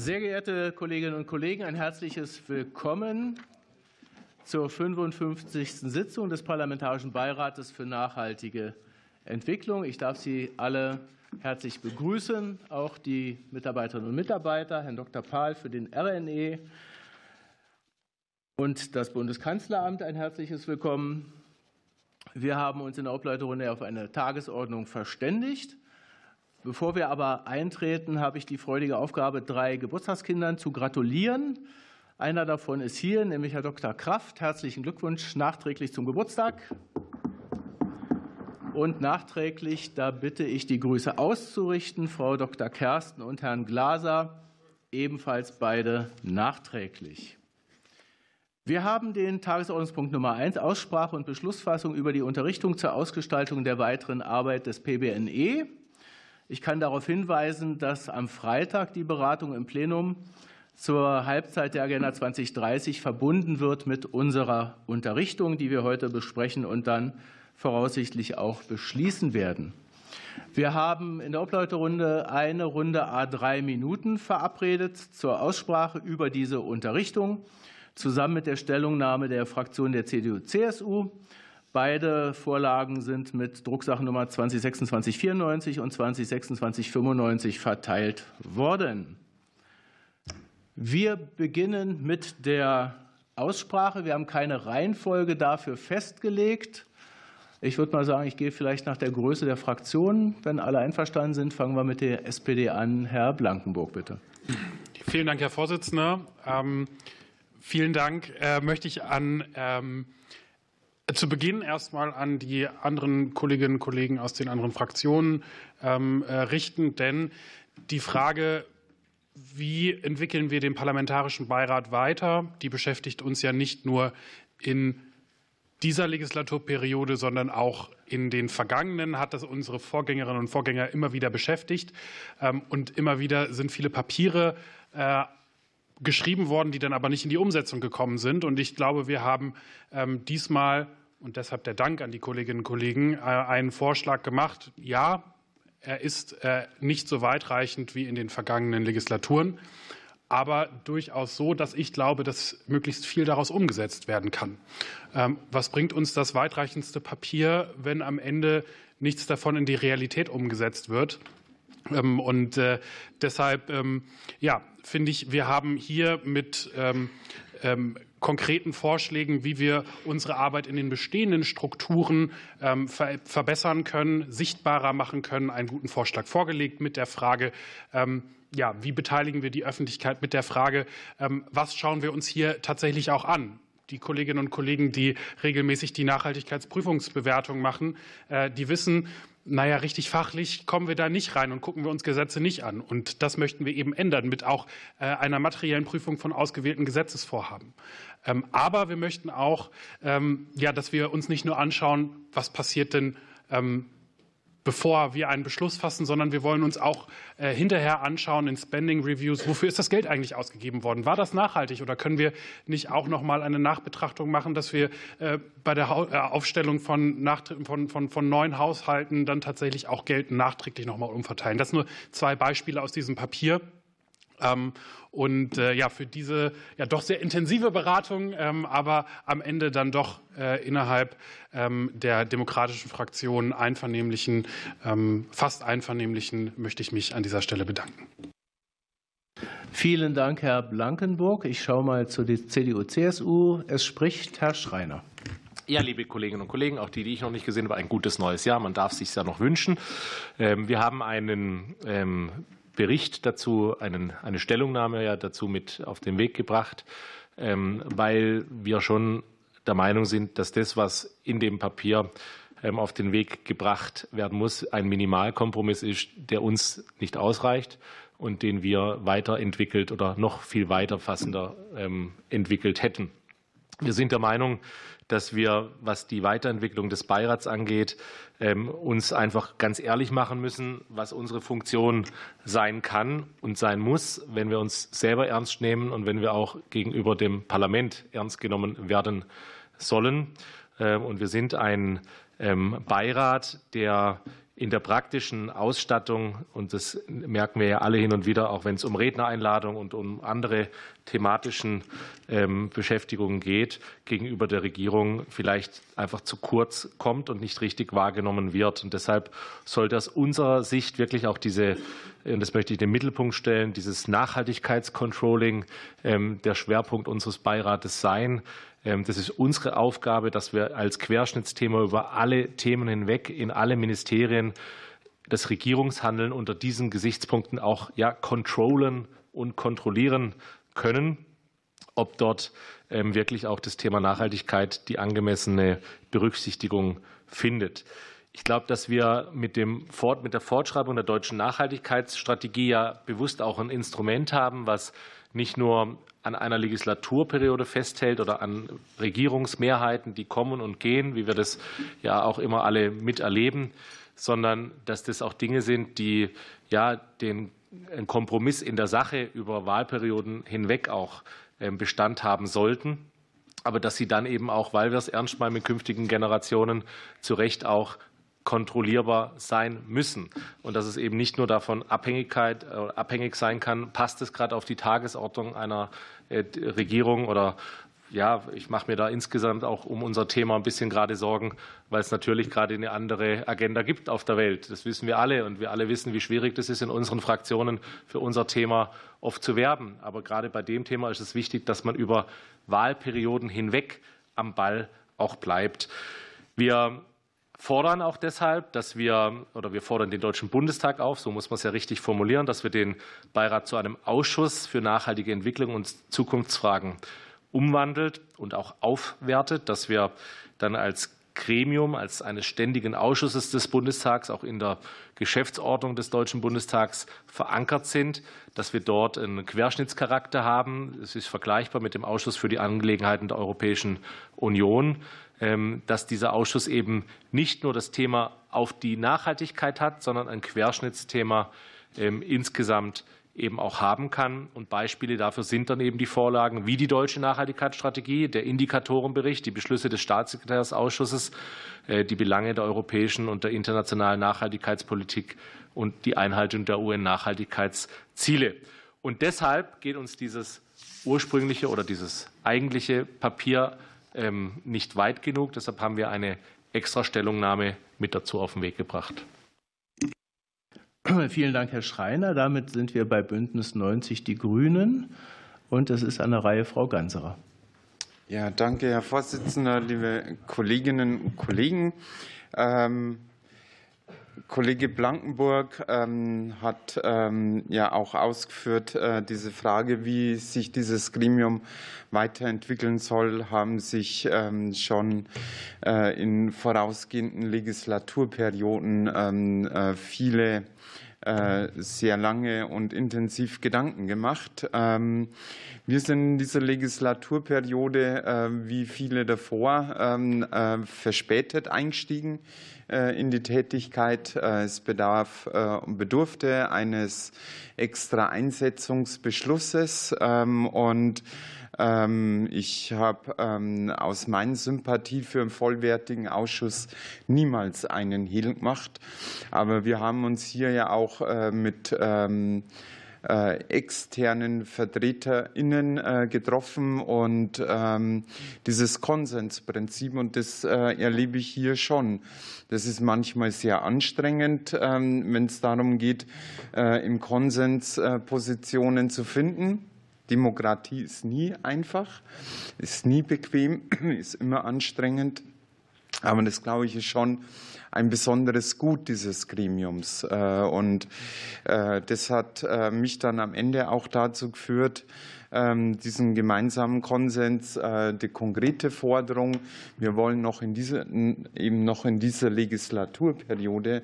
Sehr geehrte Kolleginnen und Kollegen, ein herzliches Willkommen zur 55. Sitzung des Parlamentarischen Beirates für nachhaltige Entwicklung. Ich darf Sie alle herzlich begrüßen, auch die Mitarbeiterinnen und Mitarbeiter, Herrn Dr. Pahl für den RNE und das Bundeskanzleramt ein herzliches Willkommen. Wir haben uns in der Obleiterunde auf eine Tagesordnung verständigt. Bevor wir aber eintreten, habe ich die freudige Aufgabe, drei Geburtstagskindern zu gratulieren. Einer davon ist hier, nämlich Herr Dr. Kraft. Herzlichen Glückwunsch nachträglich zum Geburtstag. Und nachträglich, da bitte ich die Grüße auszurichten, Frau Dr. Kersten und Herrn Glaser, ebenfalls beide nachträglich. Wir haben den Tagesordnungspunkt Nummer eins Aussprache und Beschlussfassung über die Unterrichtung zur Ausgestaltung der weiteren Arbeit des PBNE. Ich kann darauf hinweisen, dass am Freitag die Beratung im Plenum zur Halbzeit der Agenda 2030 verbunden wird mit unserer Unterrichtung, die wir heute besprechen und dann voraussichtlich auch beschließen werden. Wir haben in der Obleuterunde eine Runde a drei Minuten verabredet zur Aussprache über diese Unterrichtung zusammen mit der Stellungnahme der Fraktion der CDU-CSU. Beide Vorlagen sind mit Drucksachennummer 202694 und 202695 verteilt worden. Wir beginnen mit der Aussprache. Wir haben keine Reihenfolge dafür festgelegt. Ich würde mal sagen, ich gehe vielleicht nach der Größe der Fraktionen. Wenn alle einverstanden sind, fangen wir mit der SPD an. Herr Blankenburg, bitte. Vielen Dank, Herr Vorsitzender. Ähm, vielen Dank äh, möchte ich an ähm, zu Beginn erstmal an die anderen Kolleginnen und Kollegen aus den anderen Fraktionen ähm, äh, richten, denn die Frage, wie entwickeln wir den Parlamentarischen Beirat weiter, die beschäftigt uns ja nicht nur in dieser Legislaturperiode, sondern auch in den vergangenen hat das unsere Vorgängerinnen und Vorgänger immer wieder beschäftigt. Ähm, und immer wieder sind viele Papiere äh, geschrieben worden, die dann aber nicht in die Umsetzung gekommen sind. Und ich glaube, wir haben ähm, diesmal und deshalb der Dank an die Kolleginnen und Kollegen, äh, einen Vorschlag gemacht. Ja, er ist äh, nicht so weitreichend wie in den vergangenen Legislaturen, aber durchaus so, dass ich glaube, dass möglichst viel daraus umgesetzt werden kann. Ähm, was bringt uns das weitreichendste Papier, wenn am Ende nichts davon in die Realität umgesetzt wird? Ähm, und äh, deshalb, ähm, ja, finde ich, wir haben hier mit konkreten Vorschlägen, wie wir unsere Arbeit in den bestehenden Strukturen ähm, verbessern können, sichtbarer machen können, einen guten Vorschlag vorgelegt mit der Frage, ähm, ja, wie beteiligen wir die Öffentlichkeit mit der Frage, ähm, was schauen wir uns hier tatsächlich auch an? die Kolleginnen und Kollegen, die regelmäßig die Nachhaltigkeitsprüfungsbewertung machen, äh, die wissen, naja, richtig fachlich kommen wir da nicht rein und gucken wir uns Gesetze nicht an. Und das möchten wir eben ändern mit auch äh, einer materiellen Prüfung von ausgewählten Gesetzesvorhaben. Ähm, aber wir möchten auch, ähm, ja, dass wir uns nicht nur anschauen, was passiert denn ähm, bevor wir einen Beschluss fassen, sondern wir wollen uns auch äh, hinterher anschauen in Spending Reviews, wofür ist das Geld eigentlich ausgegeben worden? War das nachhaltig oder können wir nicht auch noch mal eine Nachbetrachtung machen, dass wir äh, bei der äh, Aufstellung von, von, von, von neuen Haushalten dann tatsächlich auch Geld nachträglich noch mal umverteilen? Das sind nur zwei Beispiele aus diesem Papier. Ähm, und äh, ja, für diese ja doch sehr intensive Beratung, ähm, aber am Ende dann doch äh, innerhalb ähm, der demokratischen Fraktion einvernehmlichen, fast einvernehmlichen, möchte ich mich an dieser Stelle bedanken. Vielen Dank, Herr Blankenburg. Ich schaue mal zu der CDU-CSU. Es spricht Herr Schreiner. Ja, liebe Kolleginnen und Kollegen, auch die, die ich noch nicht gesehen habe, ein gutes neues Jahr. Man darf sich ja noch wünschen. Wir haben einen Bericht dazu, einen, eine Stellungnahme ja dazu mit auf den Weg gebracht, ähm, weil wir schon der Meinung sind, dass das, was in dem Papier ähm, auf den Weg gebracht werden muss, ein Minimalkompromiss ist, der uns nicht ausreicht und den wir weiterentwickelt oder noch viel weiterfassender ähm, entwickelt hätten. Wir sind der Meinung, dass wir, was die Weiterentwicklung des Beirats angeht, ähm, uns einfach ganz ehrlich machen müssen, was unsere Funktion sein kann und sein muss, wenn wir uns selber ernst nehmen und wenn wir auch gegenüber dem Parlament ernst genommen werden sollen. Ähm, und wir sind ein ähm, Beirat, der in der praktischen Ausstattung, und das merken wir ja alle hin und wieder, auch wenn es um Rednereinladung und um andere thematischen ähm, Beschäftigungen geht, gegenüber der Regierung vielleicht einfach zu kurz kommt und nicht richtig wahrgenommen wird. Und deshalb sollte aus unserer Sicht wirklich auch diese, und das möchte ich in den Mittelpunkt stellen, dieses Nachhaltigkeitscontrolling ähm, der Schwerpunkt unseres Beirates sein. Ähm, das ist unsere Aufgabe, dass wir als Querschnittsthema über alle Themen hinweg in alle Ministerien das Regierungshandeln unter diesen Gesichtspunkten auch ja, controllen und kontrollieren können, ob dort ähm, wirklich auch das Thema Nachhaltigkeit die angemessene Berücksichtigung findet. Ich glaube, dass wir mit, dem, mit der Fortschreibung der deutschen Nachhaltigkeitsstrategie ja bewusst auch ein Instrument haben, was nicht nur an einer Legislaturperiode festhält oder an Regierungsmehrheiten, die kommen und gehen, wie wir das ja auch immer alle miterleben, sondern dass das auch Dinge sind, die ja den Kompromiss in der Sache über Wahlperioden hinweg auch ähm, Bestand haben sollten, aber dass sie dann eben auch, weil wir es ernst meinen mit künftigen Generationen, zu Recht auch kontrollierbar sein müssen. Und dass es eben nicht nur davon Abhängigkeit, äh, abhängig sein kann, passt es gerade auf die Tagesordnung einer äh, Regierung oder ja, ich mache mir da insgesamt auch um unser Thema ein bisschen gerade Sorgen, weil es natürlich gerade eine andere Agenda gibt auf der Welt. Das wissen wir alle und wir alle wissen, wie schwierig das ist, in unseren Fraktionen für unser Thema oft zu werben. Aber gerade bei dem Thema ist es wichtig, dass man über Wahlperioden hinweg am Ball auch bleibt. Wir fordern auch deshalb, dass wir oder wir fordern den Deutschen Bundestag auf, so muss man es ja richtig formulieren, dass wir den Beirat zu einem Ausschuss für nachhaltige Entwicklung und Zukunftsfragen umwandelt und auch aufwertet, dass wir dann als Gremium, als eines ständigen Ausschusses des Bundestags auch in der Geschäftsordnung des Deutschen Bundestags verankert sind, dass wir dort einen Querschnittscharakter haben. Es ist vergleichbar mit dem Ausschuss für die Angelegenheiten der Europäischen Union. Ähm, dass dieser Ausschuss eben nicht nur das Thema auf die Nachhaltigkeit hat, sondern ein Querschnittsthema ähm, insgesamt eben auch haben kann. Und Beispiele dafür sind dann eben die Vorlagen wie die deutsche Nachhaltigkeitsstrategie, der Indikatorenbericht, die Beschlüsse des Staatssekretärsausschusses, äh, die Belange der europäischen und der internationalen Nachhaltigkeitspolitik und die Einhaltung der UN-Nachhaltigkeitsziele. Und deshalb geht uns dieses ursprüngliche oder dieses eigentliche Papier ähm, nicht weit genug. Deshalb haben wir eine extra Stellungnahme mit dazu auf den Weg gebracht. Vielen Dank, Herr Schreiner. Damit sind wir bei Bündnis 90 Die Grünen. Und es ist an der Reihe Frau Ganserer. Ja, danke, Herr Vorsitzender, liebe Kolleginnen und Kollegen. Ähm, Kollege Blankenburg ähm, hat ähm, ja auch ausgeführt, äh, diese Frage, wie sich dieses Gremium weiterentwickeln soll, haben sich ähm, schon äh, in vorausgehenden Legislaturperioden ähm, äh, viele äh, sehr lange und intensiv Gedanken gemacht. Ähm, wir sind in dieser Legislaturperiode, äh, wie viele davor, ähm, äh, verspätet eingestiegen in die Tätigkeit. Es bedarf, bedurfte eines extra Einsetzungsbeschlusses ähm, und ähm, ich habe ähm, aus meiner Sympathie für einen vollwertigen Ausschuss niemals einen Hehl gemacht. Aber wir haben uns hier ja auch äh, mit äh, externen VertreterInnen äh, getroffen und dieses Konsensprinzip, und das erlebe ich hier schon. Das ist manchmal sehr anstrengend, wenn es darum geht, im Konsens Positionen zu finden. Demokratie ist nie einfach, ist nie bequem, ist immer anstrengend. Aber das, glaube ich, ist schon ein besonderes Gut dieses Gremiums. Äh, und äh, das hat äh, mich dann am Ende auch dazu geführt, diesen gemeinsamen Konsens, äh, die konkrete Forderung. Wir wollen noch in dieser, eben noch in dieser Legislaturperiode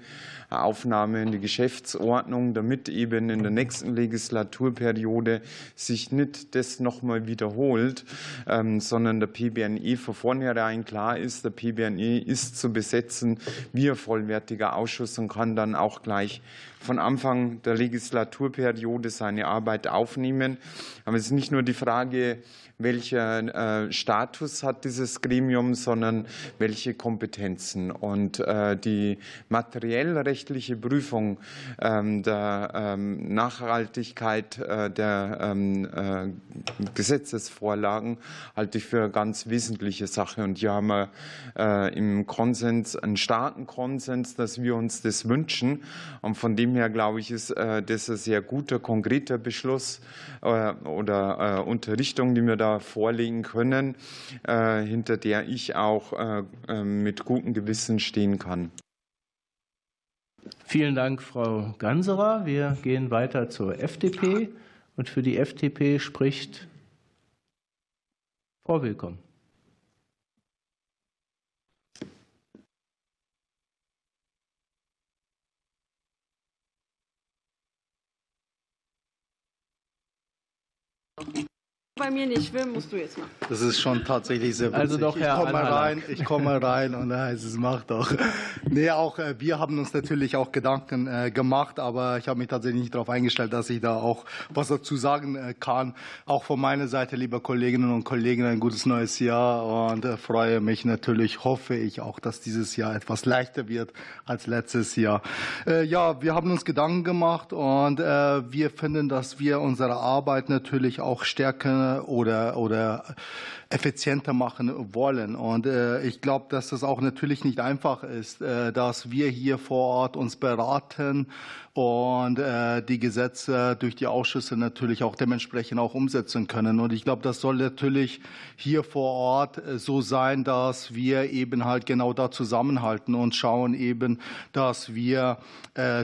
Aufnahme in die Geschäftsordnung, damit eben in der nächsten Legislaturperiode sich nicht das nochmal wiederholt, ähm, sondern der PBNE von vornherein klar ist, der PBNE ist zu besetzen wie ein vollwertiger Ausschuss und kann dann auch gleich von Anfang der Legislaturperiode seine Arbeit aufnehmen. Aber es ist nicht nur die Frage, welcher äh, Status hat dieses Gremium, sondern welche Kompetenzen. Und äh, die materiell-rechtliche Prüfung ähm, der ähm, Nachhaltigkeit äh, der ähm, Gesetzesvorlagen halte ich für eine ganz wesentliche Sache. Und hier haben wir im Konsens, einen starken Konsens, dass wir uns das wünschen. Und von dem her, glaube ich, ist das ein sehr guter, konkreter Beschluss oder Unterrichtung, die wir da da vorlegen können, äh, hinter der ich auch äh, äh, mit gutem Gewissen stehen kann. Vielen Dank, Frau Ganserer. Wir gehen weiter zur FDP. Und für die FDP spricht Frau Willkommen. Bei mir nicht will, musst du jetzt machen. Das ist schon tatsächlich sehr also witzig. Also doch, Herr ich komme rein, ich komme rein und da heißt es, mach doch. Nee, auch äh, wir haben uns natürlich auch Gedanken äh, gemacht, aber ich habe mich tatsächlich nicht darauf eingestellt, dass ich da auch was dazu sagen äh, kann. Auch von meiner Seite, liebe Kolleginnen und Kollegen, ein gutes neues Jahr und äh, freue mich natürlich, hoffe ich auch, dass dieses Jahr etwas leichter wird als letztes Jahr. Ja, wir haben uns Gedanken gemacht und wir finden, dass wir unsere Arbeit natürlich auch stärken oder, oder effizienter machen wollen. Und äh, ich glaube, dass das auch natürlich nicht einfach ist, äh, dass wir hier vor Ort uns beraten und äh, die Gesetze durch die Ausschüsse natürlich auch dementsprechend auch umsetzen können. Und ich glaube, das soll natürlich hier vor Ort so sein, dass wir eben halt genau da zusammenhalten und schauen eben, dass wir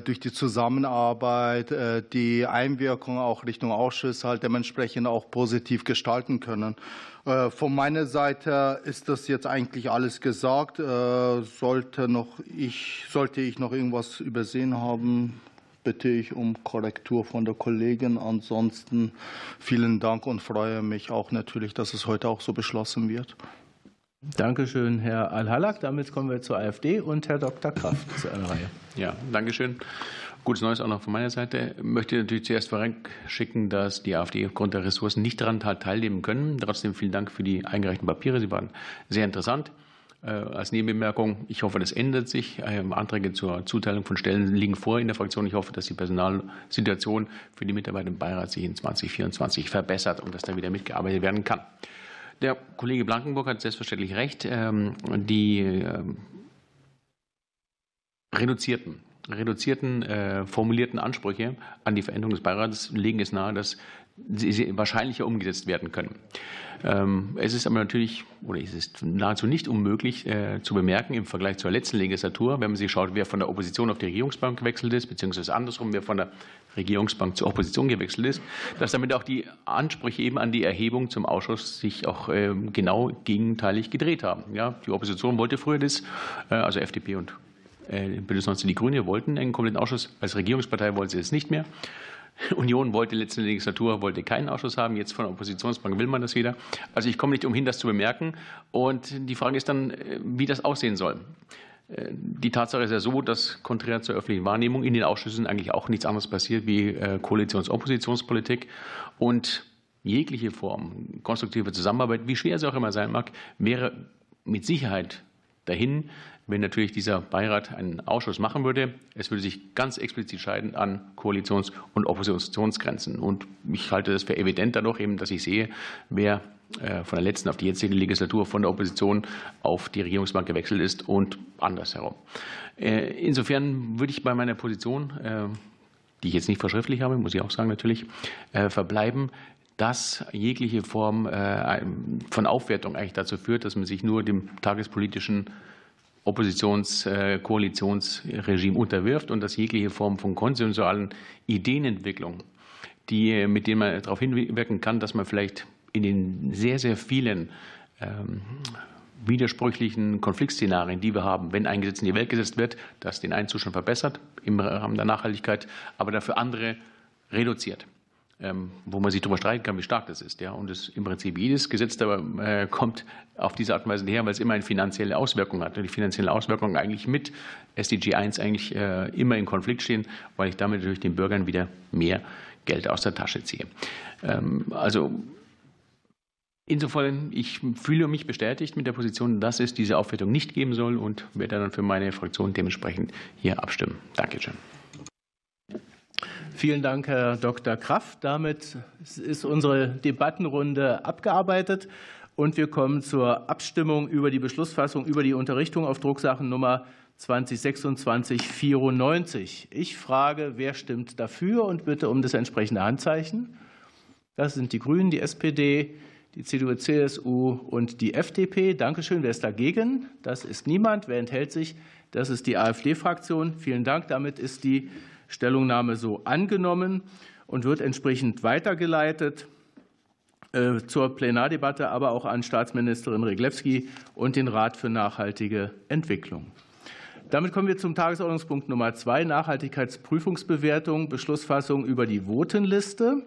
durch die Zusammenarbeit die Einwirkung auch Richtung Ausschuss halt dementsprechend auch positiv gestalten können. Äh, von meiner Seite ist das jetzt eigentlich alles gesagt. Äh, sollte, noch ich, sollte ich noch irgendwas übersehen haben, bitte ich um Korrektur von der Kollegin. Ansonsten vielen Dank und freue mich auch natürlich, dass es heute auch so beschlossen wird. Dankeschön, Herr Al-Halak. Damit kommen wir zur AfD und Herr Dr. Kraft zu einer Reihe. Ja, Dankeschön. Gutes Neues auch noch von meiner Seite. Ich möchte natürlich zuerst vorausschicken, dass die AfD aufgrund der Ressourcen nicht daran teilnehmen können. Trotzdem vielen Dank für die eingereichten Papiere. Sie waren sehr interessant. Äh, als Nebenbemerkung, ich hoffe, das ändert sich. Ähm, Anträge zur Zuteilung von Stellen liegen vor in der Fraktion. Ich hoffe, dass die Personalsituation für die Mitarbeiter im Beirat sich in 2024 verbessert und dass da wieder mitgearbeitet werden kann. Der Kollege Blankenburg hat selbstverständlich recht. Ähm, die ähm, reduzierten reduzierten, äh, formulierten Ansprüche an die Veränderung des Beirats legen es nahe, dass sie wahrscheinlicher umgesetzt werden können. Ähm, es ist aber natürlich, oder es ist nahezu nicht unmöglich äh, zu bemerken im Vergleich zur letzten Legislatur, wenn man sich schaut, wer von der Opposition auf die Regierungsbank gewechselt ist, beziehungsweise andersrum, wer von der Regierungsbank zur Opposition gewechselt ist, dass damit auch die Ansprüche eben an die Erhebung zum Ausschuss sich auch äh, genau gegenteilig gedreht haben. Ja, die Opposition wollte früher das, äh, also FDP und Bündnis 19 Die Grüne wollten einen kompletten Ausschuss. Als Regierungspartei wollte sie es nicht mehr. Union wollte letzte Legislatur wollte keinen Ausschuss haben. Jetzt von der Oppositionsbank will man das wieder. Also ich komme nicht umhin, das zu bemerken. Und die Frage ist dann, wie das aussehen soll. Die Tatsache ist ja so, dass konträr zur öffentlichen Wahrnehmung in den Ausschüssen eigentlich auch nichts anderes passiert wie äh, Koalitions-Oppositionspolitik und jegliche Form konstruktiver Zusammenarbeit, wie schwer sie auch immer sein mag, wäre mit Sicherheit dahin, wenn natürlich dieser Beirat einen Ausschuss machen würde. Es würde sich ganz explizit scheiden an Koalitions- und Oppositionsgrenzen. Und ich halte das für evident dadurch eben, dass ich sehe, wer äh, von der letzten auf die jetzige Legislatur von der Opposition auf die Regierungsbank gewechselt ist und andersherum. Äh, insofern würde ich bei meiner Position, äh, die ich jetzt nicht verschriftlich habe, muss ich auch sagen natürlich, verbleiben, dass jegliche Form von Aufwertung eigentlich dazu führt, dass man sich nur dem tagespolitischen Oppositions-Koalitionsregime unterwirft und dass jegliche Form von konsensualen Ideenentwicklung, die, mit denen man darauf hinwirken kann, dass man vielleicht in den sehr, sehr vielen ähm, widersprüchlichen Konfliktszenarien, die wir haben, wenn ein Gesetz in die Welt gesetzt wird, das den einen Zustand verbessert im Rahmen der Nachhaltigkeit, aber dafür andere reduziert. Ähm, wo man sich darüber streiten kann, wie stark das ist. Und das, im Prinzip jedes Gesetz da, kommt auf diese Art und Weise her, weil es immer eine finanzielle Auswirkung hat. Und die finanzielle Auswirkungen eigentlich mit SDG 1 eigentlich immer in Konflikt stehen, weil ich damit natürlich den Bürgern wieder mehr Geld aus der Tasche ziehe. Ähm, also Insofern, ich fühle mich bestätigt mit der Position, dass es diese Aufwertung nicht geben soll und werde dann für meine Fraktion dementsprechend hier abstimmen. Dankeschön. Vielen Dank, Herr Dr. Kraft. Damit ist unsere Debattenrunde abgearbeitet und wir kommen zur Abstimmung über die Beschlussfassung über die Unterrichtung auf Drucksachen Nummer 2026-94. Ich frage, wer stimmt dafür und bitte um das entsprechende Handzeichen. Das sind die Grünen, die SPD, die CDU, CSU und die FDP. Dankeschön. Wer ist dagegen? Das ist niemand. Wer enthält sich? Das ist die AfD-Fraktion. Vielen Dank. Damit ist die Stellungnahme so angenommen und wird entsprechend weitergeleitet äh, zur Plenardebatte, aber auch an Staatsministerin Reglewski und den Rat für nachhaltige Entwicklung. Damit kommen wir zum Tagesordnungspunkt Nummer zwei, Nachhaltigkeitsprüfungsbewertung, Beschlussfassung über die Votenliste.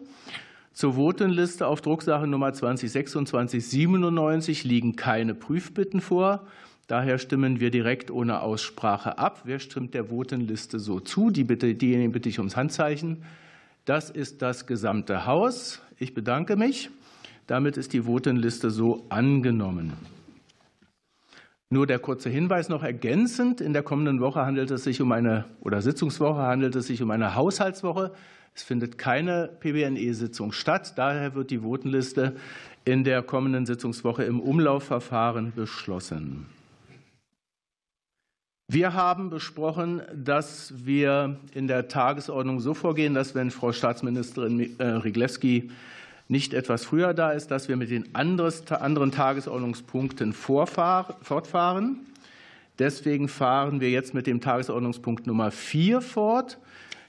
Zur Votenliste auf Drucksache Nummer 202697 liegen keine Prüfbitten vor. Daher stimmen wir direkt ohne Aussprache ab. Wer stimmt der Votenliste so zu? Die bitte, diejenigen bitte ich ums Handzeichen. Das ist das gesamte Haus. Ich bedanke mich. Damit ist die Votenliste so angenommen. Nur der kurze Hinweis noch ergänzend. In der kommenden Woche handelt es sich um eine, oder Sitzungswoche handelt es sich um eine Haushaltswoche. Es findet keine PBNE-Sitzung statt. Daher wird die Votenliste in der kommenden Sitzungswoche im Umlaufverfahren beschlossen. Wir haben besprochen, dass wir in der Tagesordnung so vorgehen, dass wenn Frau Staatsministerin äh, Riglewski nicht etwas früher da ist, dass wir mit den anderen Tagesordnungspunkten fortfahren. Deswegen fahren wir jetzt mit dem Tagesordnungspunkt Nummer vier fort.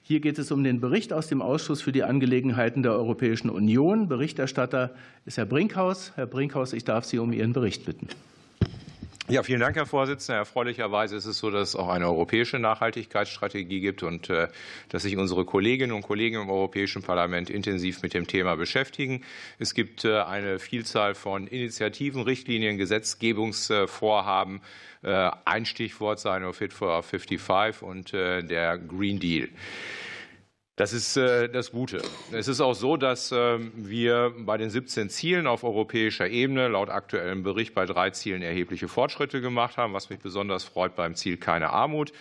Hier geht es um den Bericht aus dem Ausschuss für die Angelegenheiten der Europäischen Union. Berichterstatter ist Herr Brinkhaus. Herr Brinkhaus, ich darf Sie um Ihren Bericht bitten. Ja, vielen Dank, Herr Vorsitzender. Erfreulicherweise ist es so, dass es auch eine europäische Nachhaltigkeitsstrategie gibt und äh, dass sich unsere Kolleginnen und Kollegen im Europäischen Parlament intensiv mit dem Thema beschäftigen. Es gibt äh, eine Vielzahl von Initiativen, Richtlinien, Gesetzgebungsvorhaben. Äh, ein Stichwort sei nur Fit for 55 und der Green Deal. Das ist äh, das Gute. Es ist auch so, dass ähm, wir bei den 17 Zielen auf europäischer Ebene laut aktuellem Bericht bei drei Zielen erhebliche Fortschritte gemacht haben, was mich besonders freut beim Ziel keine Armut.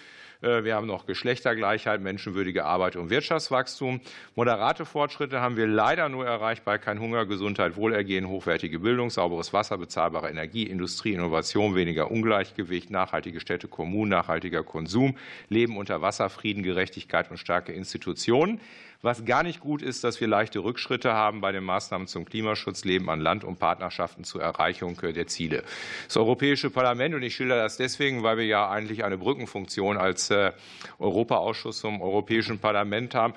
Äh, wir haben noch Geschlechtergleichheit, menschenwürdige Arbeit und Wirtschaftswachstum. Moderate Fortschritte haben wir leider nur erreicht bei kein Hunger, Gesundheit, Wohlergehen, hochwertige Bildung, sauberes Wasser, bezahlbare Energie, Industrie, Innovation, weniger Ungleichgewicht, nachhaltige Städte, Kommunen, nachhaltiger Konsum, Leben unter Wasser, Frieden, Gerechtigkeit und starke Institutionen. Was gar nicht gut ist, dass wir leichte Rückschritte haben bei den Maßnahmen zum Klimaschutz, Leben an Land und Partnerschaften zur Erreichung der Ziele. Das Europäische Parlament, und ich schilder das deswegen, weil wir ja eigentlich eine Brückenfunktion als äh, Europaausschuss zum Europäischen Parlament haben,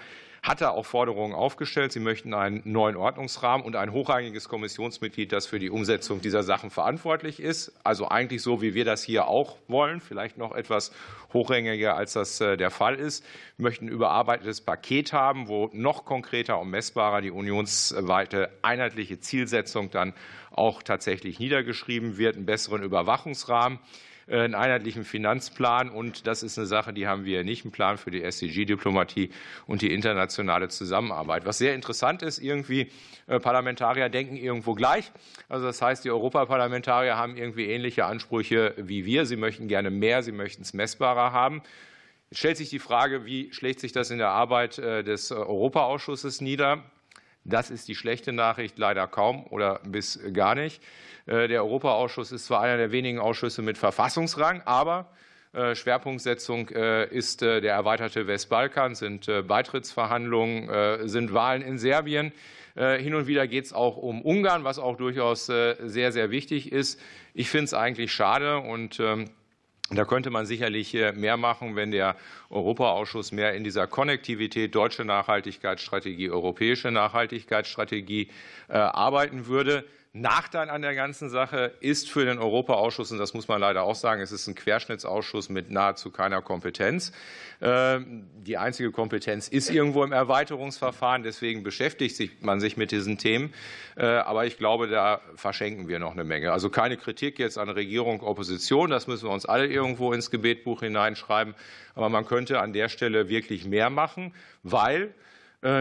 hatte auch Forderungen aufgestellt. Sie möchten einen neuen Ordnungsrahmen und ein hochrangiges Kommissionsmitglied, das für die Umsetzung dieser Sachen verantwortlich ist. Also eigentlich so, wie wir das hier auch wollen, vielleicht noch etwas hochrangiger, als das äh, der Fall ist. Wir möchten ein überarbeitetes Paket haben, wo noch konkreter und messbarer die unionsweite einheitliche Zielsetzung dann auch tatsächlich niedergeschrieben wird, einen besseren Überwachungsrahmen. Äh, einen einheitlichen Finanzplan. Und das ist eine Sache, die haben wir nicht, einen Plan für die SDG-Diplomatie und die internationale Zusammenarbeit. Was sehr interessant ist, irgendwie äh, Parlamentarier denken irgendwo gleich. Also das heißt, die Europaparlamentarier haben irgendwie ähnliche Ansprüche wie wir. Sie möchten gerne mehr, sie möchten es messbarer haben. Jetzt stellt sich die Frage, wie schlägt sich das in der Arbeit äh, des Europaausschusses nieder? Das ist die schlechte Nachricht, leider kaum oder bis gar nicht. Äh, der Europaausschuss ist zwar einer der wenigen Ausschüsse mit Verfassungsrang, aber äh, Schwerpunktsetzung äh, ist der erweiterte Westbalkan, sind Beitrittsverhandlungen, sind Wahlen in Serbien. Hin und wieder geht es auch um Ungarn, was auch durchaus sehr, sehr wichtig ist. Ich finde es eigentlich schade und ähm, da könnte man sicherlich mehr machen, wenn der Europaausschuss mehr in dieser Konnektivität deutsche Nachhaltigkeitsstrategie, europäische Nachhaltigkeitsstrategie arbeiten würde. Nachteil an der ganzen Sache ist für den Europaausschuss, und das muss man leider auch sagen, es ist ein Querschnittsausschuss mit nahezu keiner Kompetenz. Ähm, die einzige Kompetenz ist irgendwo im Erweiterungsverfahren, deswegen beschäftigt man sich mit diesen Themen. Äh, aber ich glaube, da verschenken wir noch eine Menge. Also keine Kritik jetzt an Regierung, Opposition, das müssen wir uns alle irgendwo ins Gebetbuch hineinschreiben. Aber man könnte an der Stelle wirklich mehr machen, weil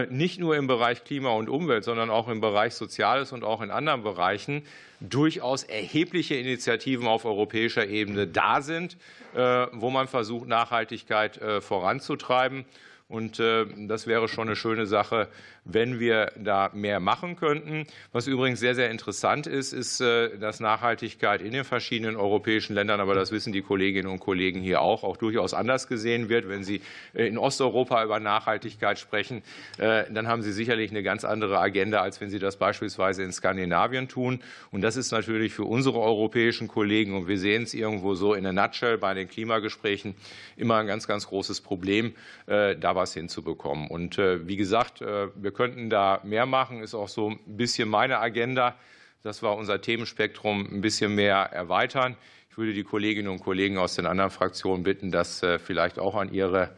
nicht nur im Bereich Klima und Umwelt, sondern auch im Bereich Soziales und auch in anderen Bereichen durchaus erhebliche Initiativen auf europäischer Ebene da sind, äh, wo man versucht, Nachhaltigkeit äh, voranzutreiben. Und das wäre schon eine schöne Sache, wenn wir da mehr machen könnten. Was übrigens sehr, sehr interessant ist, ist, äh, dass Nachhaltigkeit in den verschiedenen europäischen Ländern, aber das wissen die Kolleginnen und Kollegen hier auch, auch durchaus anders gesehen wird. Wenn Sie äh, in Osteuropa über Nachhaltigkeit sprechen, äh, dann haben Sie sicherlich eine ganz andere Agenda, als wenn Sie das beispielsweise in Skandinavien tun. Und das ist natürlich für unsere europäischen Kollegen, und wir sehen es irgendwo so in der Nutshell bei den Klimagesprächen, immer ein ganz, ganz großes Problem, da was hinzubekommen. Und wie gesagt, wir könnten da mehr machen, ist auch so ein bisschen meine Agenda, dass wir unser Themenspektrum ein bisschen mehr erweitern. Ich würde die Kolleginnen und Kollegen aus den anderen Fraktionen bitten, das äh, vielleicht auch an ihre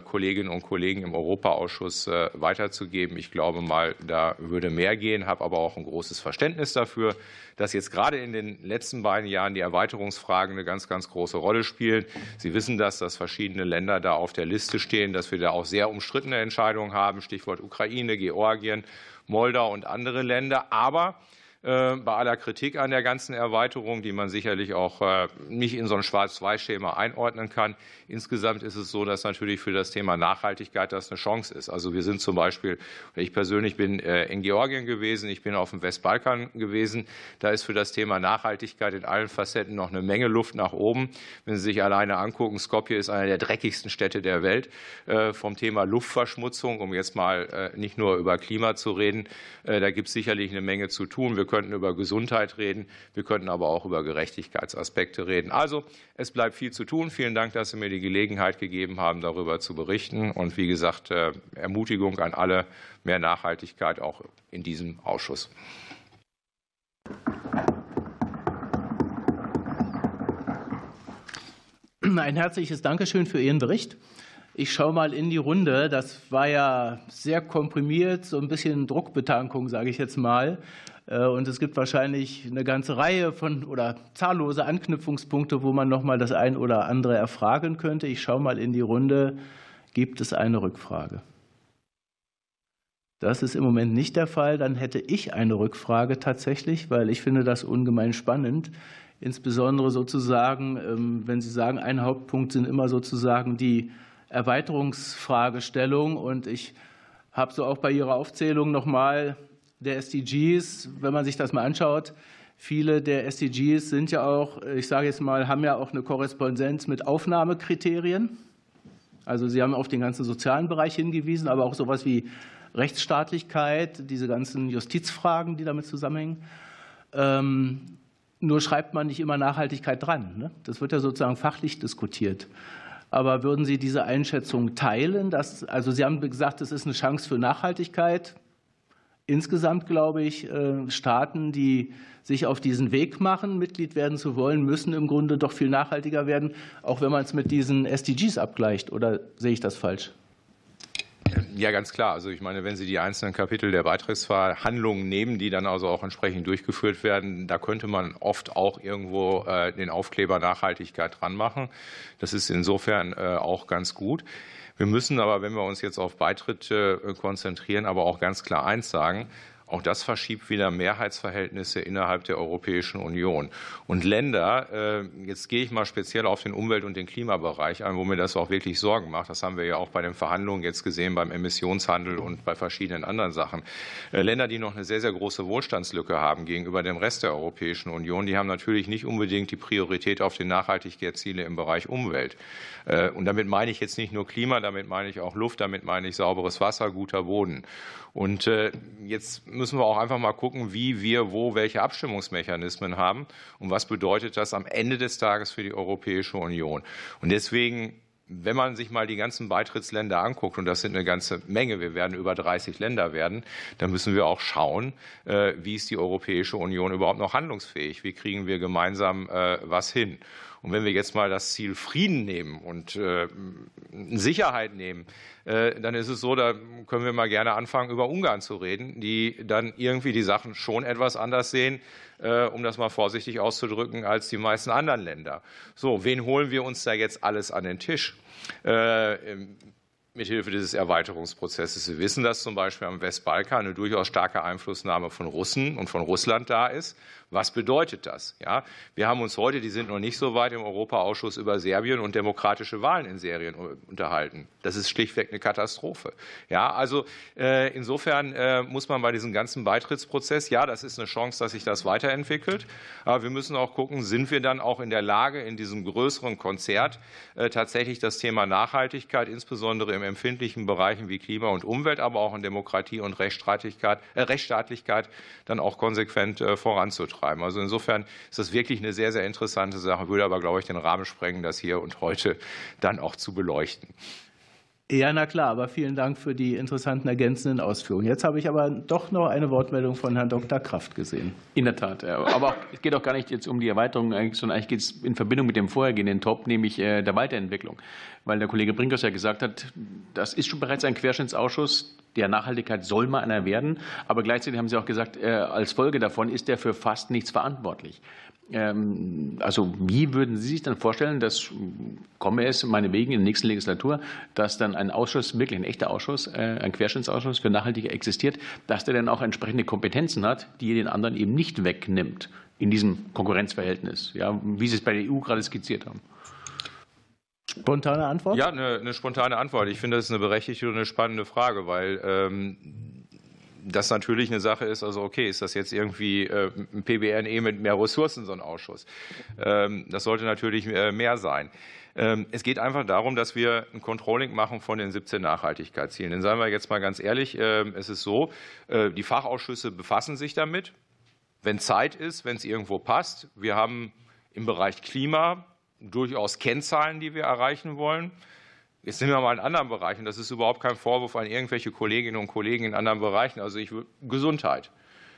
Kolleginnen und Kollegen im Europaausschuss äh, weiterzugeben. Ich glaube mal, da würde mehr gehen, habe aber auch ein großes Verständnis dafür, dass jetzt gerade in den letzten beiden Jahren die Erweiterungsfragen eine ganz, ganz große Rolle spielen. Sie wissen das, dass verschiedene Länder da auf der Liste stehen, dass wir da auch sehr umstrittene Entscheidungen haben, Stichwort Ukraine, Georgien, Moldau und andere Länder. Aber äh, bei aller Kritik an der ganzen Erweiterung, die man sicherlich auch äh, nicht in so ein Schwarz-Weiß-Schema einordnen kann. Insgesamt ist es so, dass natürlich für das Thema Nachhaltigkeit das eine Chance ist. Also wir sind zum Beispiel, ich persönlich bin äh, in Georgien gewesen, ich bin auf dem Westbalkan gewesen. Da ist für das Thema Nachhaltigkeit in allen Facetten noch eine Menge Luft nach oben. Wenn Sie sich alleine angucken, Skopje ist eine der dreckigsten Städte der Welt vom Thema Luftverschmutzung, um jetzt mal nicht nur über Klima zu reden. Da gibt es sicherlich eine Menge zu tun. Wir könnten über Gesundheit reden, wir könnten aber auch über Gerechtigkeitsaspekte reden. Also es bleibt viel zu tun. Vielen Dank, dass Sie mir die Gelegenheit gegeben haben, darüber zu berichten. Und wie gesagt, äh, Ermutigung an alle, mehr Nachhaltigkeit auch in diesem Ausschuss. Ein herzliches Dankeschön für Ihren Bericht. Ich schaue mal in die Runde. Das war ja sehr komprimiert, so ein bisschen Druckbetankung, sage ich jetzt mal. Äh, und es gibt wahrscheinlich eine ganze Reihe von oder zahllose Anknüpfungspunkte, wo man noch mal das ein oder andere erfragen könnte. Ich schaue mal in die Runde. Gibt es eine Rückfrage? Das ist im Moment nicht der Fall. Dann hätte ich eine Rückfrage tatsächlich, weil ich finde das ungemein spannend. Insbesondere sozusagen, ähm, wenn Sie sagen, ein Hauptpunkt sind immer sozusagen die Erweiterungsfragestellung. Und ich habe so auch bei Ihrer Aufzählung nochmal der SDGs, wenn man sich das mal anschaut, viele der SDGs sind ja auch, ich sage jetzt mal, haben ja auch eine Korrespondenz mit Aufnahmekriterien. Also Sie haben auf den ganzen sozialen Bereich hingewiesen, aber auch sowas wie Rechtsstaatlichkeit, diese ganzen Justizfragen, die damit zusammenhängen. Ähm, nur schreibt man nicht immer Nachhaltigkeit dran. Ne? Das wird ja sozusagen fachlich diskutiert. Aber würden Sie diese Einschätzung teilen? Dass, also Sie haben gesagt, es ist eine Chance für Nachhaltigkeit. Insgesamt glaube ich, äh, Staaten, die sich auf diesen Weg machen, Mitglied werden zu wollen, müssen im Grunde doch viel nachhaltiger werden, auch wenn man es mit diesen SDGs abgleicht. Oder sehe ich das falsch? Ja, ganz klar. Also ich meine, wenn Sie die einzelnen Kapitel der Beitrittsverhandlungen nehmen, die dann also auch entsprechend durchgeführt werden, da könnte man oft auch irgendwo äh, den Aufkleber Nachhaltigkeit dran machen. Das ist insofern äh, auch ganz gut. Wir müssen aber, wenn wir uns jetzt auf Beitritt konzentrieren, aber auch ganz klar eins sagen. Auch das verschiebt wieder Mehrheitsverhältnisse innerhalb der Europäischen Union. Und Länder, äh, jetzt gehe ich mal speziell auf den Umwelt- und den Klimabereich ein, wo mir das auch wirklich Sorgen macht. Das haben wir ja auch bei den Verhandlungen jetzt gesehen, beim Emissionshandel und bei verschiedenen anderen Sachen. Äh, Länder, die noch eine sehr, sehr große Wohlstandslücke haben gegenüber dem Rest der Europäischen Union, die haben natürlich nicht unbedingt die Priorität auf die Nachhaltigkeitsziele im Bereich Umwelt. Äh, und damit meine ich jetzt nicht nur Klima, damit meine ich auch Luft, damit meine ich sauberes Wasser, guter Boden. Und äh, jetzt müssen wir auch einfach mal gucken, wie wir wo welche Abstimmungsmechanismen haben und was bedeutet das am Ende des Tages für die Europäische Union. Und deswegen wenn man sich mal die ganzen Beitrittsländer anguckt, und das sind eine ganze Menge, wir werden über 30 Länder werden, dann müssen wir auch schauen, äh, wie ist die Europäische Union überhaupt noch handlungsfähig? Wie kriegen wir gemeinsam äh, was hin? Und wenn wir jetzt mal das Ziel Frieden nehmen und äh, Sicherheit nehmen, äh, dann ist es so, da können wir mal gerne anfangen, über Ungarn zu reden, die dann irgendwie die Sachen schon etwas anders sehen, äh, um das mal vorsichtig auszudrücken, als die meisten anderen Länder. So, wen holen wir uns da jetzt alles an den Tisch? Mithilfe dieses Erweiterungsprozesses. Sie wissen, dass zum Beispiel am Westbalkan eine durchaus starke Einflussnahme von Russen und von Russland da ist. Was bedeutet das? Ja, wir haben uns heute, die sind noch nicht so weit im Europaausschuss über Serbien und demokratische Wahlen in Serbien unterhalten. Das ist schlichtweg eine Katastrophe. Ja, also äh, insofern äh, muss man bei diesem ganzen Beitrittsprozess, ja, das ist eine Chance, dass sich das weiterentwickelt. Aber wir müssen auch gucken, sind wir dann auch in der Lage, in diesem größeren Konzert äh, tatsächlich das Thema Nachhaltigkeit, insbesondere im empfindlichen Bereichen wie Klima und Umwelt, aber auch in Demokratie und Rechtsstaatlichkeit, äh, Rechtsstaatlichkeit dann auch konsequent äh, voranzutreiben. Also insofern ist das wirklich eine sehr, sehr interessante Sache, würde aber, glaube ich, den Rahmen sprengen, das hier und heute dann auch zu beleuchten. Ja, na klar, aber vielen Dank für die interessanten ergänzenden Ausführungen. Jetzt habe ich aber doch noch eine Wortmeldung von Herrn Dr. Kraft gesehen. In der Tat. Aber es geht auch gar nicht jetzt um die Erweiterung, sondern eigentlich geht es in Verbindung mit dem vorhergehenden Top, nämlich äh, der Weiterentwicklung. Weil der Kollege Brinkers ja gesagt hat, das ist schon bereits ein Querschnittsausschuss, der Nachhaltigkeit soll mal einer werden. Aber gleichzeitig haben Sie auch gesagt, äh, als Folge davon ist er für fast nichts verantwortlich. Ähm, also wie würden Sie sich dann vorstellen, dass komme es meinetwegen in der nächsten Legislatur, dass dann ein Ausschuss, wirklich ein echter Ausschuss, äh, ein Querschnittsausschuss für Nachhaltige existiert, dass der dann auch entsprechende Kompetenzen hat, die er den anderen eben nicht wegnimmt in diesem Konkurrenzverhältnis, ja, wie Sie es bei der EU gerade skizziert haben? Spontane Antwort? Ja, eine, eine, spontane Antwort. Ich finde, das ist eine berechtigte und eine spannende Frage, weil ähm, das natürlich eine Sache ist, also okay, ist das jetzt irgendwie äh, ein PBNE mit mehr Ressourcen, so ein Ausschuss? Ähm, das sollte natürlich äh, mehr sein. Ähm, es geht einfach darum, dass wir ein Controlling machen von den 17 Nachhaltigkeitszielen. Denn seien wir jetzt mal ganz ehrlich, äh, es ist so, äh, die Fachausschüsse befassen sich damit, wenn Zeit ist, wenn es irgendwo passt. Wir haben im Bereich Klima durchaus Kennzahlen, die wir erreichen wollen. Jetzt sind wir mal in anderen Bereichen. Das ist überhaupt kein Vorwurf an irgendwelche Kolleginnen und Kollegen in anderen Bereichen. Also ich, Gesundheit.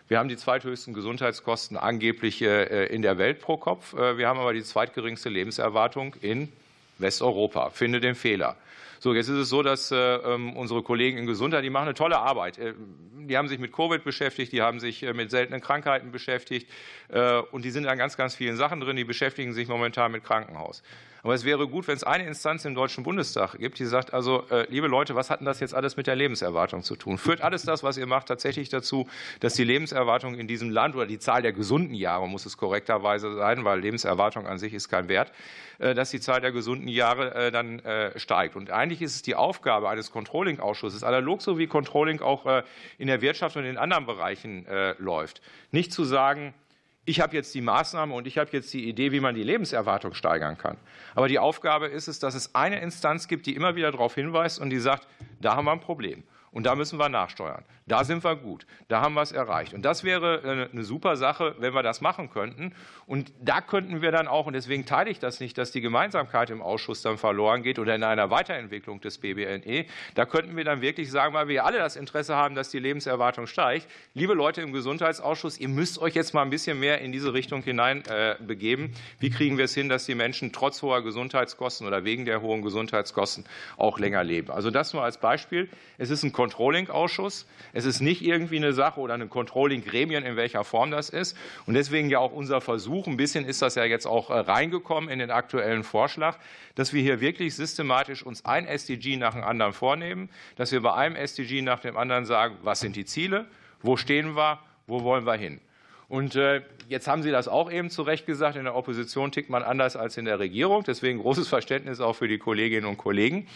Wir haben die zweithöchsten Gesundheitskosten angeblich äh, in der Welt pro Kopf. Äh, wir haben aber die zweitgeringste Lebenserwartung in Westeuropa. Finde den Fehler. So, jetzt ist es so, dass äh, ähm, unsere Kollegen in Gesundheit, die machen eine tolle Arbeit. Äh, die haben sich mit Covid beschäftigt, die haben sich äh, mit seltenen Krankheiten beschäftigt und die sind an ganz, ganz vielen Sachen drin. Die beschäftigen sich momentan mit Krankenhaus. Aber es wäre gut, wenn es eine Instanz im Deutschen Bundestag gibt, die sagt, also, liebe Leute, was hat denn das jetzt alles mit der Lebenserwartung zu tun? Führt alles das, was ihr macht, tatsächlich dazu, dass die Lebenserwartung in diesem Land oder die Zahl der gesunden Jahre, muss es korrekterweise sein, weil Lebenserwartung an sich ist kein Wert, dass die Zahl der gesunden Jahre dann steigt. Und eigentlich ist es die Aufgabe eines Controlling-Ausschusses, analog so wie Controlling auch äh, in der Wirtschaft und in anderen Bereichen äh, läuft, nicht zu sagen, ich habe jetzt die Maßnahme und ich habe jetzt die Idee, wie man die Lebenserwartung steigern kann. Aber die Aufgabe ist es, dass es eine Instanz gibt, die immer wieder darauf hinweist und die sagt, da haben wir ein Problem. Und da müssen wir nachsteuern. Da sind wir gut. Da haben wir es erreicht. Und das wäre äh, eine super Sache, wenn wir das machen könnten. Und da könnten wir dann auch, und deswegen teile ich das nicht, dass die Gemeinsamkeit im Ausschuss dann verloren geht oder in einer Weiterentwicklung des BBNE. Da könnten wir dann wirklich sagen, weil wir alle das Interesse haben, dass die Lebenserwartung steigt. Liebe Leute im Gesundheitsausschuss, ihr müsst euch jetzt mal ein bisschen mehr in diese Richtung hinein äh, begeben. Wie kriegen wir es hin, dass die Menschen trotz hoher Gesundheitskosten oder wegen der hohen Gesundheitskosten auch länger leben? Also das nur als Beispiel. Es ist ein Controlling-Ausschuss. Es ist nicht irgendwie eine Sache oder eine Controlling-Gremien, in welcher Form das ist. Und deswegen ja auch unser Versuch, ein bisschen ist das ja jetzt auch äh, reingekommen in den aktuellen Vorschlag, dass wir hier wirklich systematisch uns ein SDG nach dem anderen vornehmen, dass wir bei einem SDG nach dem anderen sagen, was sind die Ziele, wo stehen wir, wo wollen wir hin. Und äh, jetzt haben Sie das auch eben zu Recht gesagt, in der Opposition tickt man anders als in der Regierung. Deswegen großes Verständnis auch für die Kolleginnen und Kollegen.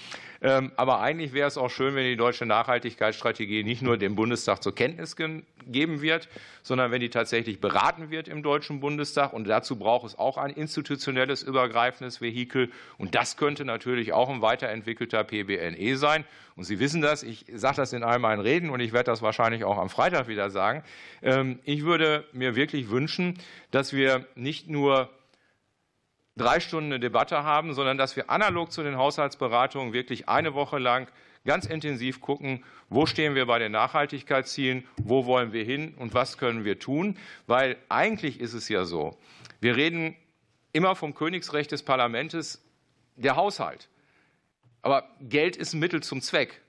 Ähm, aber eigentlich wäre es auch schön, wenn die deutsche Nachhaltigkeitsstrategie nicht nur dem Bundestag zur Kenntnis gegeben wird, sondern wenn die tatsächlich beraten wird im Deutschen Bundestag. Und dazu braucht es auch ein institutionelles übergreifendes Vehikel. Und das könnte natürlich auch ein weiterentwickelter PBNE sein. Und Sie wissen das, ich sage das in all meinen Reden und ich werde das wahrscheinlich auch am Freitag wieder sagen. Ähm, ich würde mir wirklich wünschen, dass wir nicht nur drei Stunden eine Debatte haben, sondern dass wir analog zu den Haushaltsberatungen wirklich eine Woche lang ganz intensiv gucken, wo stehen wir bei den Nachhaltigkeitszielen, wo wollen wir hin und was können wir tun. Weil eigentlich ist es ja so, wir reden immer vom Königsrecht des Parlaments, der Haushalt. Aber Geld ist ein Mittel zum Zweck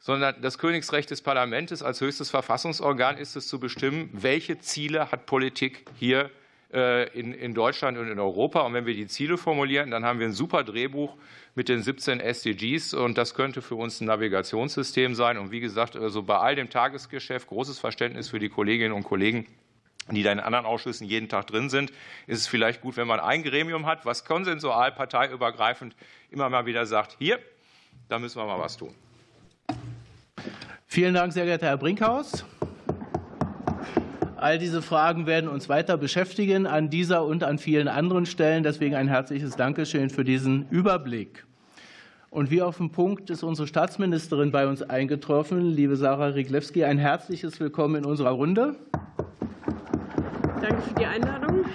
sondern das Königsrecht des Parlaments als höchstes Verfassungsorgan ist es zu bestimmen, welche Ziele hat Politik hier in, in Deutschland und in Europa. Und wenn wir die Ziele formulieren, dann haben wir ein super Drehbuch mit den 17 SDGs und das könnte für uns ein Navigationssystem sein. Und wie gesagt, also bei all dem Tagesgeschäft großes Verständnis für die Kolleginnen und Kollegen die da in anderen Ausschüssen jeden Tag drin sind, ist es vielleicht gut, wenn man ein Gremium hat, was konsensual parteiübergreifend immer mal wieder sagt, hier, da müssen wir mal was tun. Vielen Dank, sehr geehrter Herr Brinkhaus. All diese Fragen werden uns weiter beschäftigen an dieser und an vielen anderen Stellen. Deswegen ein herzliches Dankeschön für diesen Überblick. Und wie auf den Punkt ist unsere Staatsministerin bei uns eingetroffen. Liebe Sarah Riglewski, ein herzliches Willkommen in unserer Runde. Danke für die Einladung.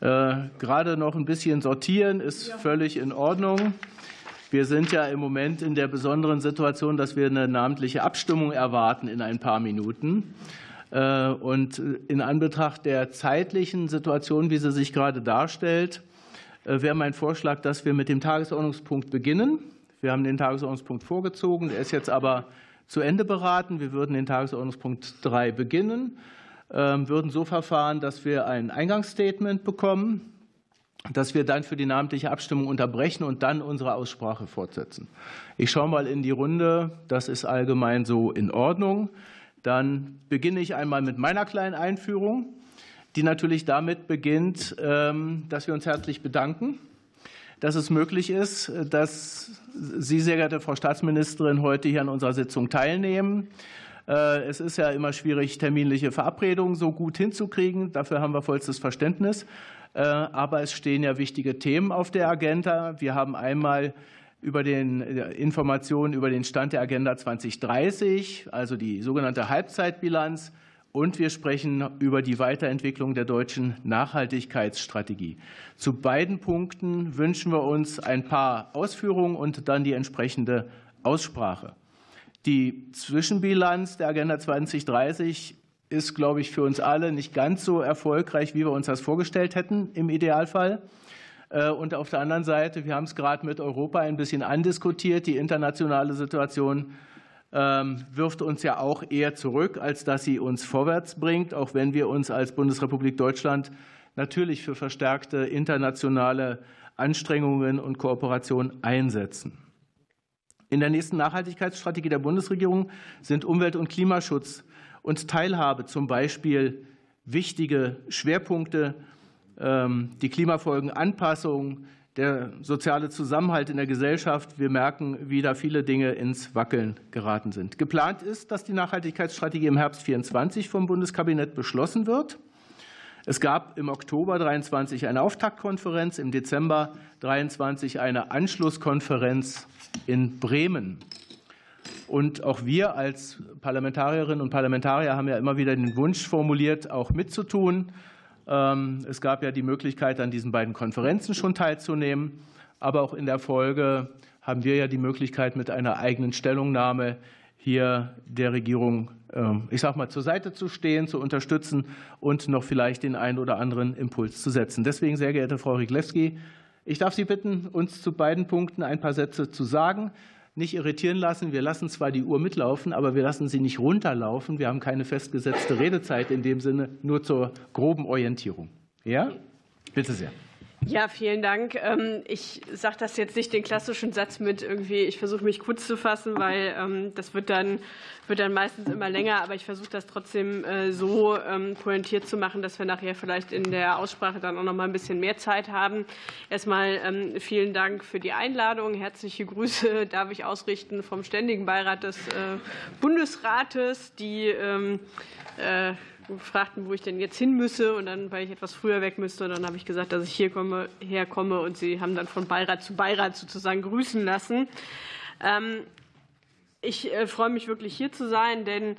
Äh, gerade noch ein bisschen sortieren ist ja. völlig in Ordnung. Wir sind ja im Moment in der besonderen Situation, dass wir eine namentliche Abstimmung erwarten in ein paar Minuten. Äh, und in Anbetracht der zeitlichen Situation, wie sie sich gerade darstellt, äh, wäre mein Vorschlag, dass wir mit dem Tagesordnungspunkt beginnen. Wir haben den Tagesordnungspunkt vorgezogen, der ist jetzt aber zu Ende beraten. Wir würden den Tagesordnungspunkt 3 beginnen, ähm, würden so verfahren, dass wir ein Eingangsstatement bekommen dass wir dann für die namentliche Abstimmung unterbrechen und dann unsere Aussprache fortsetzen. Ich schaue mal in die Runde. Das ist allgemein so in Ordnung. Dann beginne ich einmal mit meiner kleinen Einführung, die natürlich damit beginnt, ähm, dass wir uns herzlich bedanken, dass es möglich ist, dass Sie, sehr geehrte Frau Staatsministerin, heute hier an unserer Sitzung teilnehmen. Äh, es ist ja immer schwierig, terminliche Verabredungen so gut hinzukriegen. Dafür haben wir vollstes Verständnis. Äh, aber es stehen ja wichtige Themen auf der Agenda. Wir haben einmal über den äh, Informationen über den Stand der Agenda 2030, also die sogenannte Halbzeitbilanz. Und wir sprechen über die Weiterentwicklung der deutschen Nachhaltigkeitsstrategie. Zu beiden Punkten wünschen wir uns ein paar Ausführungen und dann die entsprechende Aussprache. Die Zwischenbilanz der Agenda 2030 ist, glaube ich, für uns alle nicht ganz so erfolgreich, wie wir uns das vorgestellt hätten im Idealfall. Äh, und auf der anderen Seite, wir haben es gerade mit Europa ein bisschen andiskutiert, die internationale Situation ähm, wirft uns ja auch eher zurück, als dass sie uns vorwärts bringt, auch wenn wir uns als Bundesrepublik Deutschland natürlich für verstärkte internationale Anstrengungen und Kooperation einsetzen. In der nächsten Nachhaltigkeitsstrategie der Bundesregierung sind Umwelt- und Klimaschutz und Teilhabe, zum Beispiel wichtige Schwerpunkte, ähm, die Klimafolgenanpassung, der soziale Zusammenhalt in der Gesellschaft. Wir merken, wie da viele Dinge ins Wackeln geraten sind. Geplant ist, dass die Nachhaltigkeitsstrategie im Herbst 24 vom Bundeskabinett beschlossen wird. Es gab im Oktober 23 eine Auftaktkonferenz, im Dezember 23 eine Anschlusskonferenz in Bremen. Und auch wir als Parlamentarierinnen und Parlamentarier haben ja immer wieder den Wunsch formuliert, auch mitzutun. Ähm, es gab ja die Möglichkeit, an diesen beiden Konferenzen schon teilzunehmen. Aber auch in der Folge haben wir ja die Möglichkeit, mit einer eigenen Stellungnahme hier der Regierung, ähm, ich sage mal, zur Seite zu stehen, zu unterstützen und noch vielleicht den einen oder anderen Impuls zu setzen. Deswegen, sehr geehrte Frau Riglewski, ich darf Sie bitten, uns zu beiden Punkten ein paar Sätze zu sagen nicht irritieren lassen. Wir lassen zwar die Uhr mitlaufen, aber wir lassen sie nicht runterlaufen. Wir haben keine festgesetzte Redezeit in dem Sinne, nur zur groben Orientierung. Ja? Bitte sehr. Ja, vielen Dank. Ähm, ich sage das jetzt nicht den klassischen Satz mit irgendwie, ich versuche mich kurz zu fassen, weil ähm, das wird dann, wird dann meistens immer länger, aber ich versuche das trotzdem äh, so ähm, pointiert zu machen, dass wir nachher vielleicht in der Aussprache dann auch noch mal ein bisschen mehr Zeit haben. Erstmal vielen Dank für die Einladung. Herzliche Grüße darf ich ausrichten vom Ständigen Beirat des äh, Bundesrates, die äh, fragten, wo ich denn jetzt hin müsse. Und dann, weil ich etwas früher weg müsste, dann habe ich gesagt, dass ich hier komme, herkomme. Und sie haben dann von Beirat zu Beirat sozusagen grüßen lassen. Ähm, ich äh, freue mich wirklich hier zu sein, denn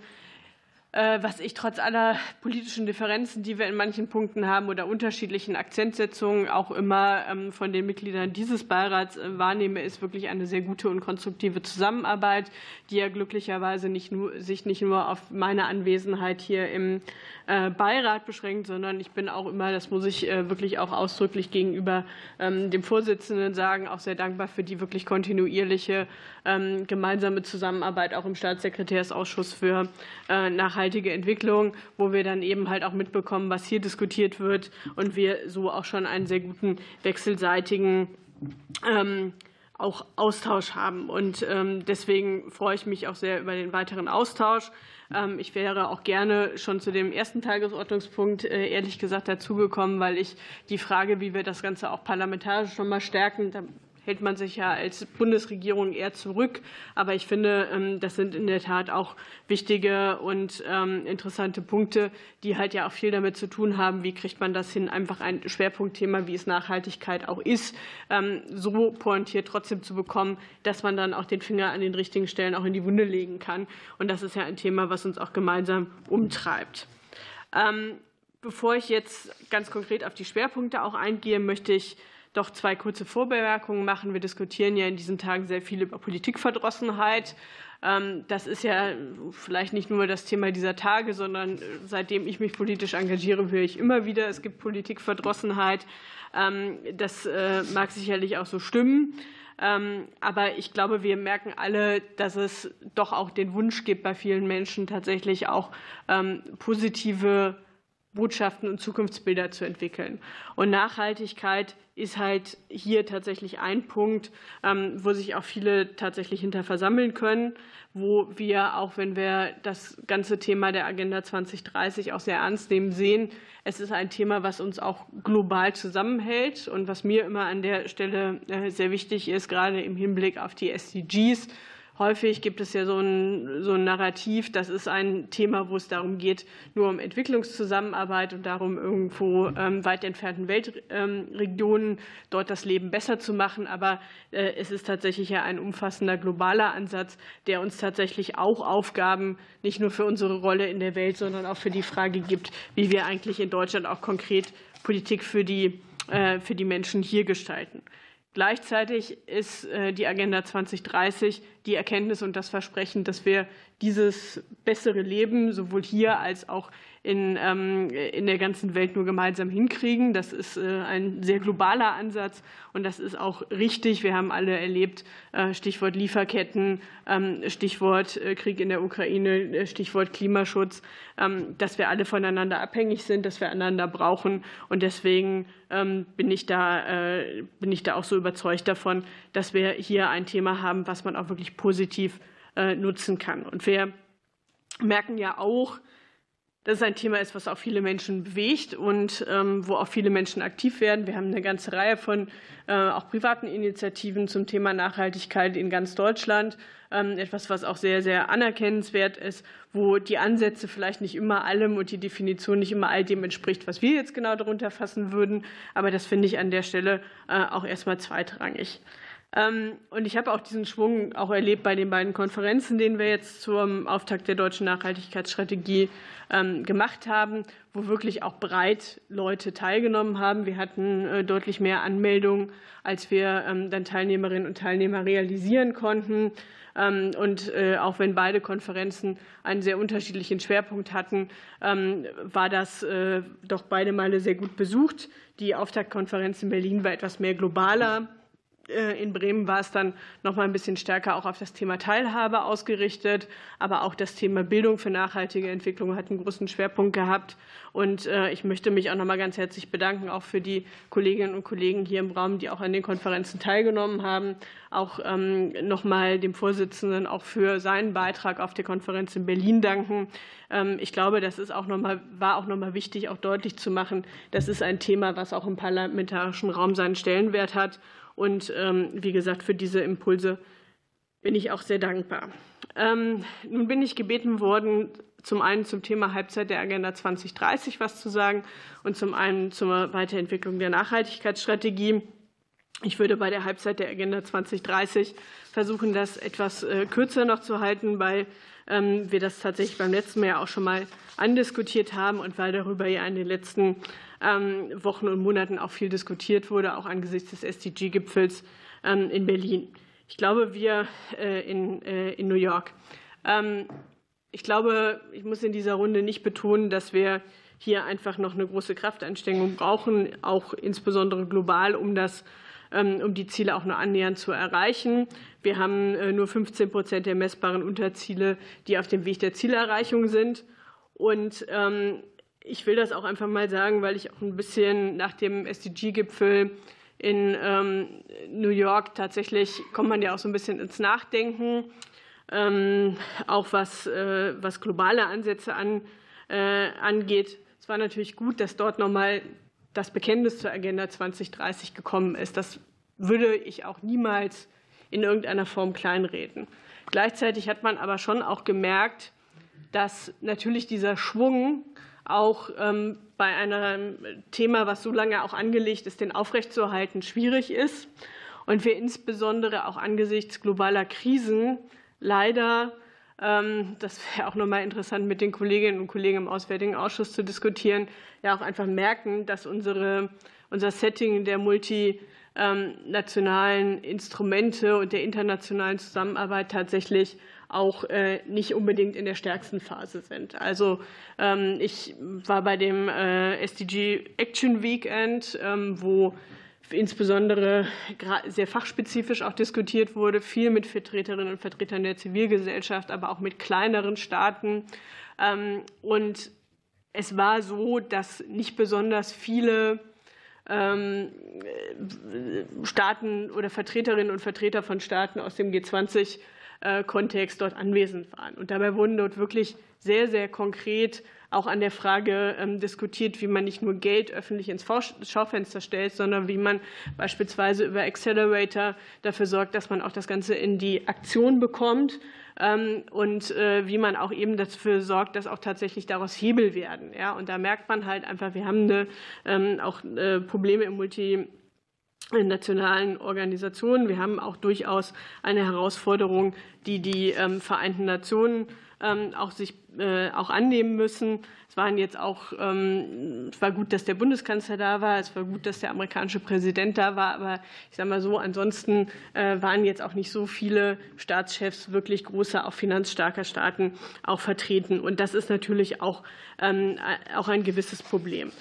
was ich trotz aller politischen Differenzen, die wir in manchen Punkten haben oder unterschiedlichen Akzentsetzungen auch immer ähm, von den Mitgliedern dieses Beirats äh, wahrnehme, ist wirklich eine sehr gute und konstruktive Zusammenarbeit, die ja glücklicherweise nicht nur, sich nicht nur auf meine Anwesenheit hier im äh, Beirat beschränkt, sondern ich bin auch immer, das muss ich wirklich auch ausdrücklich gegenüber ähm, dem Vorsitzenden sagen, auch sehr dankbar für die wirklich kontinuierliche ähm, gemeinsame Zusammenarbeit auch im Staatssekretärsausschuss für nachhaltige Entwicklung, wo wir dann eben halt auch mitbekommen, was hier diskutiert wird und wir so auch schon einen sehr guten wechselseitigen auch Austausch haben. Und deswegen freue ich mich auch sehr über den weiteren Austausch. Ich wäre auch gerne schon zu dem ersten Tagesordnungspunkt äh, ehrlich gesagt dazugekommen, weil ich die Frage, wie wir das Ganze auch parlamentarisch noch mal stärken, hält man sich ja als Bundesregierung eher zurück. Aber ich finde, ähm, das sind in der Tat auch wichtige und ähm, interessante Punkte, die halt ja auch viel damit zu tun haben, wie kriegt man das hin, einfach ein Schwerpunktthema, wie es Nachhaltigkeit auch ist, ähm, so pointiert trotzdem zu bekommen, dass man dann auch den Finger an den richtigen Stellen auch in die Wunde legen kann. Und das ist ja ein Thema, was uns auch gemeinsam umtreibt. Bevor ich jetzt ganz konkret auf die Schwerpunkte auch eingehe, möchte ich doch zwei kurze Vorbemerkungen machen. Wir diskutieren ja in diesen Tagen sehr viel über Politikverdrossenheit. Ähm, das ist ja vielleicht nicht nur das Thema dieser Tage, sondern seitdem ich mich politisch engagiere, höre ich immer wieder, es gibt Politikverdrossenheit. Ähm, das äh, mag sicherlich auch so stimmen. Ähm, aber ich glaube, wir merken alle, dass es doch auch den Wunsch gibt, bei vielen Menschen tatsächlich auch positive Botschaften und Zukunftsbilder zu entwickeln. Und Nachhaltigkeit ist halt hier tatsächlich ein Punkt, ähm, wo sich auch viele tatsächlich hinter versammeln können, wo wir, auch wenn wir das ganze Thema der Agenda 2030 auch sehr ernst nehmen, sehen, es ist ein Thema, was uns auch global zusammenhält und was mir immer an der Stelle äh, sehr wichtig ist, gerade im Hinblick auf die SDGs Häufig gibt es ja so ein, so ein Narrativ, das ist ein Thema, wo es darum geht, nur um Entwicklungszusammenarbeit und darum, irgendwo ähm, weit entfernten Weltregionen ähm, dort das Leben besser zu machen. Aber äh, es ist tatsächlich ja ein umfassender globaler Ansatz, der uns tatsächlich auch Aufgaben nicht nur für unsere Rolle in der Welt, sondern auch für die Frage gibt, wie wir eigentlich in Deutschland auch konkret Politik für die, äh, für die Menschen hier gestalten. Gleichzeitig ist äh, die Agenda 2030 die Erkenntnis und das Versprechen, dass wir dieses bessere Leben sowohl hier als auch in, ähm, in der ganzen Welt nur gemeinsam hinkriegen. Das ist äh, ein sehr globaler Ansatz und das ist auch richtig. Wir haben alle erlebt, äh, Stichwort Lieferketten, ähm, Stichwort äh, Krieg in der Ukraine, Stichwort Klimaschutz, ähm, dass wir alle voneinander abhängig sind, dass wir einander brauchen. Und deswegen bin ich, da, bin ich da auch so überzeugt davon, dass wir hier ein Thema haben, was man auch wirklich positiv nutzen kann. Und wir merken ja auch, dass es ein Thema ist, was auch viele Menschen bewegt und ähm, wo auch viele Menschen aktiv werden. Wir haben eine ganze Reihe von äh, auch privaten Initiativen zum Thema Nachhaltigkeit in ganz Deutschland. Ähm, etwas, was auch sehr, sehr anerkennenswert ist, wo die Ansätze vielleicht nicht immer allem und die Definition nicht immer all dem entspricht, was wir jetzt genau darunter fassen würden. Aber das finde ich an der Stelle äh, auch erstmal zweitrangig. Ähm, und ich habe auch diesen Schwung auch erlebt bei den beiden Konferenzen, den wir jetzt zum Auftakt der deutschen Nachhaltigkeitsstrategie ähm, gemacht haben, wo wirklich auch breit Leute teilgenommen haben. Wir hatten äh, deutlich mehr Anmeldungen, als wir ähm, dann Teilnehmerinnen und Teilnehmer realisieren konnten. Und äh, auch wenn beide Konferenzen einen sehr unterschiedlichen Schwerpunkt hatten, war das äh, doch beide Male sehr gut besucht. Die Auftaktkonferenz in Berlin war etwas mehr globaler in Bremen war es dann noch mal ein bisschen stärker auch auf das Thema Teilhabe ausgerichtet, aber auch das Thema Bildung für nachhaltige Entwicklung hat einen großen Schwerpunkt gehabt. Und äh, ich möchte mich auch noch mal ganz herzlich bedanken, auch für die Kolleginnen und Kollegen hier im Raum, die auch an den Konferenzen teilgenommen haben. Auch ähm, noch mal dem Vorsitzenden auch für seinen Beitrag auf der Konferenz in Berlin danken. Ähm, ich glaube, das ist auch noch mal, war auch noch mal wichtig, auch deutlich zu machen, das ist ein Thema, was auch im parlamentarischen Raum seinen Stellenwert hat. Und ähm, wie gesagt, für diese Impulse bin ich auch sehr dankbar. Ähm, nun bin ich gebeten worden, zum einen zum Thema Halbzeit der Agenda 2030 was zu sagen und zum einen zur Weiterentwicklung der Nachhaltigkeitsstrategie. Ich würde bei der Halbzeit der Agenda 2030 versuchen, das etwas kürzer noch zu halten, weil wir das tatsächlich beim letzten Mal ja auch schon mal andiskutiert haben und weil darüber ja in den letzten ähm, Wochen und Monaten auch viel diskutiert wurde, auch angesichts des SDG-Gipfels ähm, in Berlin. Ich glaube, wir äh, in, äh, in New York. Ich glaube, ich muss in dieser Runde nicht betonen, dass wir hier einfach noch eine große Kraftanstrengung brauchen, auch insbesondere global, um das um die Ziele auch nur annähernd zu erreichen. Wir haben äh, nur 15 Prozent der messbaren Unterziele, die auf dem Weg der Zielerreichung sind. Und ähm, ich will das auch einfach mal sagen, weil ich auch ein bisschen nach dem SDG-Gipfel in ähm, New York tatsächlich kommt man ja auch so ein bisschen ins Nachdenken, ähm, auch was, äh, was globale Ansätze an, äh, angeht. Es war natürlich gut, dass dort nochmal das Bekenntnis zur Agenda 2030 gekommen ist. Das würde ich auch niemals in irgendeiner Form kleinreden. Gleichzeitig hat man aber schon auch gemerkt, dass natürlich dieser Schwung auch ähm, bei einem Thema, was so lange auch angelegt ist, den aufrechtzuerhalten, schwierig ist. Und wir insbesondere auch angesichts globaler Krisen leider, ähm, das wäre auch nochmal interessant mit den Kolleginnen und Kollegen im Auswärtigen Ausschuss zu diskutieren, ja auch einfach merken, dass unsere, unser Setting der Multi- nationalen Instrumente und der internationalen Zusammenarbeit tatsächlich auch äh, nicht unbedingt in der stärksten Phase sind. Also ähm, ich war bei dem äh, SDG Action Weekend, ähm, wo insbesondere sehr fachspezifisch auch diskutiert wurde, viel mit Vertreterinnen und Vertretern der Zivilgesellschaft, aber auch mit kleineren Staaten. Und es war so, dass nicht besonders viele ähm, Staaten oder Vertreterinnen und Vertreter von Staaten aus dem G20-Kontext dort anwesend waren. Und dabei wurden dort wirklich sehr, sehr konkret auch an der Frage ähm, diskutiert, wie man nicht nur Geld öffentlich ins Schaufenster stellt, sondern wie man beispielsweise über Accelerator dafür sorgt, dass man auch das Ganze in die Aktion bekommt ähm, und äh, wie man auch eben dafür sorgt, dass auch tatsächlich daraus Hebel werden. Ja? Und da merkt man halt einfach, wir haben eine, ähm, auch äh, Probleme im Multi nationalen Organisationen. Wir haben auch durchaus eine Herausforderung, die die ähm, Vereinten Nationen auch sich äh, auch annehmen müssen. Es waren jetzt auch, ähm, es war gut, dass der Bundeskanzler da war, es war gut, dass der amerikanische Präsident da war, aber ich sage mal so, ansonsten äh, waren jetzt auch nicht so viele Staatschefs wirklich großer, auch finanzstarker Staaten auch vertreten. Und das ist natürlich auch, ähm, auch ein gewisses Problem.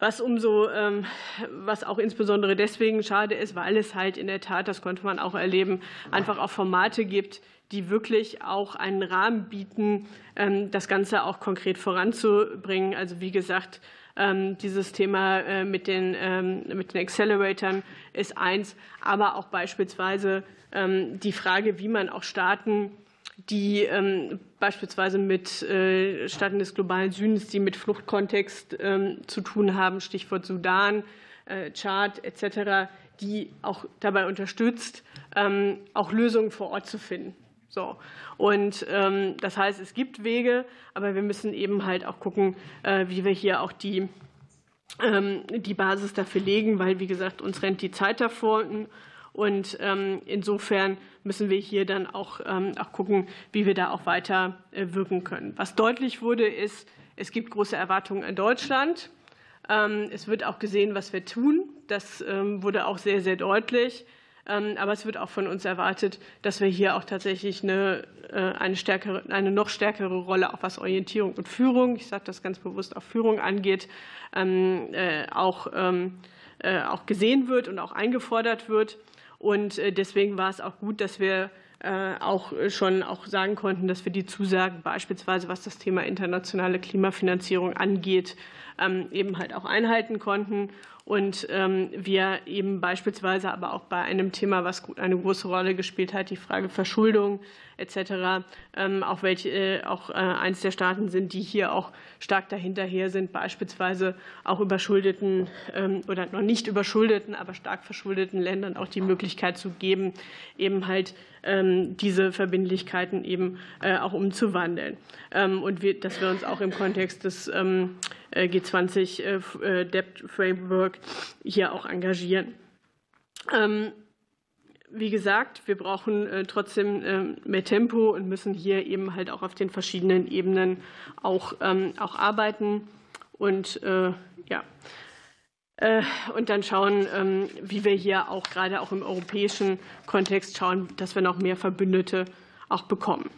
Was umso, ähm, was auch insbesondere deswegen schade ist, weil es halt in der Tat, das konnte man auch erleben, einfach auch Formate gibt, die wirklich auch einen Rahmen bieten, ähm, das Ganze auch konkret voranzubringen. Also wie gesagt, ähm, dieses Thema äh, mit den, mit den Acceleratoren ist eins, aber auch beispielsweise die Frage, wie man auch Staaten die beispielsweise mit äh, Staaten des globalen Südens, die mit Fluchtkontext zu tun haben, Stichwort Sudan, äh, Tschad etc., die auch dabei unterstützt, auch Lösungen vor Ort zu finden. So. Und ähm, das heißt, es gibt Wege, aber wir müssen eben halt auch gucken, äh, wie wir hier auch die, ähm, die Basis dafür legen, weil, wie gesagt, uns rennt die Zeit davor. Und ähm, insofern müssen wir hier dann auch, ähm, auch gucken, wie wir da auch weiter äh, wirken können. Was deutlich wurde, ist, es gibt große Erwartungen an Deutschland. Ähm, es wird auch gesehen, was wir tun. Das wurde auch sehr, sehr deutlich. Aber es wird auch von uns erwartet, dass wir hier auch tatsächlich eine, äh, eine, stärkere, eine noch stärkere Rolle, auch was Orientierung und Führung, ich sage das ganz bewusst, auch Führung angeht, äh, auch, auch gesehen wird und auch eingefordert wird. Und deswegen war es auch gut, dass wir auch schon auch sagen konnten, dass wir die Zusagen beispielsweise, was das Thema internationale Klimafinanzierung angeht, eben halt auch einhalten konnten. Und ähm, wir eben beispielsweise aber auch bei einem Thema, was eine große Rolle gespielt hat, die Frage Verschuldung etc., ähm, auch welche äh, auch äh, eines der Staaten sind, die hier auch stark dahinterher sind, beispielsweise auch überschuldeten ähm, oder noch nicht überschuldeten, aber stark verschuldeten Ländern auch die Möglichkeit zu geben, eben halt diese Verbindlichkeiten eben äh, auch umzuwandeln. Und wir, dass wir uns auch im Kontext des G20 Debt Framework hier auch engagieren. Ähm, wie gesagt, wir brauchen äh, trotzdem äh, mehr Tempo und müssen hier eben halt auch auf den verschiedenen Ebenen auch, ähm, auch arbeiten und äh, ja. Äh, und dann schauen, ähm, wie wir hier auch gerade auch im europäischen Kontext schauen, dass wir noch mehr Verbündete auch bekommen.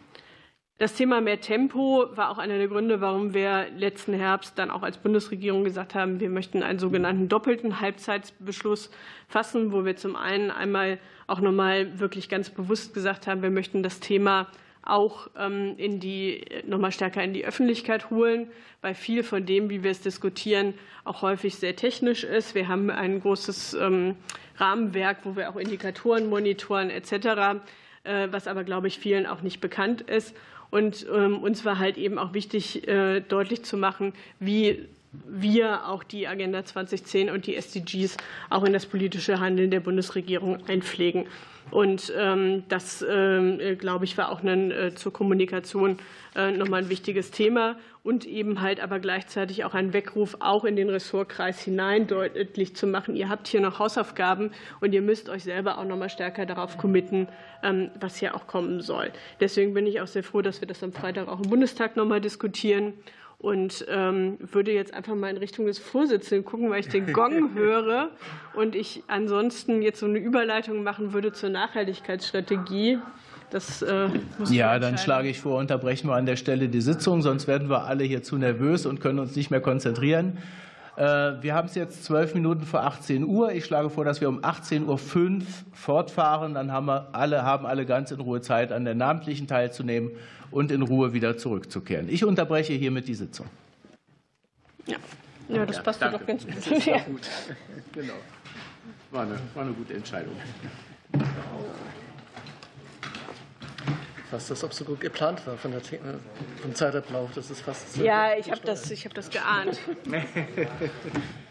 Das Thema mehr Tempo war auch einer der Gründe, warum wir letzten Herbst dann auch als Bundesregierung gesagt haben, wir möchten einen sogenannten doppelten Halbzeitbeschluss fassen, wo wir zum einen einmal auch nochmal wirklich ganz bewusst gesagt haben, wir möchten das Thema auch ähm, in die, nochmal stärker in die Öffentlichkeit holen, weil viel von dem, wie wir es diskutieren, auch häufig sehr technisch ist. Wir haben ein großes ähm, Rahmenwerk, wo wir auch Indikatoren monitoren etc., äh, was aber, glaube ich, vielen auch nicht bekannt ist. Und ähm, uns war halt eben auch wichtig, äh, deutlich zu machen, wie wir auch die Agenda 2010 und die SDGs auch in das politische Handeln der Bundesregierung einpflegen. Und ähm, das, äh, glaube ich, war auch äh, zur Kommunikation nochmal ein wichtiges Thema und eben halt aber gleichzeitig auch ein Weckruf auch in den Ressortkreis hinein deutlich zu machen, ihr habt hier noch Hausaufgaben und ihr müsst euch selber auch nochmal stärker darauf committen, ähm, was hier auch kommen soll. Deswegen bin ich auch sehr froh, dass wir das am Freitag auch im Bundestag nochmal diskutieren und ähm, würde jetzt einfach mal in Richtung des Vorsitzenden gucken, weil ich den Gong höre und ich ansonsten jetzt so eine Überleitung machen würde zur Nachhaltigkeitsstrategie. Das äh, ja, dann schlage ich vor, unterbrechen wir an der Stelle die Sitzung, sonst werden wir alle hier zu nervös und können uns nicht mehr konzentrieren. Äh, wir haben es jetzt zwölf Minuten vor 18 Uhr. Ich schlage vor, dass wir um 18.05 Uhr fortfahren. Dann haben wir alle, haben alle ganz in Ruhe Zeit, an der namentlichen teilzunehmen und in Ruhe wieder zurückzukehren. Ich unterbreche hiermit die Sitzung. Ja, ja das passt ja, doch ganz gut. Das ist gut. Genau. War eine, war eine gute Entscheidung. Fast, als ob so gut geplant war von der, vom Zeitablauf. Das ist fast. Ja, ich habe das, hab das geahnt.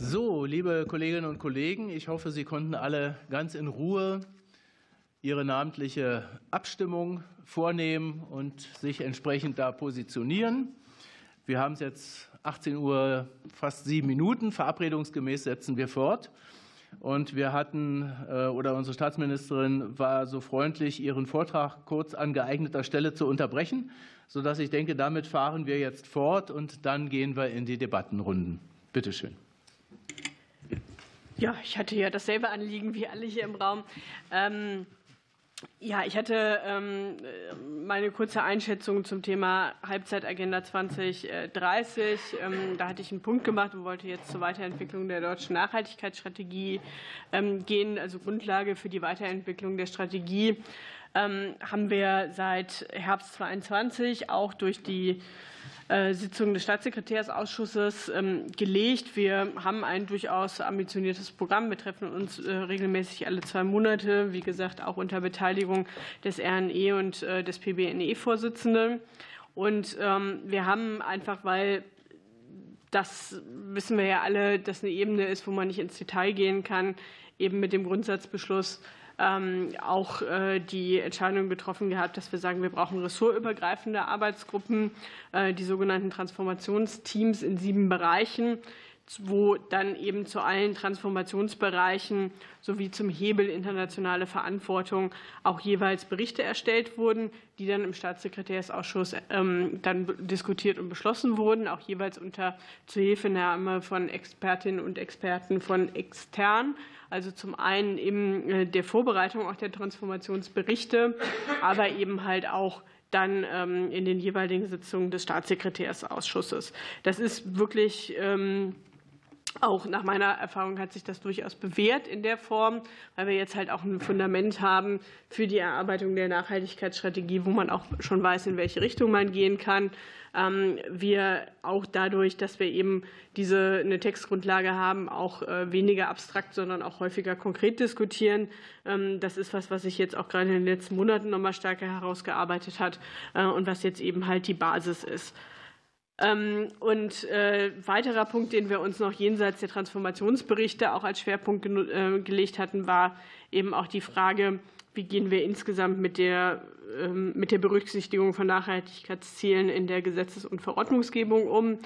So, liebe Kolleginnen und Kollegen, ich hoffe, Sie konnten alle ganz in Ruhe Ihre namentliche Abstimmung vornehmen und sich entsprechend da positionieren. Wir haben es jetzt 18 Uhr, fast sieben Minuten. Verabredungsgemäß setzen wir fort. Und wir hatten, äh, oder unsere Staatsministerin war so freundlich, ihren Vortrag kurz an geeigneter Stelle zu unterbrechen, sodass ich denke, damit fahren wir jetzt fort und dann gehen wir in die Debattenrunden. Bitte schön. Ja, ich hatte ja dasselbe Anliegen wie alle hier im Raum. Ähm ja, ich hatte ähm, meine kurze Einschätzung zum Thema Halbzeitagenda 2030. Ähm, da hatte ich einen Punkt gemacht und wollte jetzt zur Weiterentwicklung der deutschen Nachhaltigkeitsstrategie ähm, gehen. Also Grundlage für die Weiterentwicklung der Strategie haben wir seit Herbst 2022 auch durch die Sitzung des Staatssekretärsausschusses ähm, gelegt. Wir haben ein durchaus ambitioniertes Programm. Wir treffen uns äh, regelmäßig alle zwei Monate, wie gesagt, auch unter Beteiligung des RNE und äh, des PBNE-Vorsitzenden. Und ähm, wir haben einfach, weil das wissen wir ja alle, dass eine Ebene ist, wo man nicht ins Detail gehen kann, eben mit dem Grundsatzbeschluss auch äh, die Entscheidung getroffen gehabt, dass wir sagen, wir brauchen ressortübergreifende Arbeitsgruppen, äh, die sogenannten Transformationsteams in sieben Bereichen wo dann eben zu allen Transformationsbereichen sowie zum Hebel internationale Verantwortung auch jeweils Berichte erstellt wurden, die dann im Staatssekretärsausschuss ähm, dann diskutiert und beschlossen wurden, auch jeweils unter Zuhilfenahme von Expertinnen und Experten von extern. Also zum einen eben äh, der Vorbereitung auch der Transformationsberichte, aber eben halt auch dann ähm, in den jeweiligen Sitzungen des Staatssekretärsausschusses. Das ist wirklich ähm, auch nach meiner Erfahrung hat sich das durchaus bewährt in der Form, weil wir jetzt halt auch ein Fundament haben für die Erarbeitung der Nachhaltigkeitsstrategie, wo man auch schon weiß, in welche Richtung man gehen kann. Ähm, wir auch dadurch, dass wir eben diese eine Textgrundlage haben, auch äh, weniger abstrakt, sondern auch häufiger konkret diskutieren. Ähm, das ist was, was sich jetzt auch gerade in den letzten Monaten noch mal stärker herausgearbeitet hat äh, und was jetzt eben halt die Basis ist. Ähm, und äh, weiterer Punkt, den wir uns noch jenseits der Transformationsberichte auch als Schwerpunkt äh, gelegt hatten, war eben auch die Frage, wie gehen wir insgesamt mit der, ähm, mit der Berücksichtigung von Nachhaltigkeitszielen in der Gesetzes- und Verordnungsgebung um.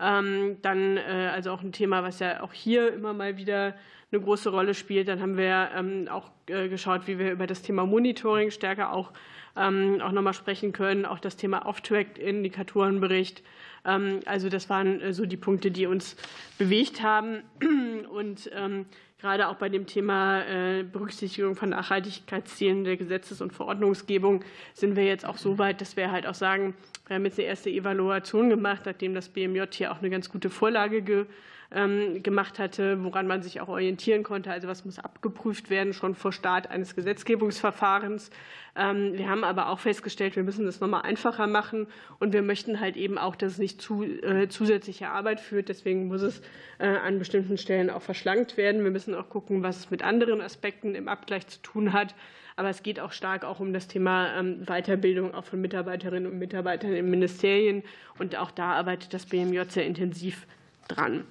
Ähm, dann äh, also auch ein Thema, was ja auch hier immer mal wieder eine große Rolle spielt. Dann haben wir auch geschaut, wie wir über das Thema Monitoring stärker auch, auch nochmal sprechen können. Auch das Thema Off-Track-Indikatorenbericht ähm, also das waren äh, so die Punkte, die uns bewegt haben. Und ähm, gerade auch bei dem Thema äh, Berücksichtigung von Nachhaltigkeitszielen der Gesetzes- und Verordnungsgebung sind wir jetzt auch so weit, dass wir halt auch sagen, wir haben jetzt eine erste Evaluation gemacht, nachdem das BMJ hier auch eine ganz gute Vorlage ge ähm, gemacht hatte, woran man sich auch orientieren konnte. Also was muss abgeprüft werden schon vor Start eines Gesetzgebungsverfahrens. Ähm, wir haben aber auch festgestellt, wir müssen das nochmal einfacher machen und wir möchten halt eben auch, dass es nicht zu äh, zusätzliche Arbeit führt. Deswegen muss es äh, an bestimmten Stellen auch verschlankt werden. Wir müssen auch gucken, was es mit anderen Aspekten im Abgleich zu tun hat. Aber es geht auch stark auch um das Thema ähm, Weiterbildung auch von Mitarbeiterinnen und Mitarbeitern in Ministerien. Und auch da arbeitet das BMJ sehr intensiv dran.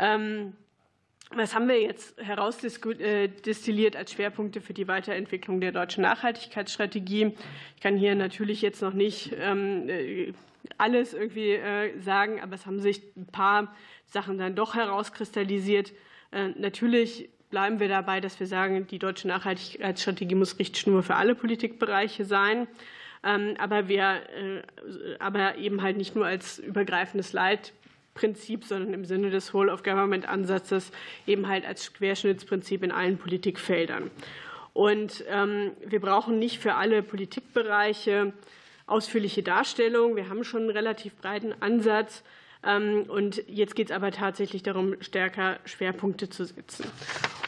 Ähm, was haben wir jetzt herausdestilliert als Schwerpunkte für die Weiterentwicklung der deutschen Nachhaltigkeitsstrategie? Ich kann hier natürlich jetzt noch nicht ähm, äh, alles irgendwie äh, sagen, aber es haben sich ein paar Sachen dann doch herauskristallisiert. Äh, natürlich bleiben wir dabei, dass wir sagen, die deutsche Nachhaltigkeitsstrategie muss Richtschnur für alle Politikbereiche sein. Ähm, aber wir, aber eben halt nicht nur als übergreifendes Leit Prinzip, sondern im Sinne des Whole-of-Government-Ansatzes eben halt als Querschnittsprinzip in allen Politikfeldern. Und ähm, wir brauchen nicht für alle Politikbereiche ausführliche Darstellung. Wir haben schon einen relativ breiten Ansatz. Ähm, und jetzt geht es aber tatsächlich darum, stärker Schwerpunkte zu setzen.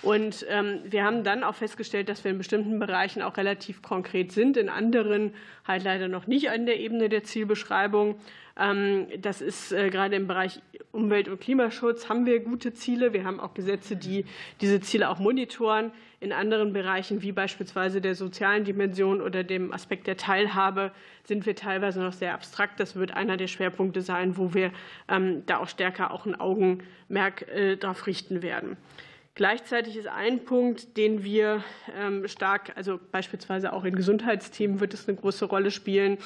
Und ähm, wir haben dann auch festgestellt, dass wir in bestimmten Bereichen auch relativ konkret sind, in anderen halt leider noch nicht an der Ebene der Zielbeschreibung. Ähm, das ist äh, gerade im Bereich Umwelt- und Klimaschutz haben wir gute Ziele. Wir haben auch Gesetze, die diese Ziele auch monitoren. In anderen Bereichen, wie beispielsweise der sozialen Dimension oder dem Aspekt der Teilhabe, sind wir teilweise noch sehr abstrakt. Das wird einer der Schwerpunkte sein, wo wir ähm, da auch stärker auch ein Augenmerk äh, darauf richten werden. Gleichzeitig ist ein Punkt, den wir ähm, stark, also beispielsweise auch in Gesundheitsthemen wird es eine große Rolle spielen.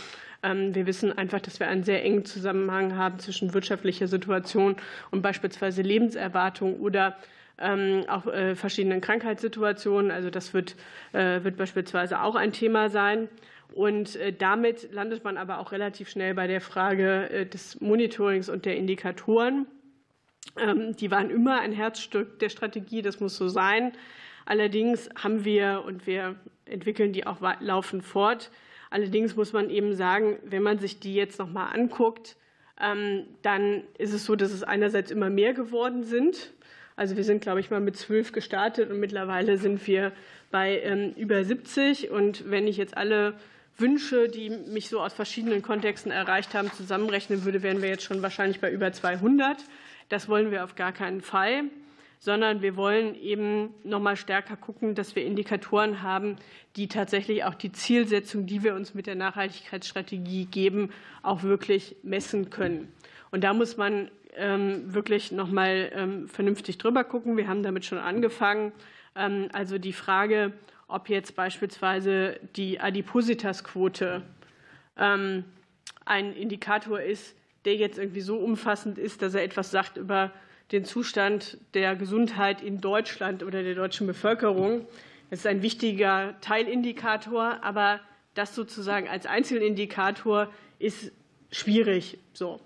Ähm, wir wissen einfach, dass wir einen sehr engen Zusammenhang haben zwischen wirtschaftlicher Situation und beispielsweise Lebenserwartung oder ähm, auch äh, verschiedenen Krankheitssituationen. Also das wird, äh, wird beispielsweise auch ein Thema sein. Und äh, damit landet man aber auch relativ schnell bei der Frage des Monitorings und der Indikatoren. Ähm, die waren immer ein Herzstück der Strategie, das muss so sein. Allerdings haben wir, und wir entwickeln die auch laufend fort, allerdings muss man eben sagen, wenn man sich die jetzt noch mal anguckt, ähm, dann ist es so, dass es einerseits immer mehr geworden sind. Also wir sind, glaube ich, mal mit zwölf gestartet und mittlerweile sind wir bei ähm, über 70. Und wenn ich jetzt alle Wünsche, die mich so aus verschiedenen Kontexten erreicht haben, zusammenrechnen würde, wären wir jetzt schon wahrscheinlich bei über 200. Das wollen wir auf gar keinen Fall, sondern wir wollen eben noch mal stärker gucken, dass wir Indikatoren haben, die tatsächlich auch die Zielsetzung, die wir uns mit der Nachhaltigkeitsstrategie geben, auch wirklich messen können. Und da muss man ähm, wirklich noch mal ähm, vernünftig drüber gucken. Wir haben damit schon angefangen. Ähm, also die Frage, ob jetzt beispielsweise die Adipositasquote ein Indikator ist, der jetzt irgendwie so umfassend ist, dass er etwas sagt über den Zustand der Gesundheit in Deutschland oder der deutschen Bevölkerung. Das ist ein wichtiger Teilindikator, aber das sozusagen als Einzelindikator ist schwierig. So.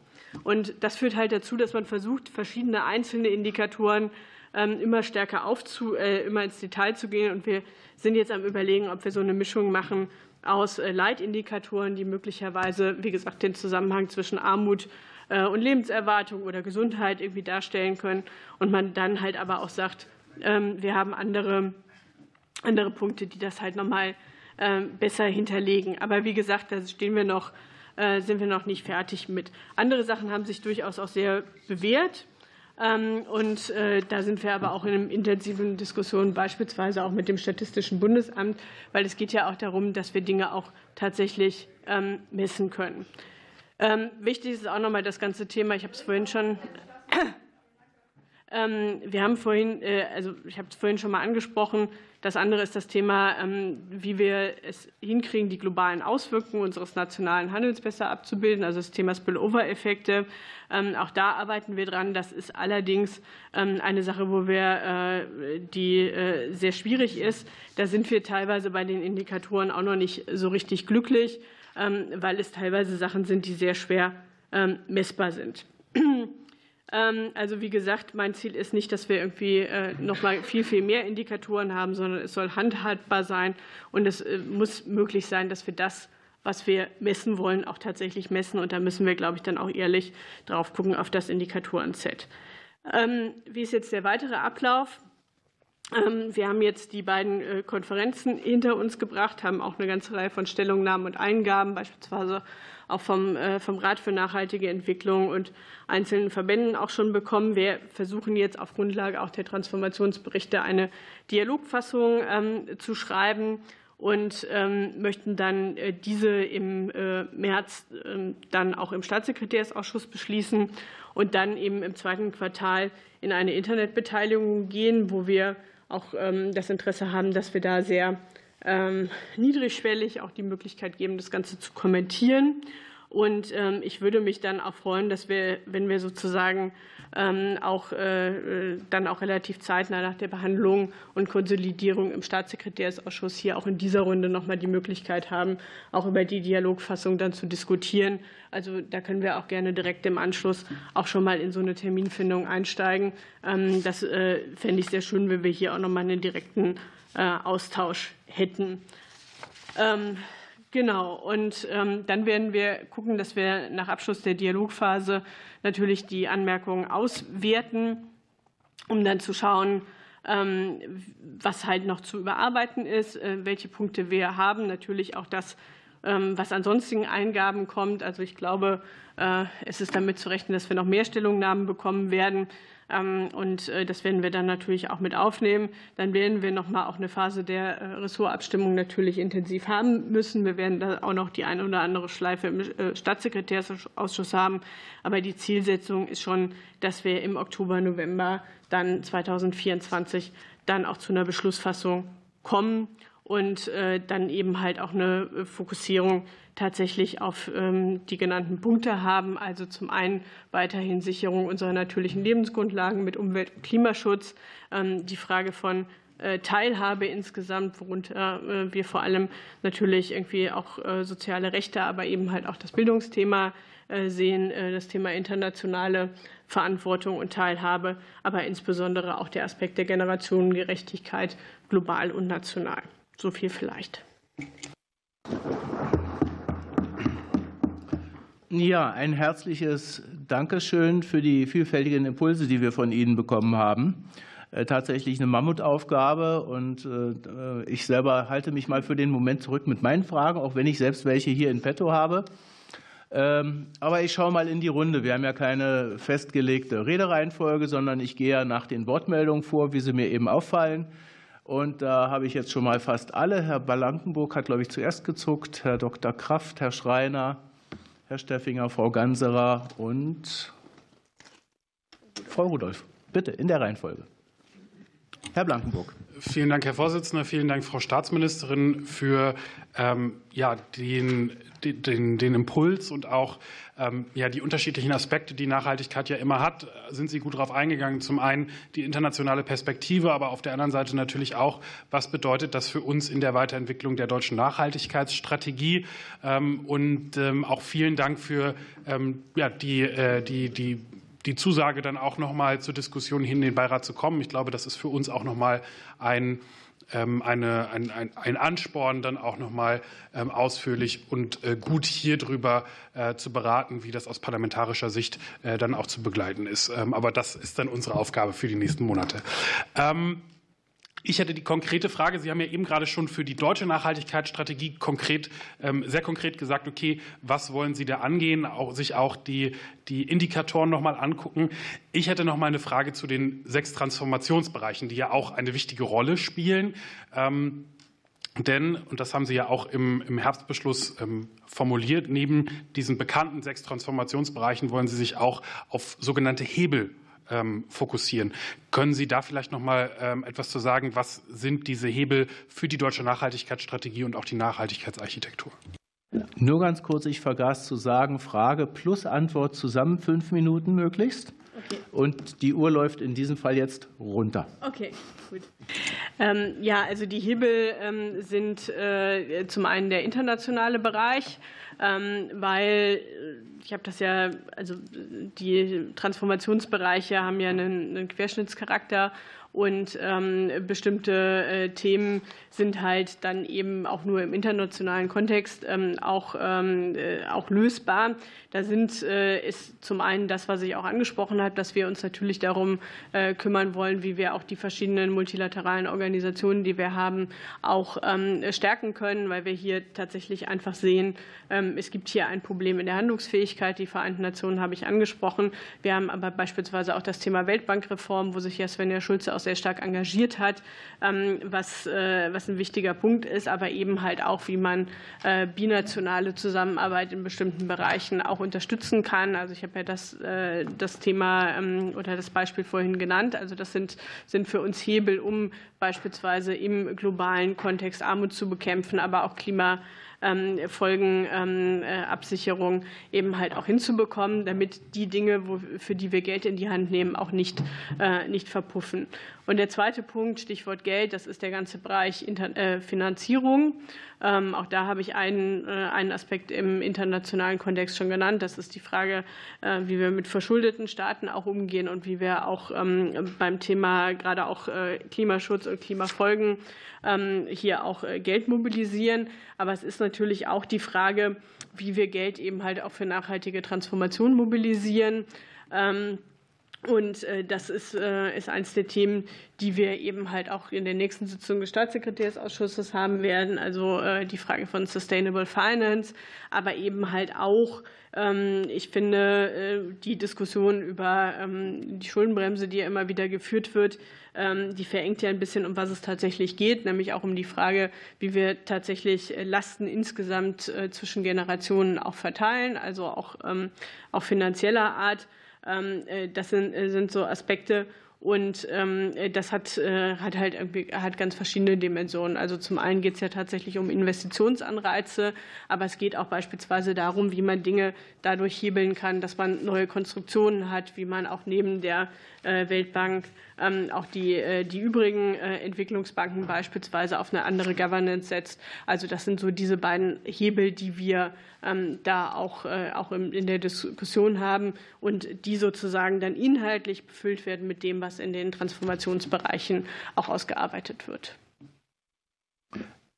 Und das führt halt dazu, dass man versucht, verschiedene einzelne Indikatoren ähm, immer stärker aufzu, äh, immer ins Detail zu gehen. Und wir sind jetzt am Überlegen, ob wir so eine Mischung machen aus äh, Leitindikatoren, die möglicherweise, wie gesagt, den Zusammenhang zwischen Armut äh, und Lebenserwartung oder Gesundheit irgendwie darstellen können. Und man dann halt aber auch sagt, ähm, wir haben andere, andere Punkte, die das halt nochmal ähm, besser hinterlegen. Aber wie gesagt, da stehen wir noch, äh, sind wir noch nicht fertig mit. Andere Sachen haben sich durchaus auch sehr bewährt. Ähm, und äh, da sind wir aber auch in intensiven Diskussion, beispielsweise auch mit dem Statistischen Bundesamt, weil es geht ja auch darum, dass wir Dinge auch tatsächlich ähm, messen können. Ähm, wichtig ist auch noch mal das ganze Thema, ich habe es vorhin schon wir haben vorhin, äh, also ich habe es vorhin schon mal angesprochen, das andere ist das Thema, ähm, wie wir es hinkriegen, die globalen Auswirkungen unseres nationalen Handels besser abzubilden, also das Thema Spillover-Effekte. Ähm, auch da arbeiten wir dran. Das ist allerdings ähm, eine Sache, wo wir, äh, die äh, sehr schwierig ist. Da sind wir teilweise bei den Indikatoren auch noch nicht so richtig glücklich, weil es teilweise Sachen sind, die sehr schwer messbar sind. Ähm, also wie gesagt, mein Ziel ist nicht, dass wir irgendwie äh, noch mal viel, viel mehr Indikatoren haben, sondern es soll handhabbar sein und es äh, muss möglich sein, dass wir das, was wir messen wollen, auch tatsächlich messen. Und da müssen wir, glaube ich, dann auch ehrlich drauf gucken auf das Indikatoren-Set. Ähm, wie ist jetzt der weitere Ablauf? Ähm, wir haben jetzt die beiden äh, Konferenzen hinter uns gebracht, haben auch eine ganze Reihe von Stellungnahmen und Eingaben, beispielsweise auch vom, äh, vom Rat für nachhaltige Entwicklung und einzelnen Verbänden auch schon bekommen. Wir versuchen jetzt auf Grundlage auch der Transformationsberichte eine Dialogfassung ähm, zu schreiben und ähm, möchten dann äh, diese im März dann auch im Staatssekretärsausschuss beschließen und dann eben im zweiten Quartal in eine Internetbeteiligung gehen, wo wir auch ähm, das Interesse haben, dass wir da sehr ähm, niedrigschwellig auch die Möglichkeit geben, das Ganze zu kommentieren. Und ähm, ich würde mich dann auch freuen, dass wir, wenn wir sozusagen auch äh, dann auch relativ zeitnah nach der Behandlung und Konsolidierung im Staatssekretärsausschuss hier auch in dieser Runde noch mal die Möglichkeit haben, auch über die Dialogfassung dann zu diskutieren. Also da können wir auch gerne direkt im Anschluss auch schon mal in so eine Terminfindung einsteigen. Ähm, das äh, fände ich sehr schön, wenn wir hier auch noch mal einen direkten äh, Austausch hätten. Ähm, Genau, und ähm, dann werden wir gucken, dass wir nach Abschluss der Dialogphase natürlich die Anmerkungen auswerten, um dann zu schauen, ähm, was halt noch zu überarbeiten ist, äh, welche Punkte wir haben. Natürlich auch das, was an sonstigen Eingaben kommt. Also ich glaube, es ist damit zu rechnen, dass wir noch mehr Stellungnahmen bekommen werden. Ähm, und äh, das werden wir dann natürlich auch mit aufnehmen. Dann werden wir noch mal auch eine Phase der äh, Ressortabstimmung natürlich intensiv haben müssen. Wir werden da auch noch die eine oder andere Schleife im äh, Staatssekretärsausschuss haben. Aber die Zielsetzung ist schon, dass wir im Oktober, November dann 2024 dann auch zu einer Beschlussfassung kommen und dann eben halt auch eine Fokussierung tatsächlich auf ähm, die genannten Punkte haben. Also zum einen weiterhin Sicherung unserer natürlichen Lebensgrundlagen mit Umwelt- und Klimaschutz, ähm, die Frage von äh, Teilhabe insgesamt, worunter äh, wir vor allem natürlich irgendwie auch äh, soziale Rechte, aber eben halt auch das Bildungsthema sehen, das Thema internationale Verantwortung und Teilhabe, aber insbesondere auch der Aspekt der Generationengerechtigkeit global und national. So viel vielleicht. Ja, ein herzliches Dankeschön für die vielfältigen Impulse, die wir von Ihnen bekommen haben. Äh, tatsächlich eine Mammutaufgabe und äh, ich selber halte mich mal für den Moment zurück mit meinen Fragen, auch wenn ich selbst welche hier in petto habe. Ähm, aber ich schaue mal in die Runde. Wir haben ja keine festgelegte Redereihenfolge, sondern ich gehe ja nach den Wortmeldungen vor, wie sie mir eben auffallen. Und da habe ich jetzt schon mal fast alle. Herr Balankenburg hat, glaube ich, zuerst gezuckt, Herr Dr. Kraft, Herr Schreiner, Herr Steffinger, Frau Ganserer und Frau Rudolph. Bitte in der Reihenfolge. Herr Blankenburg. Vielen Dank, Herr Vorsitzender. Vielen Dank, Frau Staatsministerin, für ähm, ja, den, den, den Impuls und auch ähm, ja, die unterschiedlichen Aspekte, die Nachhaltigkeit ja immer hat, sind Sie gut darauf eingegangen. Zum einen die internationale Perspektive, aber auf der anderen Seite natürlich auch, was bedeutet das für uns in der Weiterentwicklung der deutschen Nachhaltigkeitsstrategie. Ähm, und ähm, auch vielen Dank für ja, die, äh, die, die die Zusage dann auch noch mal zur Diskussion hin in den Beirat zu kommen. Ich glaube, das ist für uns auch noch mal ein ähm, eine, ein, ein, ein Ansporn, dann auch noch mal ähm, ausführlich und äh, gut hier drüber äh, zu beraten, wie das aus parlamentarischer Sicht äh, dann auch zu begleiten ist. Ähm, aber das ist dann unsere Aufgabe für die nächsten Monate. Ich hätte die konkrete Frage. Sie haben ja eben gerade schon für die deutsche Nachhaltigkeitsstrategie konkret, ähm, sehr konkret gesagt, okay, was wollen Sie da angehen, auch, sich auch die, die Indikatoren nochmal angucken. Ich hätte noch mal eine Frage zu den sechs Transformationsbereichen, die ja auch eine wichtige Rolle spielen. Ähm, denn, und das haben Sie ja auch im, im Herbstbeschluss ähm, formuliert, neben diesen bekannten sechs Transformationsbereichen wollen Sie sich auch auf sogenannte Hebel ähm, fokussieren. Können Sie da vielleicht noch mal ähm, etwas zu sagen? Was sind diese Hebel für die deutsche Nachhaltigkeitsstrategie und auch die Nachhaltigkeitsarchitektur? Nur ganz kurz, ich vergaß zu sagen, Frage plus Antwort zusammen fünf Minuten möglichst. Okay. Und die Uhr läuft in diesem Fall jetzt runter. Okay, gut. Ähm, ja, also die Hebel ähm, sind äh, zum einen der internationale Bereich. Ähm, weil äh, ich habe das ja, also die Transformationsbereiche haben ja einen, einen Querschnittscharakter und ähm, bestimmte äh, Themen sind halt dann eben auch nur im internationalen Kontext ähm, auch, ähm, äh, auch lösbar. Da sind, äh, ist zum einen das, was ich auch angesprochen habe, dass wir uns natürlich darum äh, kümmern wollen, wie wir auch die verschiedenen multilateralen Organisationen, die wir haben, auch ähm, stärken können, weil wir hier tatsächlich einfach sehen, ähm, es gibt hier ein Problem in der Handlungsfähigkeit. Die Vereinten Nationen habe ich angesprochen. Wir haben aber beispielsweise auch das Thema Weltbankreform, wo sich ja Svenja Schulze auch sehr stark engagiert hat, ähm, was, äh, was ein wichtiger Punkt ist, aber eben halt auch, wie man äh, binationale Zusammenarbeit in bestimmten Bereichen auch unterstützen kann. Also ich habe ja das, äh, das Thema ähm, oder das Beispiel vorhin genannt. Also das sind, sind für uns Hebel, um beispielsweise im globalen Kontext Armut zu bekämpfen, aber auch Klima Folgenabsicherung ähm, äh, eben halt auch hinzubekommen, damit die Dinge, für die wir Geld in die Hand nehmen, auch nicht, äh, nicht verpuffen. Und der zweite Punkt, Stichwort Geld, das ist der ganze Bereich äh, Finanzierung. Ähm, auch da habe ich einen, einen Aspekt im internationalen Kontext schon genannt. Das ist die Frage, wie wir mit verschuldeten Staaten auch umgehen und wie wir auch beim Thema gerade auch Klimaschutz und Klimafolgen ähm, hier auch äh, Geld mobilisieren. Aber es ist natürlich auch die Frage, wie wir Geld eben halt auch für nachhaltige Transformation mobilisieren. Ähm, Und das ist, ist eines der Themen, die wir eben halt auch in der nächsten Sitzung des Staatssekretärsausschusses haben werden. Also die Frage von Sustainable Finance, aber eben halt auch ähm, ich finde, die Diskussion über ähm, die Schuldenbremse, die ja immer wieder geführt wird, ähm, die verengt ja ein bisschen, um was es tatsächlich geht, nämlich auch um die Frage, wie wir tatsächlich Lasten insgesamt äh, zwischen Generationen auch verteilen, also auch, auch finanzieller Art. Äh, das sind, äh, sind so Aspekte, und ähm, das hat, äh, hat halt hat ganz verschiedene Dimensionen. Also zum einen geht es ja tatsächlich um Investitionsanreize, aber es geht auch beispielsweise darum, wie man Dinge dadurch hebeln kann, dass man neue Konstruktionen hat, wie man auch neben der äh, Weltbank ähm, auch die, äh, die übrigen äh, Entwicklungsbanken beispielsweise auf eine andere Governance setzt. Also das sind so diese beiden Hebel, die wir ähm, da auch, auch in der Diskussion haben und die sozusagen dann inhaltlich befüllt werden mit dem, was in den Transformationsbereichen auch ausgearbeitet wird.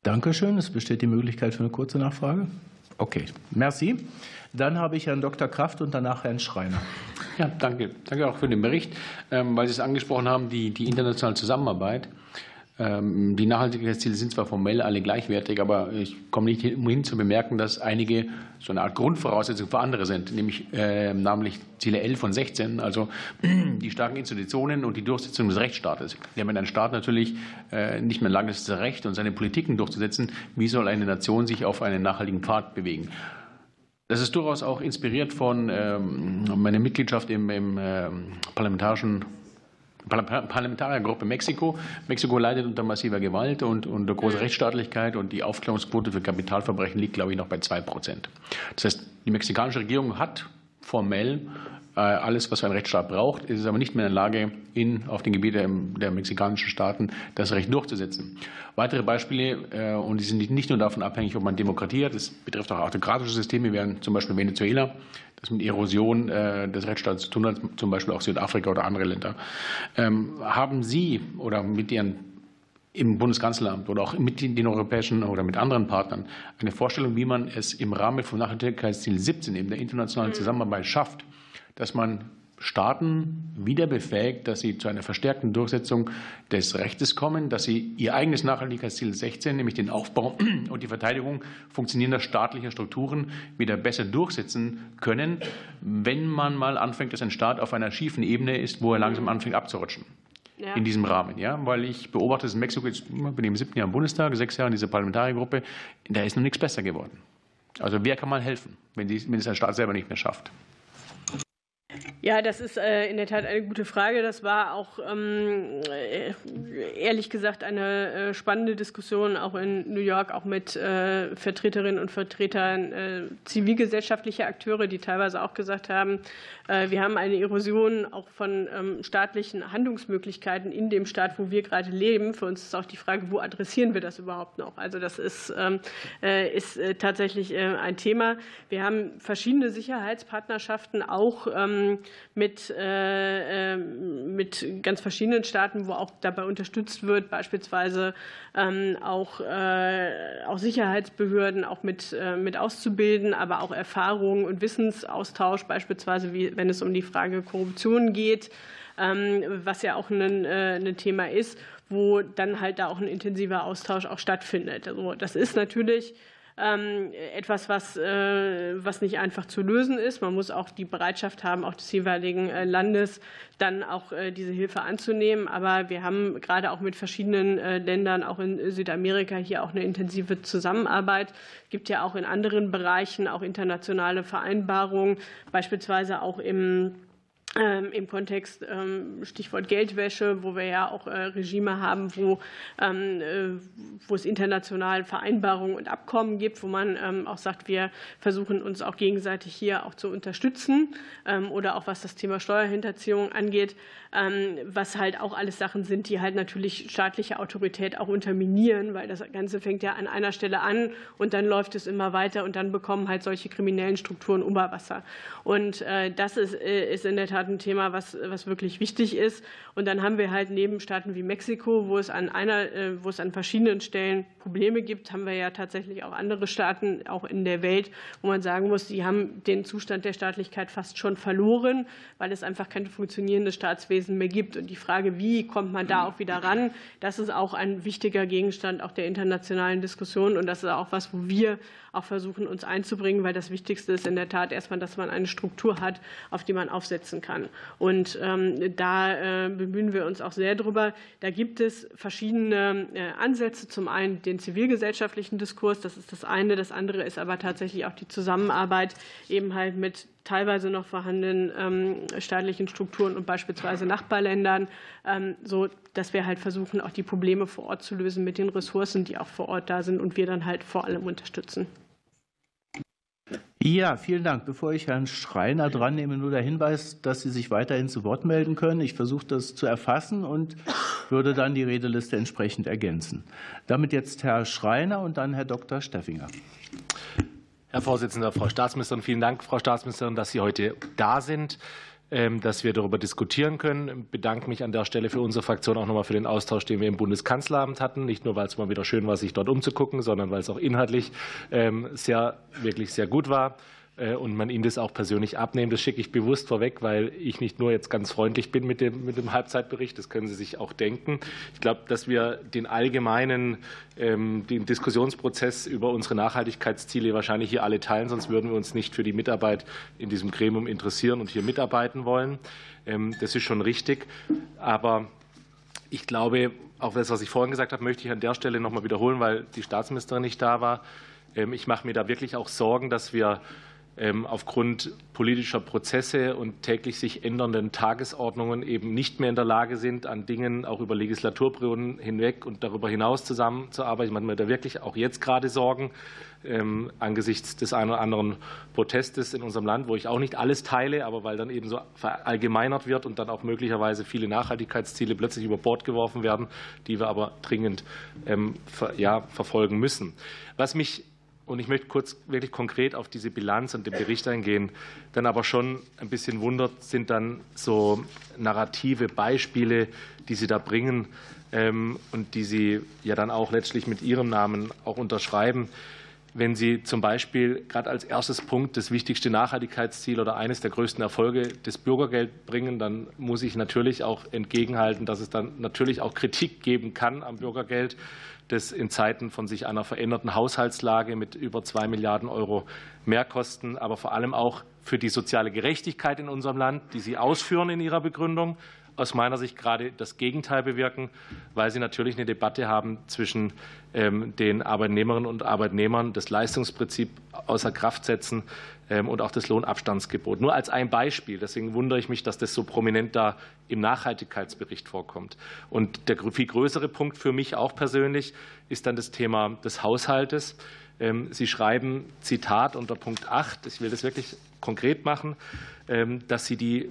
Dankeschön. Es besteht die Möglichkeit für eine kurze Nachfrage. Okay, merci. Dann habe ich Herrn Dr. Kraft und danach Herrn Schreiner. Ja, danke. Danke auch für den Bericht, ähm, weil Sie es angesprochen haben, die, die internationale Zusammenarbeit. Ähm, die Nachhaltigkeitsziele sind zwar formell alle gleichwertig, aber ich komme nicht umhin zu bemerken, dass einige so eine Art Grundvoraussetzung für andere sind, nämlich äh, namentlich Ziele 11 und 16, also die starken Institutionen und die Durchsetzung des Rechtsstaates. Ja, wenn ein Staat natürlich äh, nicht mehr lange ist, Recht und seine Politiken durchzusetzen, wie soll eine Nation sich auf einen nachhaltigen Pfad bewegen? Das ist durchaus auch inspiriert von ähm, meiner Mitgliedschaft im, im äh, parlamentarischen Parlamentariergruppe Mexiko. Mexiko leidet unter massiver Gewalt und unter großer mhm. Rechtsstaatlichkeit und die Aufklärungsquote für Kapitalverbrechen liegt, glaube ich, noch bei zwei Prozent. Das heißt, die mexikanische Regierung hat formell alles, was ein Rechtsstaat braucht, ist es aber nicht mehr in der Lage, in, auf den Gebieten der, mexikanischen Staaten das Recht durchzusetzen. Weitere Beispiele, äh, und die sind nicht nur davon abhängig, ob man Demokratie hat, das betrifft auch autokratische Systeme, wie zum Beispiel Venezuela, das mit Erosion äh, des Rechtsstaats zu tun hat, zum Beispiel auch Südafrika oder andere Länder. Ähm, haben Sie oder mit Ihren im Bundeskanzleramt oder auch mit den europäischen oder mit anderen Partnern eine Vorstellung, wie man es im Rahmen vom Nachhaltigkeitsziel 17 in der internationalen mhm. Zusammenarbeit schafft, dass man Staaten wieder befähigt, dass sie zu einer verstärkten Durchsetzung des Rechtes kommen, dass sie ihr eigenes Nachhaltigkeitsziel 16, nämlich den Aufbau und die Verteidigung funktionierender staatlicher Strukturen, wieder besser durchsetzen können, wenn man mal anfängt, dass ein Staat auf einer schiefen Ebene ist, wo er langsam anfängt abzurutschen. Ja. In diesem Rahmen, ja, weil ich beobachte es in Mexiko, jetzt bin ich im siebten Jahr im Bundestag, sechs Jahre in dieser Parlamentariergruppe, da ist noch nichts besser geworden. Also wer kann mal helfen, wenn es ein Staat selber nicht mehr schafft? Ja, das ist äh, in der Tat eine gute Frage. Das war auch ähm, äh, ehrlich gesagt eine äh, spannende Diskussion auch in New York, auch mit Vertreterinnen und Vertretern zivilgesellschaftlicher Akteure, die teilweise auch gesagt haben, wir haben eine Erosion auch von ähm, staatlichen Handlungsmöglichkeiten in dem Staat, wo wir gerade leben. Für uns ist auch die Frage, wo adressieren wir das überhaupt noch? Also das ist, ähm, ist tatsächlich ein Thema. Wir haben verschiedene Sicherheitspartnerschaften auch mit, äh, ähm, mit ganz verschiedenen Staaten, wo auch dabei unterstützt wird, beispielsweise ähm, auch, äh, auch Sicherheitsbehörden auch mit, äh, mit auszubilden, aber auch Erfahrungen und Wissensaustausch, beispielsweise wie, wenn es um die Frage Korruption geht, ähm, was ja auch ein, ein Thema ist, wo dann halt da auch ein intensiver Austausch auch stattfindet. Also das ist natürlich etwas, was, äh, was nicht einfach zu lösen ist. Man muss auch die Bereitschaft haben, auch des jeweiligen äh, Landes dann auch äh, diese Hilfe anzunehmen. Aber wir haben gerade auch mit verschiedenen Ländern, auch in Südamerika, hier auch eine intensive Zusammenarbeit. Es gibt ja auch in anderen Bereichen auch internationale Vereinbarungen, beispielsweise auch im ähm, im Kontext ähm, Stichwort Geldwäsche, wo wir ja auch äh, Regime haben, wo, ähm, äh, wo es international Vereinbarungen und Abkommen gibt, wo man auch sagt, wir versuchen uns auch gegenseitig hier auch zu unterstützen oder auch was das Thema Steuerhinterziehung angeht, was halt auch alles Sachen sind, die halt natürlich staatliche Autorität auch unterminieren, weil das Ganze fängt ja an einer Stelle an und dann läuft es immer weiter und dann bekommen halt solche kriminellen Strukturen Oberwasser. Und äh, das ist, ist in der Tat ein Thema, was, was wirklich wichtig ist. Und dann haben wir halt neben Staaten wie Mexiko, wo es an einer, wo es an verschiedenen Stellen Probleme gibt, haben wir ja tatsächlich auch andere Staaten, auch in der Welt, wo man sagen muss, die haben den Zustand der Staatlichkeit fast schon verloren, weil es einfach kein funktionierendes Staatswesen mehr gibt. Und die Frage, wie kommt man da auch wieder ran, das ist auch ein wichtiger Gegenstand auch der internationalen Diskussion. Und das ist auch was, wo wir auch versuchen, uns einzubringen, weil das Wichtigste ist in der Tat erstmal, dass man eine Struktur hat, auf die man aufsetzen kann. Und ähm, da äh, bemühen wir uns auch sehr drüber. Da gibt es verschiedene äh, Ansätze. Zum einen den zivilgesellschaftlichen Diskurs, das ist das eine. Das andere ist aber tatsächlich auch die Zusammenarbeit eben halt mit teilweise noch vorhandenen ähm, staatlichen Strukturen und beispielsweise Nachbarländern, ähm, so dass wir halt versuchen, auch die Probleme vor Ort zu lösen mit den Ressourcen, die auch vor Ort da sind und wir dann halt vor allem unterstützen. Ja, vielen Dank. Bevor ich Herrn Schreiner dran nehme, nur der Hinweis, dass Sie sich weiterhin zu Wort melden können. Ich versuche das zu erfassen und würde dann die Redeliste entsprechend ergänzen. Damit jetzt Herr Schreiner und dann Herr Dr. Steffinger. Herr Vorsitzender, Frau Staatsministerin, vielen Dank, Frau Staatsministerin, dass Sie heute da sind. Ähm, dass wir darüber diskutieren können. Ich bedanke mich an der Stelle für unsere Fraktion auch nochmal für den Austausch, den wir im Bundeskanzleramt hatten. Nicht nur, weil es mal wieder schön war, sich dort umzugucken, sondern weil es auch inhaltlich ähm, sehr, wirklich sehr gut war. Äh, und man ihm das auch persönlich abnimmt. Das schicke ich bewusst vorweg, weil ich nicht nur jetzt ganz freundlich bin mit dem, mit dem Halbzeitbericht, das können Sie sich auch denken. Ich glaube, dass wir den allgemeinen ähm, den Diskussionsprozess über unsere Nachhaltigkeitsziele wahrscheinlich hier alle teilen, sonst würden wir uns nicht für die Mitarbeit in diesem Gremium interessieren und hier mitarbeiten wollen. Ähm, das ist schon richtig. Aber ich glaube, auch das, was ich vorhin gesagt habe, möchte ich an der Stelle noch mal wiederholen, weil die Staatsministerin nicht da war. Ähm, ich mache mir da wirklich auch Sorgen, dass wir aufgrund politischer Prozesse und täglich sich ändernden Tagesordnungen eben nicht mehr in der Lage sind, an Dingen auch über Legislaturperioden hinweg und darüber hinaus zusammenzuarbeiten. Mache mir da wirklich auch jetzt gerade Sorgen ähm, angesichts des einen oder anderen Protestes in unserem Land, wo ich auch nicht alles teile, aber weil dann eben so verallgemeinert wird und dann auch möglicherweise viele Nachhaltigkeitsziele plötzlich über Bord geworfen werden, die wir aber dringend ähm, ja, verfolgen müssen. Was mich und ich möchte kurz wirklich konkret auf diese Bilanz und den Bericht eingehen, dann aber schon ein bisschen wundert sind dann so narrative Beispiele, die Sie da bringen ähm, und die Sie ja dann auch letztlich mit Ihrem Namen auch unterschreiben. Wenn Sie zum Beispiel gerade als erstes Punkt das wichtigste Nachhaltigkeitsziel oder eines der größten Erfolge des Bürgergeld bringen, dann muss ich natürlich auch entgegenhalten, dass es dann natürlich auch Kritik geben kann am Bürgergeld das in Zeiten von sich einer veränderten Haushaltslage mit über zwei Milliarden Euro Mehrkosten, aber vor allem auch für die soziale Gerechtigkeit in unserem Land, die Sie ausführen in Ihrer Begründung, aus meiner Sicht gerade das Gegenteil bewirken, weil sie natürlich eine Debatte haben zwischen ähm, den Arbeitnehmerinnen und Arbeitnehmern, das Leistungsprinzip außer Kraft setzen ähm, und auch das Lohnabstandsgebot. Nur als ein Beispiel. Deswegen wundere ich mich, dass das so prominent da im Nachhaltigkeitsbericht vorkommt. Und der viel größere Punkt für mich auch persönlich ist dann das Thema des Haushaltes. Ähm, sie schreiben, Zitat unter Punkt 8, ich will das wirklich konkret machen, dass Sie die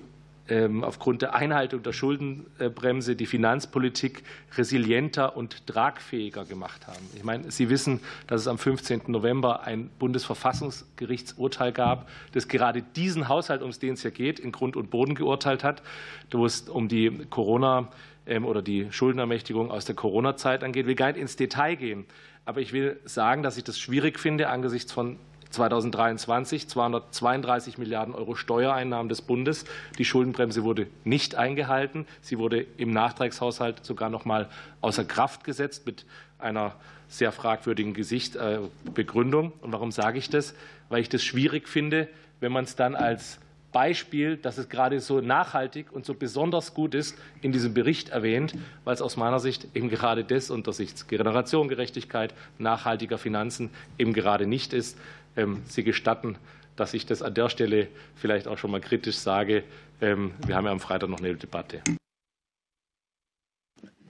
aufgrund der Einhaltung der Schuldenbremse die Finanzpolitik resilienter und tragfähiger gemacht haben. Ich meine, Sie wissen, dass es am 15. November ein Bundesverfassungsgerichtsurteil gab, das gerade diesen Haushalt, um den es hier geht, in Grund und Boden geurteilt hat, wo es um die Corona ähm, oder die Schuldenermächtigung aus der Corona-Zeit angeht. Ich will gar nicht ins Detail gehen. Aber ich will sagen, dass ich das schwierig finde angesichts von 2023 232 Milliarden Euro Steuereinnahmen des Bundes. Die Schuldenbremse wurde nicht eingehalten. Sie wurde im Nachtragshaushalt sogar noch mal außer Kraft gesetzt mit einer sehr fragwürdigen Gesicht, äh, Begründung. Und warum sage ich das? Weil ich das schwierig finde, wenn man es dann als Beispiel, dass es gerade so nachhaltig und so besonders gut ist, in diesem Bericht erwähnt, weil es aus meiner Sicht eben gerade das unter Sicht Generationengerechtigkeit, nachhaltiger Finanzen eben gerade nicht ist. Ähm, Sie gestatten, dass ich das an der Stelle vielleicht auch schon mal kritisch sage. Ähm, wir haben ja am Freitag noch eine Debatte.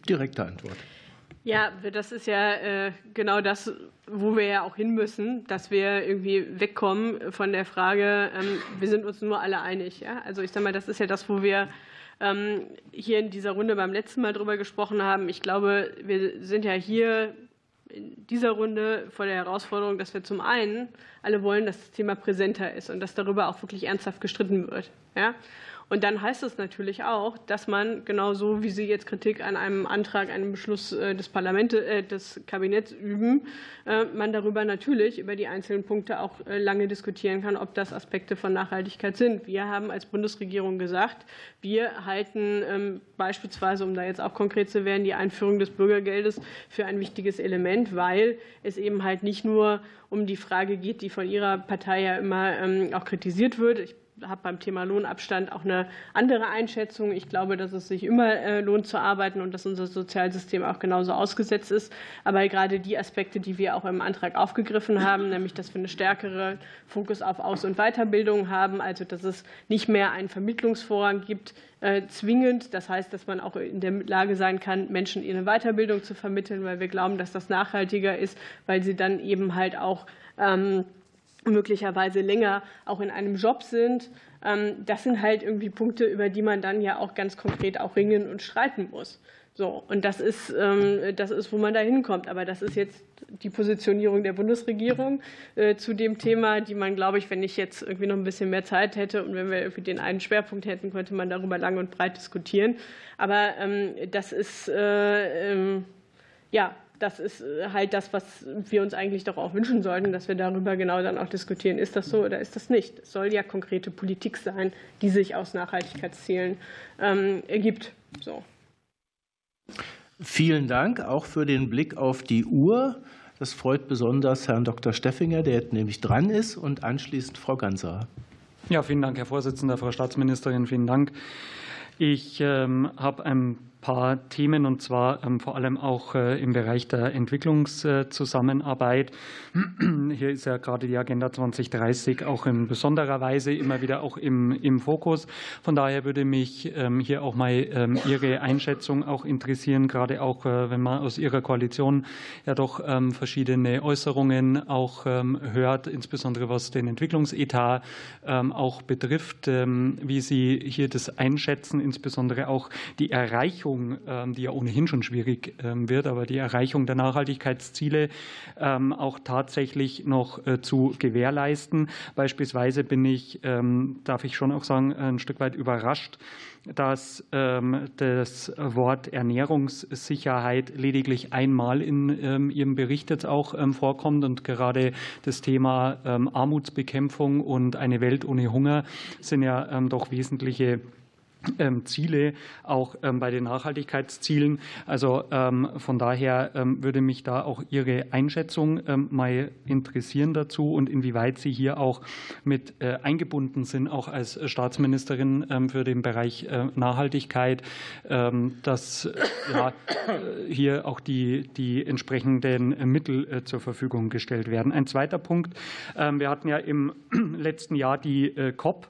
Direkte Antwort. Ja, das ist ja äh, genau das, wo wir ja auch hin müssen, dass wir irgendwie wegkommen von der Frage, ähm, wir sind uns nur alle einig. Also ich sage mal, das ist ja das, wo wir hier in dieser Runde beim letzten Mal drüber gesprochen haben. Ich glaube, wir sind ja hier in dieser Runde vor der Herausforderung, dass wir zum einen alle wollen, dass das Thema präsenter ist und dass darüber auch wirklich ernsthaft gestritten wird. Ja? Und dann heißt es natürlich auch, dass man genauso wie Sie jetzt Kritik an einem Antrag, einem Beschluss äh, des Parlaments, äh, des Kabinetts üben, äh, man darüber natürlich über die einzelnen Punkte auch lange diskutieren kann, ob das Aspekte von Nachhaltigkeit sind. Wir haben als Bundesregierung gesagt, wir halten ähm, beispielsweise, um da jetzt auch konkret zu werden, die Einführung des Bürgergeldes für ein wichtiges Element, weil es eben halt nicht nur um die Frage geht, die von Ihrer Partei ja immer ähm, auch kritisiert wird. Ich habe beim Thema Lohnabstand auch eine andere Einschätzung. Ich glaube, dass es sich immer äh, lohnt zu arbeiten und dass unser Sozialsystem auch genauso ausgesetzt ist. Aber gerade die Aspekte, die wir auch im Antrag aufgegriffen haben, nämlich dass wir eine stärkere Fokus auf Aus- und Weiterbildung haben, also dass es nicht mehr einen Vermittlungsvorrang gibt, äh, zwingend. Das heißt, dass man auch in der Lage sein kann, Menschen ihre Weiterbildung zu vermitteln, weil wir glauben, dass das nachhaltiger ist, weil sie dann eben halt auch ähm, möglicherweise länger auch in einem Job sind. Ähm, das sind halt irgendwie Punkte, über die man dann ja auch ganz konkret auch ringen und streiten muss. So, und das ist, ähm, das ist, wo man da hinkommt. Aber das ist jetzt die Positionierung der Bundesregierung äh, zu dem Thema, die man, glaube ich, wenn ich jetzt irgendwie noch ein bisschen mehr Zeit hätte und wenn wir irgendwie den einen Schwerpunkt hätten, könnte man darüber lang und breit diskutieren. Aber ähm, das ist, äh, ja, das ist äh, halt das, was wir uns eigentlich doch auch wünschen sollten, dass wir darüber genau dann auch diskutieren. Ist das so oder ist das nicht? Es soll ja konkrete Politik sein, die sich aus Nachhaltigkeitszielen ähm, ergibt. So. Vielen Dank auch für den Blick auf die Uhr. Das freut besonders Herrn Dr. Steffinger, der jetzt nämlich dran ist, und anschließend Frau Ganser. Ja, vielen Dank, Herr Vorsitzender, Frau Staatsministerin, vielen Dank. Ich ähm, habe ein paar Themen und zwar ähm, vor allem auch äh, im Bereich der Entwicklungszusammenarbeit. Hier ist ja gerade die Agenda 2030 auch in besonderer Weise immer wieder auch im, im Fokus. Von daher würde mich ähm, hier auch mal ähm, Ihre Einschätzung auch interessieren, gerade auch äh, wenn man aus Ihrer Koalition ja doch verschiedene Äußerungen auch hört, insbesondere was den Entwicklungsetat auch betrifft, wie Sie hier das einschätzen, insbesondere auch die Erreichung Erreichung, ähm, die ja ohnehin schon schwierig ähm, wird, aber die Erreichung der Nachhaltigkeitsziele ähm, auch tatsächlich noch äh, zu gewährleisten. Beispielsweise bin ich, darf ich schon auch sagen, ein Stück weit überrascht, dass das Wort Ernährungssicherheit lediglich einmal in Ihrem Bericht jetzt auch vorkommt und gerade das Thema Armutsbekämpfung und eine Welt ohne Hunger sind ja doch wesentliche Ziele, auch ähm, bei den Nachhaltigkeitszielen. Also ähm, von daher würde mich da auch Ihre Einschätzung mal interessieren dazu und inwieweit Sie hier auch mit äh, eingebunden sind, auch als Staatsministerin für den Bereich äh, Nachhaltigkeit, dass ja, äh, hier auch die, die entsprechenden Mittel zur Verfügung gestellt werden. Ein zweiter Punkt. Wir hatten ja im letzten Jahr die COP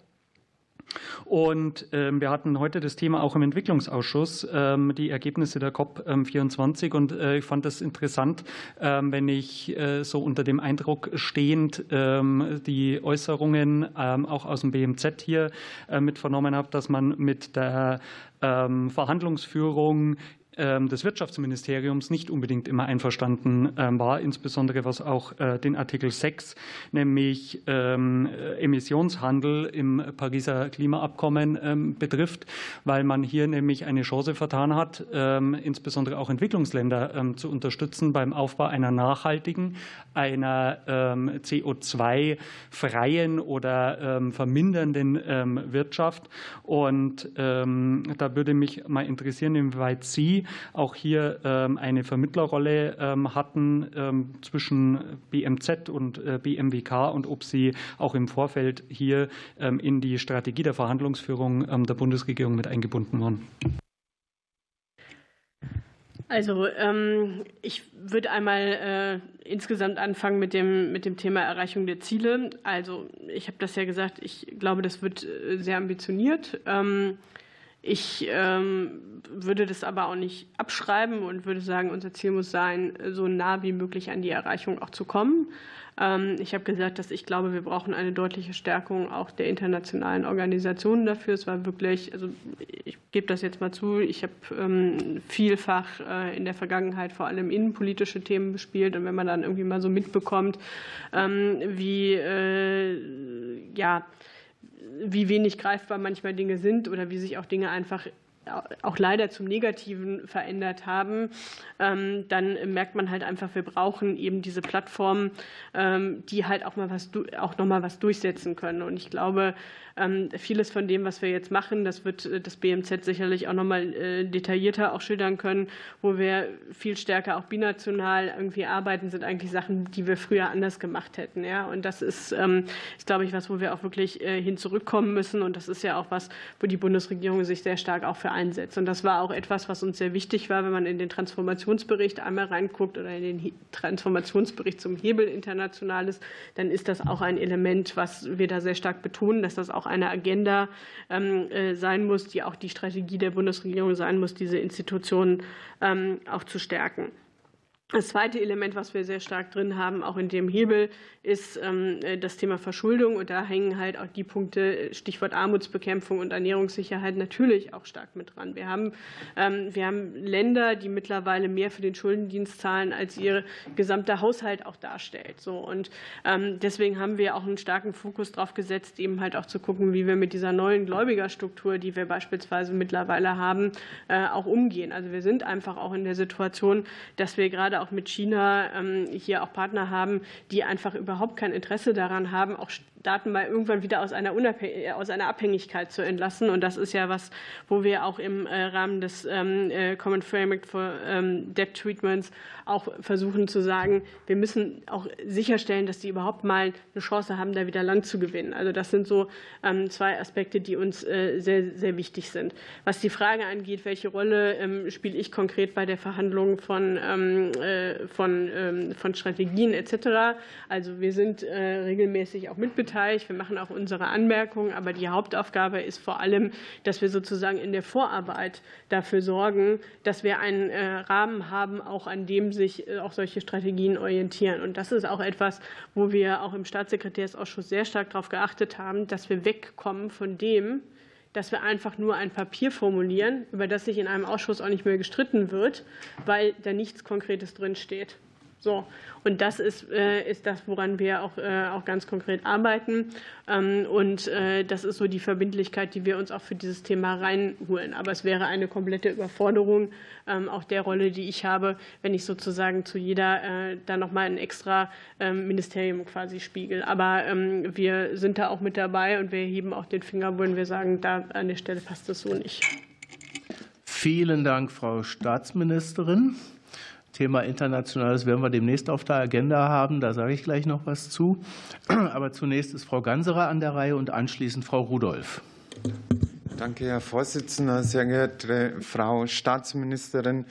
und ähm, wir hatten heute das Thema auch im Entwicklungsausschuss, ähm, die Ergebnisse der COP24. Und äh, ich fand das interessant, ähm, wenn ich äh, so unter dem Eindruck stehend die Äußerungen auch aus dem BMZ hier äh, mit vernommen habe, dass man mit der Verhandlungsführung ähm, des Wirtschaftsministeriums nicht unbedingt immer einverstanden ähm, war, insbesondere was auch äh, den Artikel 6, nämlich ähm, Emissionshandel im Pariser Klimaabkommen betrifft, weil man hier nämlich eine Chance vertan hat, insbesondere auch Entwicklungsländer zu unterstützen beim Aufbau einer nachhaltigen, einer CO2-freien oder vermindernden Wirtschaft. Und da würde mich mal interessieren, inwieweit Sie auch hier ähm, eine Vermittlerrolle ähm, hatten ähm, zwischen BMZ und äh, BMWK und ob Sie auch im Vorfeld hier in die Strategie der Verhandlungsführung der Bundesregierung mit eingebunden waren. Also ich würde einmal äh, insgesamt anfangen mit dem, mit dem Thema Erreichung der Ziele. Also ich habe das ja gesagt, ich glaube, das wird äh, sehr ambitioniert. Ich ähm, würde das aber auch nicht abschreiben und würde sagen, unser Ziel muss sein, so nah wie möglich an die Erreichung auch zu kommen. Ähm, ich habe gesagt, dass ich glaube, wir brauchen eine deutliche Stärkung auch der internationalen Organisationen dafür. Es war wirklich, also ich gebe das jetzt mal zu, ich habe ähm, vielfach äh, in der Vergangenheit vor allem innenpolitische Themen bespielt und wenn man dann irgendwie mal so mitbekommt, ähm, wie äh, ja wie wenig greifbar manchmal Dinge sind oder wie sich auch Dinge einfach auch leider zum Negativen verändert haben, ähm, dann merkt man halt einfach, wir brauchen eben diese Plattformen, ähm, die halt auch mal was, auch noch mal was durchsetzen können. Und ich glaube, vieles von dem, was wir jetzt machen, das wird äh, das BMZ sicherlich auch noch mal äh, detaillierter auch schildern können, wo wir viel stärker auch binational irgendwie arbeiten, sind eigentlich Sachen, die wir früher anders gemacht hätten. Ja, und das ist, ist glaube ich, was, wo wir auch wirklich äh, hin zurückkommen müssen. Und das ist ja auch was, wo die Bundesregierung sich sehr stark auch für einsetzt. Und das war auch etwas, was uns sehr wichtig war, wenn man in den Transformationsbericht einmal reinguckt oder in den Transformationsbericht zum Hebel Internationales, dann ist das auch ein Element, was wir da sehr stark betonen, dass das auch eine Agenda ähm, äh, sein muss, die auch die Strategie der Bundesregierung sein muss, diese Institutionen ähm, auch zu stärken. Das zweite Element, was wir sehr stark drin haben, auch in dem Hebel, ist ähm, das Thema Verschuldung. Und da hängen halt auch die Punkte, Stichwort Armutsbekämpfung und Ernährungssicherheit, natürlich auch stark mit dran. Wir haben, ähm, wir haben Länder, die mittlerweile mehr für den Schuldendienst zahlen, als ihr gesamter Haushalt auch darstellt. Und ähm, deswegen haben wir auch einen starken Fokus darauf gesetzt, eben halt auch zu gucken, wie wir mit dieser neuen Gläubigerstruktur, die wir beispielsweise mittlerweile haben, äh, auch umgehen. Also wir sind einfach auch in der Situation, dass wir gerade auch mit China ähm, hier auch Partner haben, die einfach überhaupt kein Interesse daran haben, auch Daten mal irgendwann wieder aus einer, äh, aus einer Abhängigkeit zu entlassen. Und das ist ja was, wo wir auch im äh, Rahmen des ähm, Common Framework for ähm, Debt Treatments auch versuchen zu sagen, wir müssen auch sicherstellen, dass die überhaupt mal eine Chance haben, da wieder Land zu gewinnen. Also das sind so zwei Aspekte, die uns sehr, sehr wichtig sind. Was die Frage angeht, welche Rolle spiele ich konkret bei der Verhandlung von äh, von, ähm, von Strategien etc. Also wir sind äh, regelmäßig auch mitbeteiligt, wir machen auch unsere Anmerkungen, aber die Hauptaufgabe ist vor allem, dass wir sozusagen in der Vorarbeit dafür sorgen, dass wir einen äh, Rahmen haben, auch an dem sich auch solche Strategien orientieren. Und das ist auch etwas, wo wir auch im Staatssekretärsausschuss sehr stark darauf geachtet haben, dass wir wegkommen von dem, dass wir einfach nur ein Papier formulieren, über das sich in einem Ausschuss auch nicht mehr gestritten wird, weil da nichts Konkretes drinsteht. So, und das ist, äh, ist das, woran wir auch, äh, auch ganz konkret arbeiten. Ähm, und äh, das ist so die Verbindlichkeit, die wir uns auch für dieses Thema reinholen. Aber es wäre eine komplette Überforderung ähm, auch der Rolle, die ich habe, wenn ich sozusagen zu jeder dann nochmal ein extra ähm, Ministerium quasi spiegel. Aber wir sind da auch mit dabei und wir heben auch den Finger, wenn wir sagen, da an der Stelle passt das so nicht. Vielen Dank, Frau Staatsministerin. Thema Internationales werden wir demnächst auf der Agenda haben. Da sage ich gleich noch was zu. Aber zunächst ist Frau Ganserer an der Reihe und anschließend Frau Rudolph. Danke, Herr Vorsitzender. Sehr geehrte Frau Staatsministerin.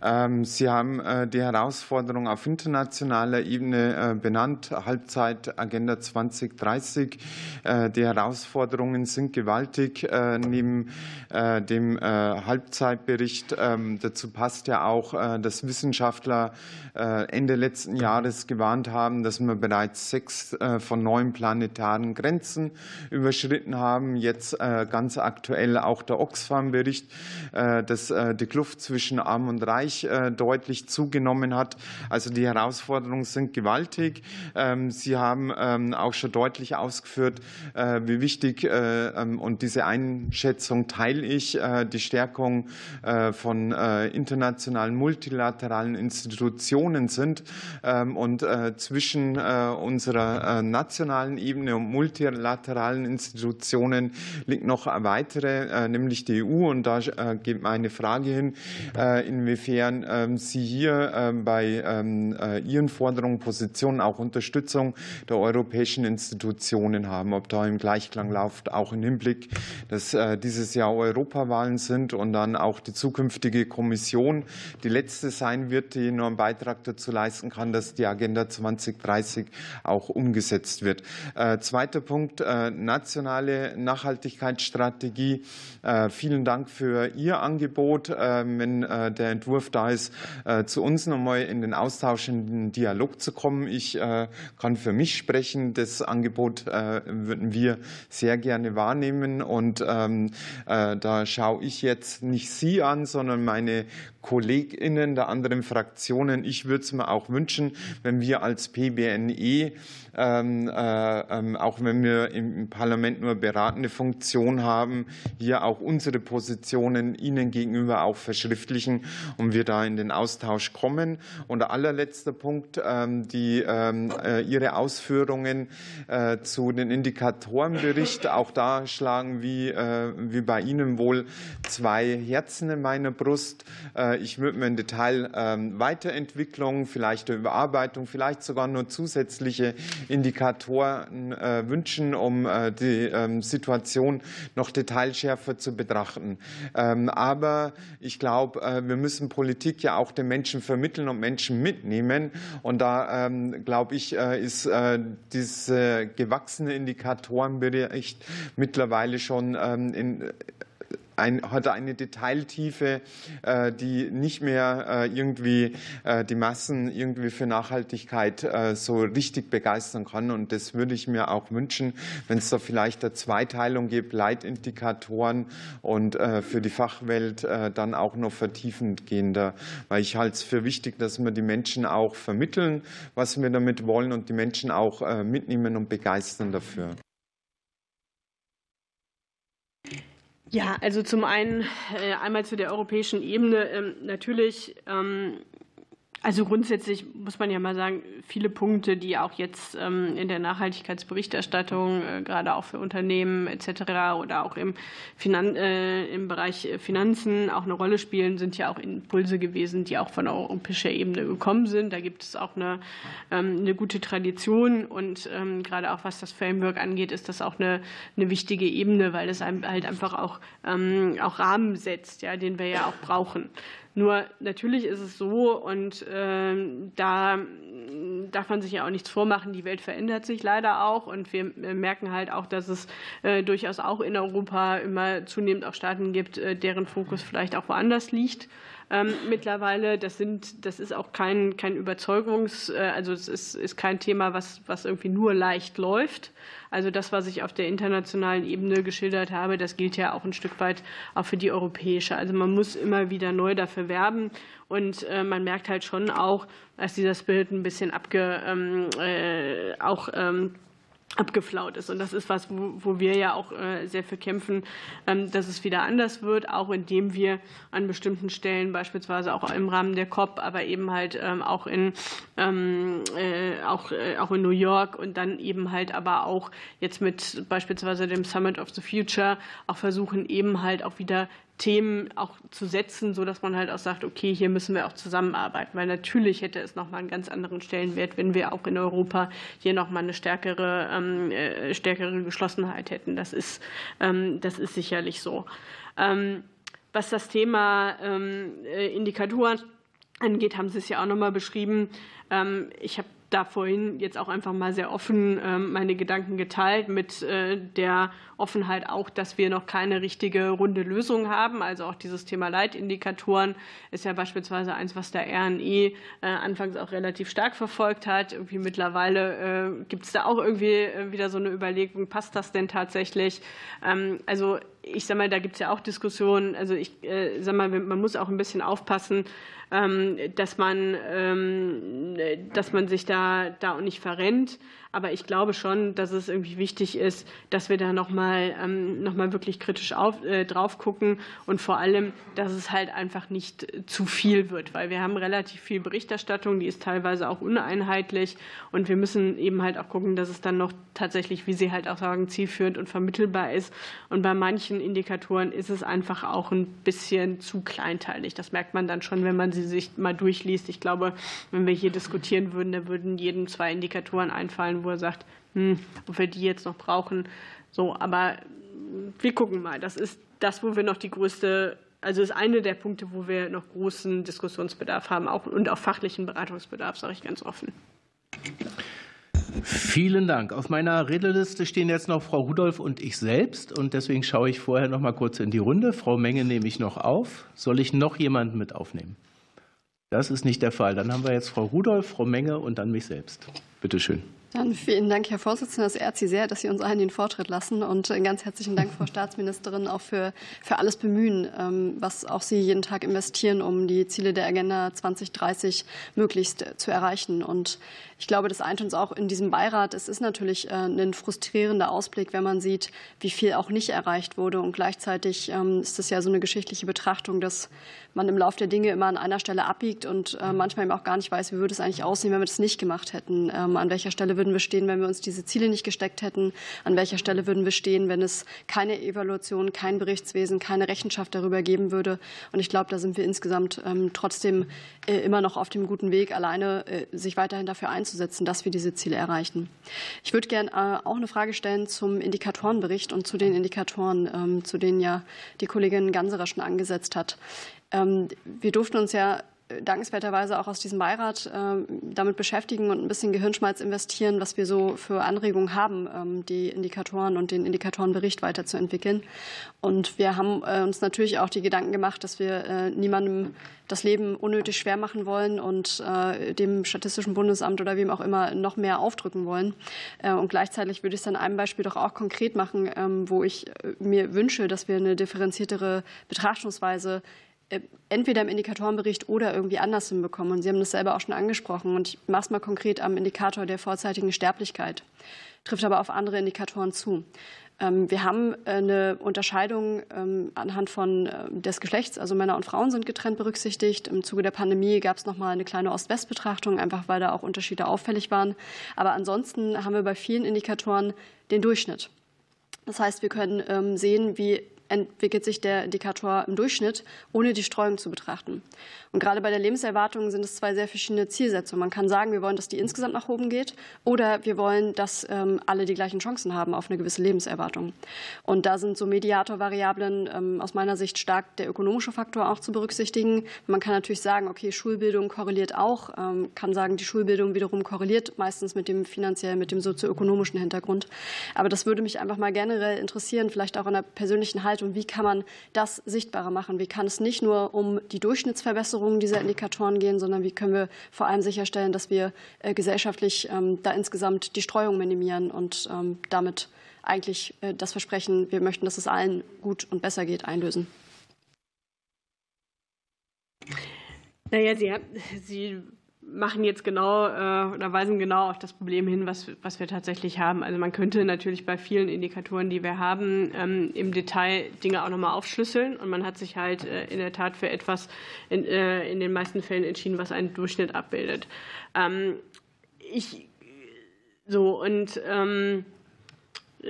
Ähm, Sie haben äh, die Herausforderung auf internationaler Ebene äh, benannt, Halbzeit Agenda 2030. Äh, die Herausforderungen sind gewaltig. Neben dem Halbzeitbericht ähm, dazu passt ja auch, dass Wissenschaftler Ende letzten Jahres gewarnt haben, dass wir bereits sechs von neun planetaren Grenzen überschritten haben. Jetzt ganz aktuell auch der Oxfam-Bericht, dass die Kluft zwischen Arm und Reich Bereich äh, deutlich zugenommen hat. Also die Herausforderungen sind gewaltig. Ähm, Sie haben ähm, auch schon deutlich ausgeführt, äh, wie wichtig äh, ähm, und diese Einschätzung teile ich, die Stärkung von internationalen, multilateralen Institutionen sind und zwischen unserer nationalen Ebene und multilateralen Institutionen liegt noch eine weitere, nämlich die EU. Und da geht meine Frage hin, inwiefern inwiefern ähm, Sie hier ähm, bei ähm, äh, Ihren Forderungen, Positionen auch Unterstützung der europäischen Institutionen haben, ob da im Gleichklang läuft, auch im Hinblick, dass äh, dieses Jahr Europawahlen sind und dann auch die zukünftige Kommission die letzte sein wird, die nur einen Beitrag dazu leisten kann, dass die Agenda 2030 auch umgesetzt wird. Äh, zweiter Punkt, nationale Nachhaltigkeitsstrategie. Vielen Dank für Ihr Angebot. Wenn der Entwurf da ist, äh, zu uns nochmal in den Austausch, in den Dialog zu kommen. Ich äh, kann für mich sprechen. Das Angebot äh, würden wir sehr gerne wahrnehmen. Und ähm, da schaue ich jetzt nicht Sie an, sondern meine KollegInnen der anderen Fraktionen. Ich würde es mir auch wünschen, wenn wir als PBNE, ähm, äh, ähm, auch wenn wir im Parlament nur beratende Funktion haben, hier auch unsere Positionen Ihnen gegenüber auch verschriftlichen und wir da in den Austausch kommen. Und der allerletzte Punkt, ähm, die, ähm, äh, Ihre Ausführungen äh, zu den Indikatorenbericht. Auch da schlagen wie, äh, wie bei Ihnen wohl zwei Herzen in meiner Brust. Ich würde mir im Detail ähm, Weiterentwicklung, vielleicht eine Überarbeitung, vielleicht sogar nur zusätzliche Indikatoren wünschen, um die Situation noch detailschärfer zu betrachten. Aber ich glaube, wir müssen Politik ja auch den Menschen vermitteln und Menschen mitnehmen. Und da, glaube ich, ist dieser gewachsene Indikatorenbericht mittlerweile schon in ein, hat eine Detailtiefe, äh, die nicht mehr äh, irgendwie äh, die Massen irgendwie für Nachhaltigkeit so richtig begeistern kann. Und das würde ich mir auch wünschen, wenn es da vielleicht eine Zweiteilung gibt, Leitindikatoren und für die Fachwelt dann auch noch vertiefend gehender, weil ich halte es für wichtig, dass wir die Menschen auch vermitteln, was wir damit wollen und die Menschen auch mitnehmen und begeistern dafür. Ja, also zum einen äh, einmal zu der europäischen Ebene. Ähm, natürlich ähm, also grundsätzlich muss man ja mal sagen, viele Punkte, die auch jetzt ähm, in der Nachhaltigkeitsberichterstattung, äh, gerade auch für Unternehmen etc. oder auch im, Finan äh, im Bereich Finanzen auch eine Rolle spielen, sind ja auch Impulse gewesen, die auch von europäischer Ebene gekommen sind. Da gibt es auch eine, ähm, eine gute Tradition und ähm, gerade auch was das Framework angeht, ist das auch eine, eine wichtige Ebene, weil es halt einfach auch, auch Rahmen setzt, ja, den wir ja auch brauchen. Nur natürlich ist es so, und äh, da darf man sich ja auch nichts vormachen, die Welt verändert sich leider auch. Und wir merken halt auch, dass es äh, durchaus auch in Europa immer zunehmend auch Staaten gibt, äh, deren Fokus vielleicht auch woanders liegt ähm, mittlerweile. Das sind, das ist auch kein, kein Überzeugungs, äh, also es ist, ist kein Thema, was, was irgendwie nur leicht läuft. Also das, was ich auf der internationalen Ebene geschildert habe, das gilt ja auch ein Stück weit auch für die europäische. Also man muss immer wieder neu dafür werben. Und äh, man merkt halt schon auch, dass dieser Spirit ein bisschen abge, ähm, äh, auch ähm, abgeflaut ist. Und das ist was, wo, wir ja auch äh, sehr für kämpfen, ähm, dass es wieder anders wird, auch indem wir an bestimmten Stellen, beispielsweise auch im Rahmen der COP, aber eben halt ähm, auch in ähm, äh, äh, auch in New York und dann eben halt aber auch jetzt mit beispielsweise dem Summit of the Future auch versuchen, eben halt auch wieder Themen auch zu setzen, so dass man halt auch sagt, okay, hier müssen wir auch zusammenarbeiten, weil natürlich hätte es noch mal einen ganz anderen Stellenwert, wenn wir auch in Europa hier noch mal eine stärkere, ähm, äh, stärkere Geschlossenheit hätten. Das ist, ähm, das ist sicherlich so. Ähm, was das Thema ähm, äh, Indikatoren angeht, haben Sie es ja auch noch mal beschrieben. Ich habe da vorhin jetzt auch einfach mal sehr offen ähm, meine Gedanken geteilt mit äh, der Offenheit auch, dass wir noch keine richtige runde Lösung haben. Also auch dieses Thema Leitindikatoren ist ja beispielsweise eins, was der RNE äh, anfangs auch relativ stark verfolgt hat. Irgendwie mittlerweile äh, gibt es da auch irgendwie wieder so eine Überlegung, passt das denn tatsächlich? Ähm, also ich sage mal, da gibt es ja auch Diskussionen. Also ich sage mal, man muss auch ein bisschen aufpassen, ähm, dass man, ähm, dass man sich da, da auch nicht verrennt. Aber ich glaube schon, dass es irgendwie wichtig ist, dass wir da nochmal ähm, noch mal wirklich kritisch auf, äh, drauf gucken und vor allem, dass es halt einfach nicht zu viel wird, weil wir haben relativ viel Berichterstattung, die ist teilweise auch uneinheitlich und wir müssen eben halt auch gucken, dass es dann noch tatsächlich, wie Sie halt auch sagen, zielführend und vermittelbar ist. Und bei manchen Indikatoren ist es einfach auch ein bisschen zu kleinteilig. Das merkt man dann schon, wenn man sie sich mal durchliest. Ich glaube, wenn wir hier diskutieren würden, da würden jedem zwei Indikatoren einfallen, wo er sagt, hm, ob wir die jetzt noch brauchen. So, aber wir gucken mal. Das ist das, wo wir noch die größte, also ist eine der Punkte, wo wir noch großen Diskussionsbedarf haben auch, und auch fachlichen Beratungsbedarf, sage ich ganz offen. Vielen Dank. Auf meiner Redeliste stehen jetzt noch Frau Rudolph und ich selbst. Und deswegen schaue ich vorher noch mal kurz in die Runde. Frau Menge nehme ich noch auf. Soll ich noch jemanden mit aufnehmen? Das ist nicht der Fall. Dann haben wir jetzt Frau Rudolph, Frau Menge und dann mich selbst. Bitte schön. Dann vielen Dank, Herr Vorsitzender. Das ehrt Sie sehr, dass Sie uns allen den Vortritt lassen. Und ganz herzlichen Dank, Frau Staatsministerin, auch für, für alles Bemühen, ähm, was auch Sie jeden Tag investieren, um die Ziele der Agenda 2030 möglichst zu erreichen. Und ich glaube, das eint uns auch in diesem Beirat. Es ist natürlich äh, ein frustrierender Ausblick, wenn man sieht, wie viel auch nicht erreicht wurde. Und gleichzeitig ähm, ist es ja so eine geschichtliche Betrachtung, dass man im Lauf der Dinge immer an einer Stelle abbiegt und äh, manchmal eben auch gar nicht weiß, wie würde es eigentlich aussehen, wenn wir das nicht gemacht hätten. Ähm, an welcher Stelle würden wir stehen, wenn wir uns diese Ziele nicht gesteckt hätten? An welcher Stelle würden wir stehen, wenn es keine Evaluation, kein Berichtswesen, keine Rechenschaft darüber geben würde? Und ich glaube, da sind wir insgesamt ähm, trotzdem äh, immer noch auf dem guten Weg, alleine äh, sich weiterhin dafür einzusetzen, dass wir diese Ziele erreichen. Ich würde gerne auch eine Frage stellen zum Indikatorenbericht und zu den Indikatoren, ähm, zu denen ja die Kollegin Ganserer schon angesetzt hat. Ähm, wir durften uns ja dankenswerterweise auch aus diesem Beirat ähm, damit beschäftigen und ein bisschen Gehirnschmalz investieren, was wir so für Anregungen haben, ähm, die Indikatoren und den Indikatorenbericht weiterzuentwickeln. Und wir haben äh, uns natürlich auch die Gedanken gemacht, dass wir äh, niemandem das Leben unnötig schwer machen wollen und äh, dem Statistischen Bundesamt oder wem auch immer noch mehr aufdrücken wollen. Und gleichzeitig würde ich es an einem Beispiel doch auch konkret machen, ähm, wo ich mir wünsche, dass wir eine differenziertere Betrachtungsweise entweder im Indikatorenbericht oder irgendwie anders hinbekommen. Und Sie haben das selber auch schon angesprochen. Und ich mache es mal konkret am Indikator der vorzeitigen Sterblichkeit, trifft aber auf andere Indikatoren zu. Ähm, wir haben eine Unterscheidung ähm, anhand von äh, des Geschlechts, also Männer und Frauen sind getrennt berücksichtigt. Im Zuge der Pandemie gab es noch mal eine kleine Ost-West-Betrachtung, einfach weil da auch Unterschiede auffällig waren. Aber ansonsten haben wir bei vielen Indikatoren den Durchschnitt. Das heißt, wir können ähm, sehen, wie entwickelt sich der Indikator im Durchschnitt, ohne die Streuung zu betrachten. Und gerade bei der Lebenserwartung sind es zwei sehr verschiedene Zielsetzungen. Man kann sagen, wir wollen, dass die insgesamt nach oben geht oder wir wollen, dass ähm, alle die gleichen Chancen haben auf eine gewisse Lebenserwartung. Und da sind so Mediatorvariablen ähm, aus meiner Sicht stark der ökonomische Faktor auch zu berücksichtigen. Man kann natürlich sagen, okay, Schulbildung korreliert auch, ähm, kann sagen, die Schulbildung wiederum korreliert meistens mit dem finanziellen, mit dem sozioökonomischen Hintergrund. Aber das würde mich einfach mal generell interessieren, vielleicht auch in der persönlichen Haltung. Wie kann man das sichtbarer machen? Wie kann es nicht nur um die Durchschnittsverbesserung Verbesserung dieser Indikatoren gehen, sondern wie können wir vor allem sicherstellen, dass wir äh, gesellschaftlich ähm, da insgesamt die Streuung minimieren und ähm, damit eigentlich äh, das Versprechen, wir möchten, dass es allen gut und besser geht, einlösen. Naja, Sie, Sie machen jetzt genau äh, oder weisen genau auf das Problem hin, was, was wir tatsächlich haben. Also man könnte natürlich bei vielen Indikatoren, die wir haben, ähm, im Detail Dinge auch nochmal aufschlüsseln und man hat sich halt äh, in der Tat für etwas in, äh, in den meisten Fällen entschieden, was einen Durchschnitt abbildet. Ähm, ich so und ähm,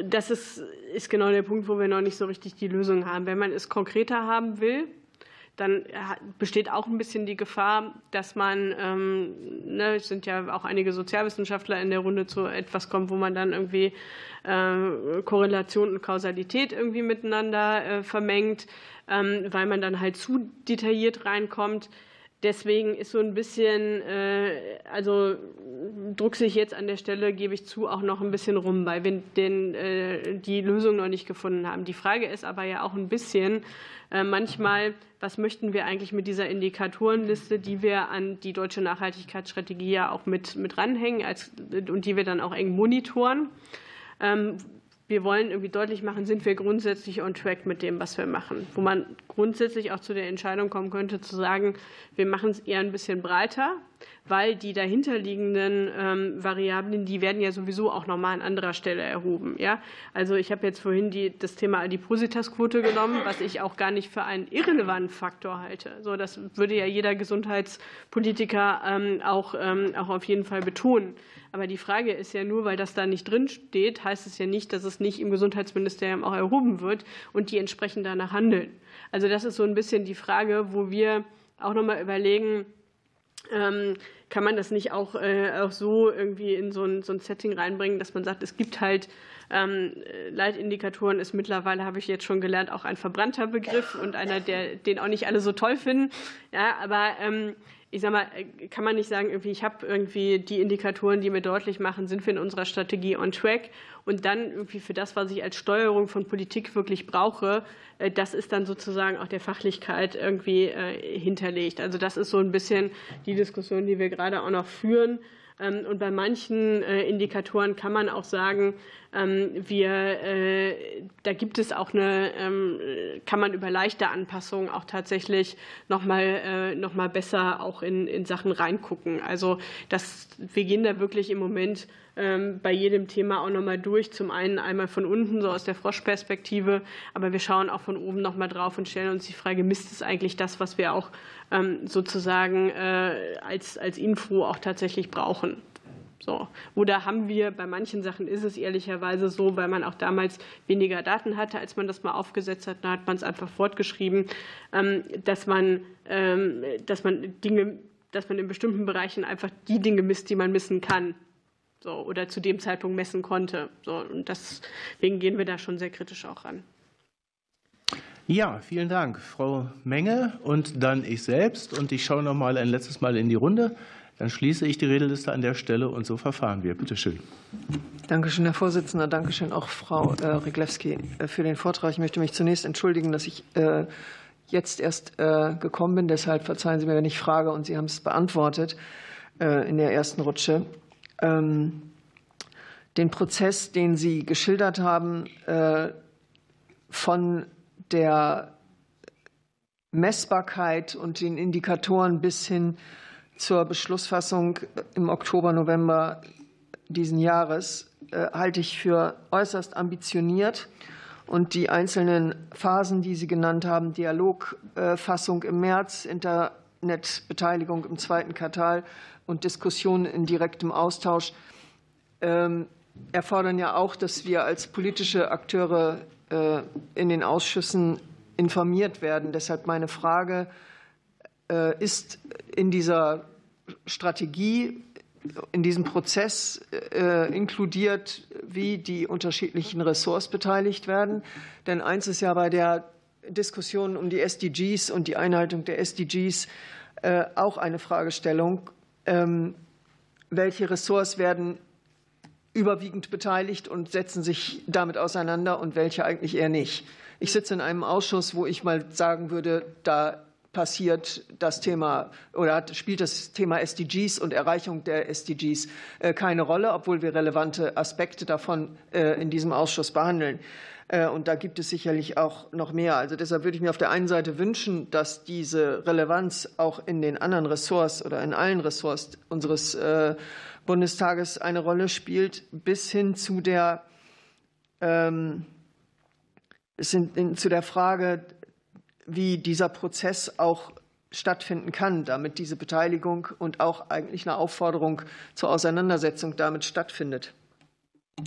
das ist, ist genau der Punkt, wo wir noch nicht so richtig die Lösung haben. Wenn man es konkreter haben will, dann besteht auch ein bisschen die Gefahr, dass man, ähm, ne, es sind ja auch einige Sozialwissenschaftler in der Runde zu etwas kommt, wo man dann irgendwie äh, Korrelation und Kausalität irgendwie miteinander äh, vermengt, ähm, weil man dann halt zu detailliert reinkommt. Deswegen ist so ein bisschen, äh, also druckse ich jetzt an der Stelle, gebe ich zu, auch noch ein bisschen rum, weil wir den, äh, die Lösung noch nicht gefunden haben. Die Frage ist aber ja auch ein bisschen, äh, manchmal, was möchten wir eigentlich mit dieser Indikatorenliste, die wir an die deutsche Nachhaltigkeitsstrategie ja auch mit, mit ranhängen als, und die wir dann auch eng monitoren. Ähm, wir wollen irgendwie deutlich machen, sind wir grundsätzlich on track mit dem, was wir machen. Wo man grundsätzlich auch zu der Entscheidung kommen könnte, zu sagen, wir machen es eher ein bisschen breiter, weil die dahinterliegenden ähm, Variablen, die werden ja sowieso auch nochmal an anderer Stelle erhoben. Ja? Also ich habe jetzt vorhin die, das Thema Adipositasquote genommen, was ich auch gar nicht für einen irrelevanten Faktor halte. So, das würde ja jeder Gesundheitspolitiker ähm, auch, ähm, auch auf jeden Fall betonen. Aber die Frage ist ja nur, weil das da nicht drin steht, heißt es ja nicht, dass es nicht im Gesundheitsministerium auch erhoben wird und die entsprechend danach handeln. Also das ist so ein bisschen die Frage, wo wir auch nochmal überlegen, kann man das nicht auch, äh, auch so irgendwie in so ein, so ein Setting reinbringen, dass man sagt, es gibt halt ähm, Leitindikatoren ist mittlerweile, habe ich jetzt schon gelernt, auch ein verbrannter Begriff und einer, der, den auch nicht alle so toll finden. Ja, aber ähm, ich sag mal, kann man nicht sagen, irgendwie, ich habe irgendwie die Indikatoren, die mir deutlich machen, sind wir in unserer Strategie on track und dann irgendwie für das, was ich als Steuerung von Politik wirklich brauche, äh, das ist dann sozusagen auch der Fachlichkeit irgendwie äh, hinterlegt. Also das ist so ein bisschen die Diskussion, die wir gerade auch noch führen. Ähm, und bei manchen Indikatoren kann man auch sagen, wir, äh, da gibt es auch eine, ähm, kann man über leichte Anpassungen auch tatsächlich noch mal, äh, noch mal besser auch in, in Sachen reingucken. Also das, wir gehen da wirklich im Moment ähm, bei jedem Thema auch noch mal durch. Zum einen einmal von unten, so aus der Froschperspektive, aber wir schauen auch von oben noch mal drauf und stellen uns die Frage, misst es eigentlich das, was wir auch sozusagen äh, als, als Info auch tatsächlich brauchen? So. Oder haben wir, bei manchen Sachen ist es ehrlicherweise so, weil man auch damals weniger Daten hatte, als man das mal aufgesetzt hat, da hat man es einfach fortgeschrieben, ähm, dass man, ähm, dass man Dinge, dass man in bestimmten Bereichen einfach die Dinge misst, die man missen kann. So, oder zu dem Zeitpunkt messen konnte. So, und deswegen gehen wir da schon sehr kritisch auch ran. Ja, vielen Dank, Frau Menge und dann ich selbst. Und ich schaue noch mal ein letztes Mal in die Runde. Dann schließe ich die Redeliste an der Stelle und so verfahren wir. Bitte schön. Danke schön, Herr Vorsitzender. Danke schön auch Frau äh, Riglewski äh, für den Vortrag. Ich möchte mich zunächst entschuldigen, dass ich äh, jetzt erst gekommen bin. Deshalb verzeihen Sie mir, wenn ich frage und Sie haben es beantwortet in der ersten Rutsche. Ähm, den Prozess, den Sie geschildert haben, von der Messbarkeit und den Indikatoren bis hin zur Beschlussfassung im Oktober, November diesen Jahres äh, halte ich für äußerst ambitioniert. Und die einzelnen Phasen, die Sie genannt haben, Dialogfassung im März, Internetbeteiligung im zweiten Quartal und Diskussionen in direktem Austausch, ähm, erfordern ja auch, dass wir als politische Akteure äh, in den Ausschüssen informiert werden. Deshalb meine Frage, äh, ist in dieser Strategie, in diesem Prozess äh, inkludiert, wie die unterschiedlichen Ressorts beteiligt werden. Denn eins ist ja bei der Diskussion um die SDGs und die Einhaltung der SDGs äh, auch eine Fragestellung. Ähm, welche Ressorts werden überwiegend beteiligt und setzen sich damit auseinander und welche eigentlich eher nicht? Ich sitze in einem Ausschuss, wo ich mal sagen würde, da passiert das Thema oder spielt das Thema SDGs und Erreichung der SDGs äh, keine Rolle, obwohl wir relevante Aspekte davon äh, in diesem Ausschuss behandeln. Äh, und da gibt es sicherlich auch noch mehr. Also deshalb würde ich mir auf der einen Seite wünschen, dass diese Relevanz auch in den anderen Ressorts oder in allen Ressorts unseres Bundestages eine Rolle spielt, bis hin zu der, ähm, zu der Frage wie dieser Prozess auch stattfinden kann, damit diese Beteiligung und auch eigentlich eine Aufforderung zur Auseinandersetzung damit stattfindet. Darf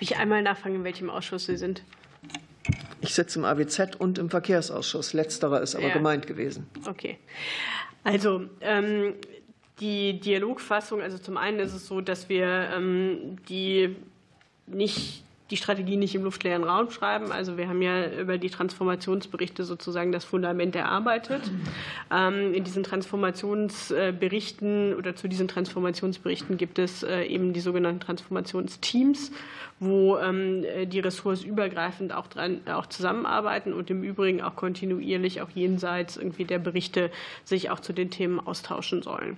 ich einmal nachfragen, in welchem Ausschuss Sie sind? Ich sitze im AWZ und im Verkehrsausschuss. Letzterer ist aber ja. gemeint gewesen. Okay. Also ähm, die Dialogfassung, also zum einen ist es so, dass wir ähm, die nicht die Strategie nicht im luftleeren Raum schreiben. Also wir haben ja über die Transformationsberichte sozusagen das Fundament erarbeitet. Ähm, in diesen Transformationsberichten oder zu diesen Transformationsberichten gibt es äh, eben die sogenannten Transformationsteams, wo ähm, die Ressorts übergreifend auch, dran, auch zusammenarbeiten und im Übrigen auch kontinuierlich auch jenseits irgendwie der Berichte sich auch zu den Themen austauschen sollen.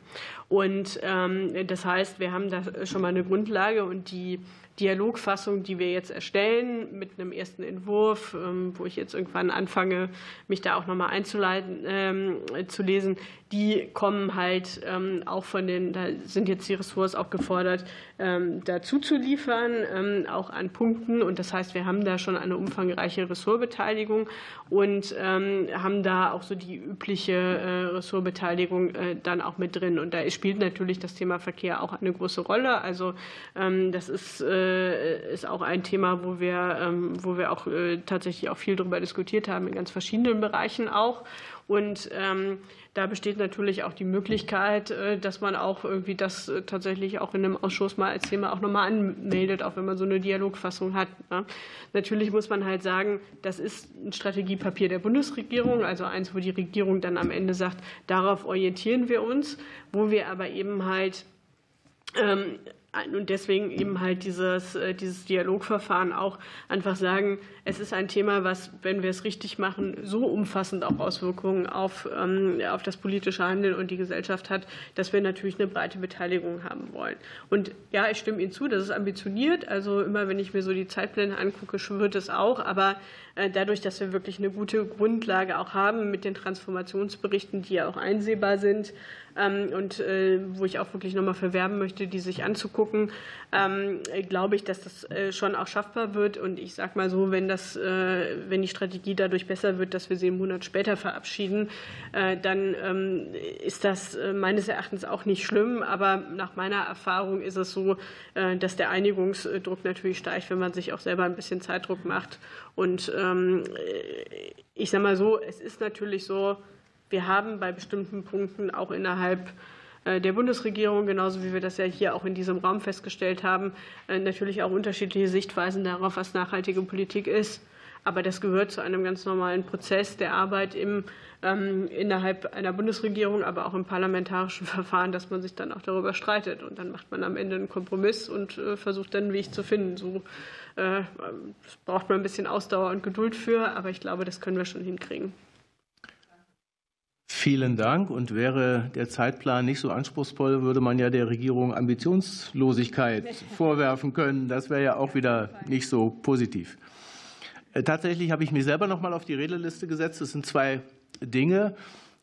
Und ähm, das heißt, wir haben da schon mal eine Grundlage und die Dialogfassung, die wir jetzt erstellen, mit einem ersten Entwurf, ähm, wo ich jetzt irgendwann anfange, mich da auch nochmal einzuleiten, ähm, zu lesen, die kommen halt ähm, auch von den, da sind jetzt die Ressorts auch gefordert, dazu zu liefern, auch an Punkten. Und das heißt, wir haben da schon eine umfangreiche Ressortbeteiligung und haben da auch so die übliche äh, Ressortbeteiligung äh, dann auch mit drin. Und da spielt natürlich das Thema Verkehr auch eine große Rolle. Also das ist äh, ist auch ein Thema, wo wir, ähm, wo wir auch äh, tatsächlich auch viel darüber diskutiert haben, in ganz verschiedenen Bereichen auch. Und ähm, da besteht natürlich auch die Möglichkeit, äh, dass man auch irgendwie das tatsächlich auch in einem Ausschuss mal als Thema auch nochmal anmeldet, auch wenn man so eine Dialogfassung hat. Ne? Natürlich muss man halt sagen, das ist ein Strategiepapier der Bundesregierung, also eins, wo die Regierung dann am Ende sagt, darauf orientieren wir uns, wo wir aber eben halt ähm, und deswegen eben halt dieses, äh, dieses Dialogverfahren auch einfach sagen, es ist ein Thema, was, wenn wir es richtig machen, so umfassend auch Auswirkungen auf, ähm, auf das politische Handeln und die Gesellschaft hat, dass wir natürlich eine breite Beteiligung haben wollen. Und ja, ich stimme Ihnen zu, das ist ambitioniert. Also immer, wenn ich mir so die Zeitpläne angucke, wird es auch. Aber äh, dadurch, dass wir wirklich eine gute Grundlage auch haben mit den Transformationsberichten, die ja auch einsehbar sind, ähm, und äh, wo ich auch wirklich nochmal verwerben möchte, die sich anzugucken, ähm, glaube ich, dass das äh, schon auch schaffbar wird. Und ich sage mal so, wenn, das, äh, wenn die Strategie dadurch besser wird, dass wir sie einen Monat später verabschieden, dann ähm, ist das meines Erachtens auch nicht schlimm. Aber nach meiner Erfahrung ist es so, dass der Einigungsdruck natürlich steigt, wenn man sich auch selber ein bisschen Zeitdruck macht. Und ich sage mal so, es ist natürlich so, wir haben bei bestimmten Punkten auch innerhalb äh, der Bundesregierung, genauso wie wir das ja hier auch in diesem Raum festgestellt haben, äh, natürlich auch unterschiedliche Sichtweisen darauf, was nachhaltige Politik ist. Aber das gehört zu einem ganz normalen Prozess der Arbeit im, ähm, innerhalb einer Bundesregierung, aber auch im parlamentarischen Verfahren, dass man sich dann auch darüber streitet. Und dann macht man am Ende einen Kompromiss und äh, versucht dann einen Weg zu finden. So äh, braucht man ein bisschen Ausdauer und Geduld für, aber ich glaube, das können wir schon hinkriegen. Vielen Dank. Und wäre der Zeitplan nicht so anspruchsvoll, würde man ja der Regierung Ambitionslosigkeit vorwerfen können. Das wäre ja auch wieder nicht so positiv. Äh, tatsächlich habe ich mich selber noch mal auf die Redeliste gesetzt. Es sind zwei Dinge.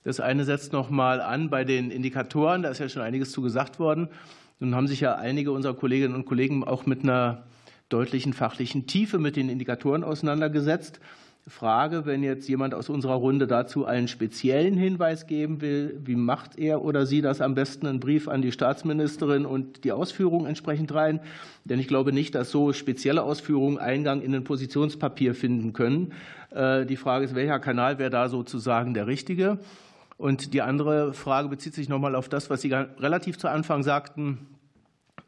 Das eine setzt noch mal an bei den Indikatoren. Da ist ja schon einiges zu gesagt worden. Nun haben sich ja einige unserer Kolleginnen und Kollegen auch mit einer deutlichen fachlichen Tiefe mit den Indikatoren auseinandergesetzt. Frage, wenn jetzt jemand aus unserer Runde dazu einen speziellen Hinweis geben will, wie macht er oder sie das am besten einen Brief an die Staatsministerin und die Ausführungen entsprechend rein? Denn ich glaube nicht, dass so spezielle Ausführungen Eingang in ein Positionspapier finden können. Äh, die Frage ist, welcher Kanal wäre da sozusagen der richtige? Und die andere Frage bezieht sich nochmal auf das, was Sie relativ zu Anfang sagten.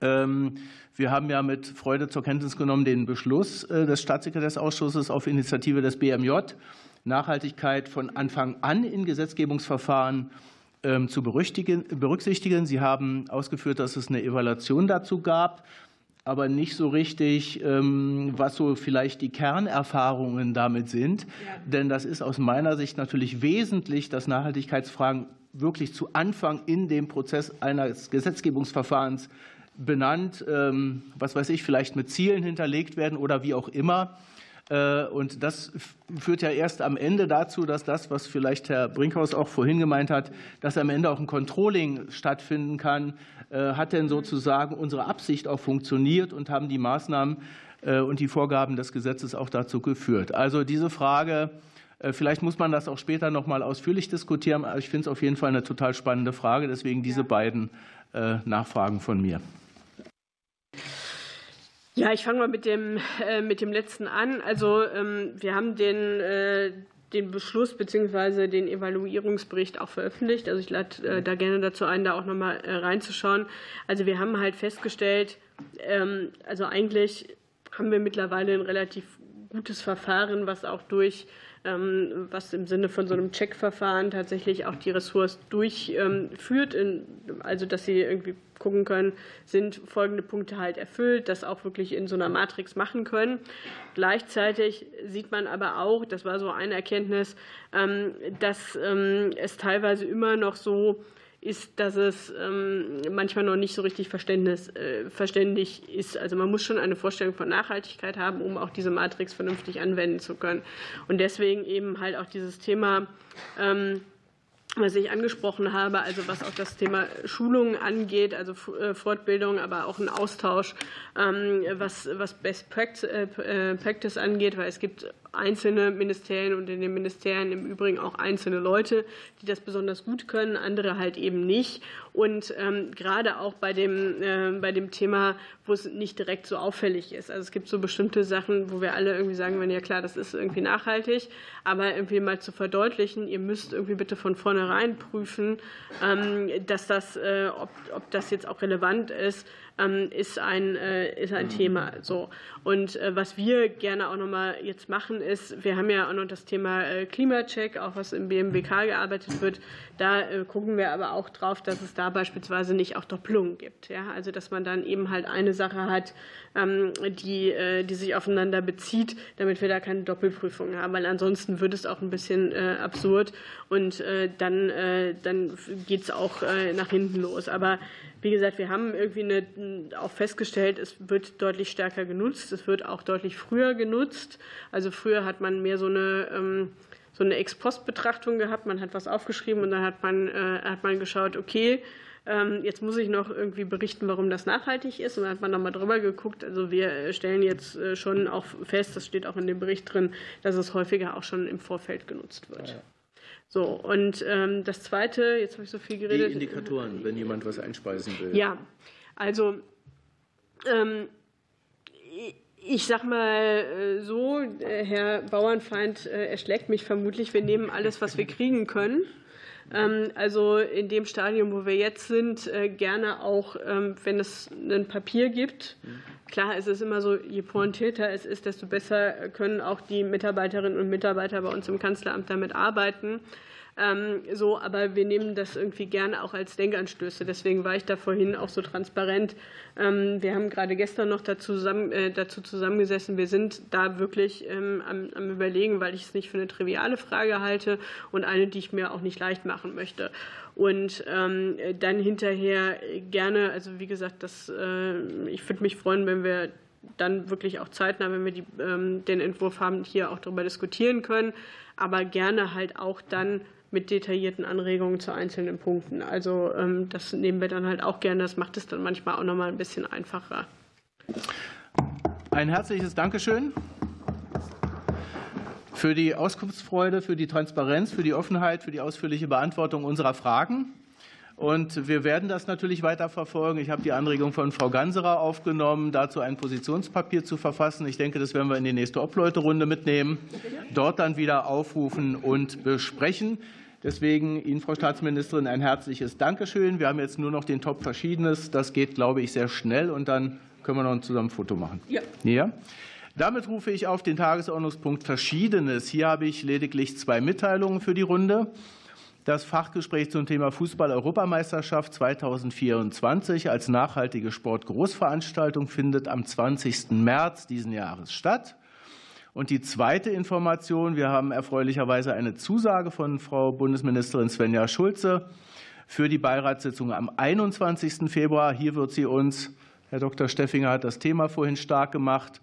Ähm, wir haben ja mit Freude zur Kenntnis genommen den Beschluss äh, des Staatssekretärsausschusses auf Initiative des BMJ, Nachhaltigkeit von Anfang an in Gesetzgebungsverfahren ähm, zu berücksichtigen. Sie haben ausgeführt, dass es eine Evaluation dazu gab, aber nicht so richtig, ähm, was so vielleicht die Kernerfahrungen damit sind. Ja. Denn das ist aus meiner Sicht natürlich wesentlich, dass Nachhaltigkeitsfragen wirklich zu Anfang in dem Prozess eines Gesetzgebungsverfahrens benannt, ähm, was weiß ich, vielleicht mit Zielen hinterlegt werden oder wie auch immer. Äh, und das führt ja erst am Ende dazu, dass das, was vielleicht Herr Brinkhaus auch vorhin gemeint hat, dass am Ende auch ein Controlling stattfinden kann. Äh, hat denn sozusagen unsere Absicht auch funktioniert und haben die Maßnahmen äh, und die Vorgaben des Gesetzes auch dazu geführt? Also diese Frage, vielleicht muss man das auch später noch mal ausführlich diskutieren. Aber ich finde es auf jeden Fall eine total spannende Frage. Deswegen diese beiden Nachfragen von mir. Ja, ich fange mal mit dem, äh, mit dem letzten an. Also ähm, wir haben den, äh, den Beschluss bzw. den Evaluierungsbericht auch veröffentlicht. Also ich lade äh, da gerne dazu ein, da auch nochmal äh, reinzuschauen. Also wir haben halt festgestellt, ähm, also eigentlich haben wir mittlerweile ein relativ gutes Verfahren, was auch durch was im Sinne von so einem Checkverfahren tatsächlich auch die Ressorts durchführt, also dass sie irgendwie gucken können, sind folgende Punkte halt erfüllt, das auch wirklich in so einer Matrix machen können. Gleichzeitig sieht man aber auch, das war so eine Erkenntnis, ähm, dass ähm, es teilweise immer noch so ist, dass es ähm, manchmal noch nicht so richtig äh, verständlich ist. Also man muss schon eine Vorstellung von Nachhaltigkeit haben, um auch diese Matrix vernünftig anwenden zu können. Und deswegen eben halt auch dieses Thema was ich angesprochen habe, also was auch das Thema Schulungen angeht, also äh, Fortbildung, aber auch ein Austausch, ähm, was, was Best äh, Practice angeht, weil es gibt einzelne Ministerien und in den Ministerien im Übrigen auch einzelne Leute, die das besonders gut können, andere halt eben nicht. Und ähm, gerade auch bei dem, äh, bei dem Thema, wo es nicht direkt so auffällig ist. Also es gibt so bestimmte Sachen, wo wir alle irgendwie sagen, wenn ja klar, das ist irgendwie nachhaltig, aber irgendwie mal zu verdeutlichen, ihr müsst irgendwie bitte von vornherein prüfen, ähm, dass das, äh, ob, ob das jetzt auch relevant ist, ähm, ist ein, äh, ist ein Thema. So. Und äh, was wir gerne auch nochmal jetzt machen, ist, wir haben ja auch noch das Thema äh, Klimacheck, auch was im BMWK gearbeitet wird. Da gucken wir aber auch drauf, dass es da beispielsweise nicht auch Doppelungen gibt. Ja? Also dass man dann eben halt eine Sache hat, ähm, die, die sich aufeinander bezieht, damit wir da keine Doppelprüfung haben. Weil ansonsten wird es auch ein bisschen absurd und dann, dann geht es auch nach hinten los. Aber wie gesagt, wir haben irgendwie eine, auch festgestellt, es wird deutlich stärker genutzt. Es wird auch deutlich früher genutzt. Also früher hat man mehr so eine ähm, so eine Ex-Post-Betrachtung gehabt. Man hat was aufgeschrieben und dann hat man, äh, hat man geschaut, okay, ähm, jetzt muss ich noch irgendwie berichten, warum das nachhaltig ist. Und dann hat man nochmal drüber geguckt. Also wir stellen jetzt äh, schon auch fest, das steht auch in dem Bericht drin, dass es häufiger auch schon im Vorfeld genutzt wird. Ja. So, und ähm, das Zweite, jetzt habe ich so viel geredet. Die Indikatoren, wenn jemand was einspeisen will. Ja, also ähm, ich sag mal äh, so, äh, Herr Bauernfeind äh, erschlägt mich vermutlich. Wir nehmen alles, was wir kriegen können. Ähm, also in dem Stadium, wo wir jetzt sind, gerne auch, ähm, wenn es ein Papier gibt. Klar, es ist immer so, je pointierter es ist, desto besser können auch die Mitarbeiterinnen und Mitarbeiter bei uns im Kanzleramt damit arbeiten. Ähm, so, aber wir nehmen das irgendwie gerne auch als Denkanstöße. Deswegen war ich da vorhin auch so transparent. Ähm, wir haben gerade gestern noch dazu, zusammen, äh, dazu zusammengesessen. Wir sind da wirklich ähm, am, am, Überlegen, weil ich es nicht für eine triviale Frage halte und eine, die ich mir auch nicht leicht machen möchte. Und ähm, dann hinterher gerne, also wie gesagt, das, äh, ich würde mich freuen, wenn wir dann wirklich auch zeitnah, wenn wir die, ähm, den Entwurf haben, hier auch darüber diskutieren können, aber gerne halt auch dann mit detaillierten Anregungen zu einzelnen Punkten. Also ähm, das nehmen wir dann halt auch gerne. Das macht es dann manchmal auch noch mal ein bisschen einfacher. Ein herzliches Dankeschön für die Auskunftsfreude, für die Transparenz, für die Offenheit, für die ausführliche Beantwortung unserer Fragen. Und wir werden das natürlich weiter verfolgen. Ich habe die Anregung von Frau Ganserer aufgenommen, dazu ein Positionspapier zu verfassen. Ich denke, das werden wir in die nächste Obleuterunde mitnehmen, dort dann wieder aufrufen und besprechen. Deswegen Ihnen, Frau Staatsministerin, ein herzliches Dankeschön. Wir haben jetzt nur noch den Top Verschiedenes. Das geht, glaube ich, sehr schnell. Und dann können wir noch zusammen ein Foto machen. Ja. ja. Damit rufe ich auf den Tagesordnungspunkt Verschiedenes. Hier habe ich lediglich zwei Mitteilungen für die Runde. Das Fachgespräch zum Thema Fußball-Europameisterschaft 2024 als nachhaltige Sportgroßveranstaltung findet am 20. März diesen Jahres statt. Und die zweite Information, wir haben erfreulicherweise eine Zusage von Frau Bundesministerin Svenja Schulze für die Beiratssitzung am 21. Februar. Hier wird sie uns, Herr Dr. Steffinger hat das Thema vorhin stark gemacht,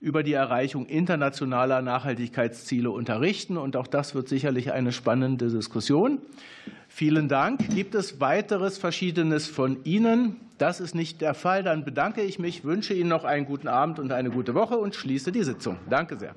über die Erreichung internationaler Nachhaltigkeitsziele unterrichten. Und auch das wird sicherlich eine spannende Diskussion. Vielen Dank. Gibt es weiteres Verschiedenes von Ihnen? Das ist nicht der Fall. Dann bedanke ich mich, wünsche Ihnen noch einen guten Abend und eine gute Woche und schließe die Sitzung. Danke sehr.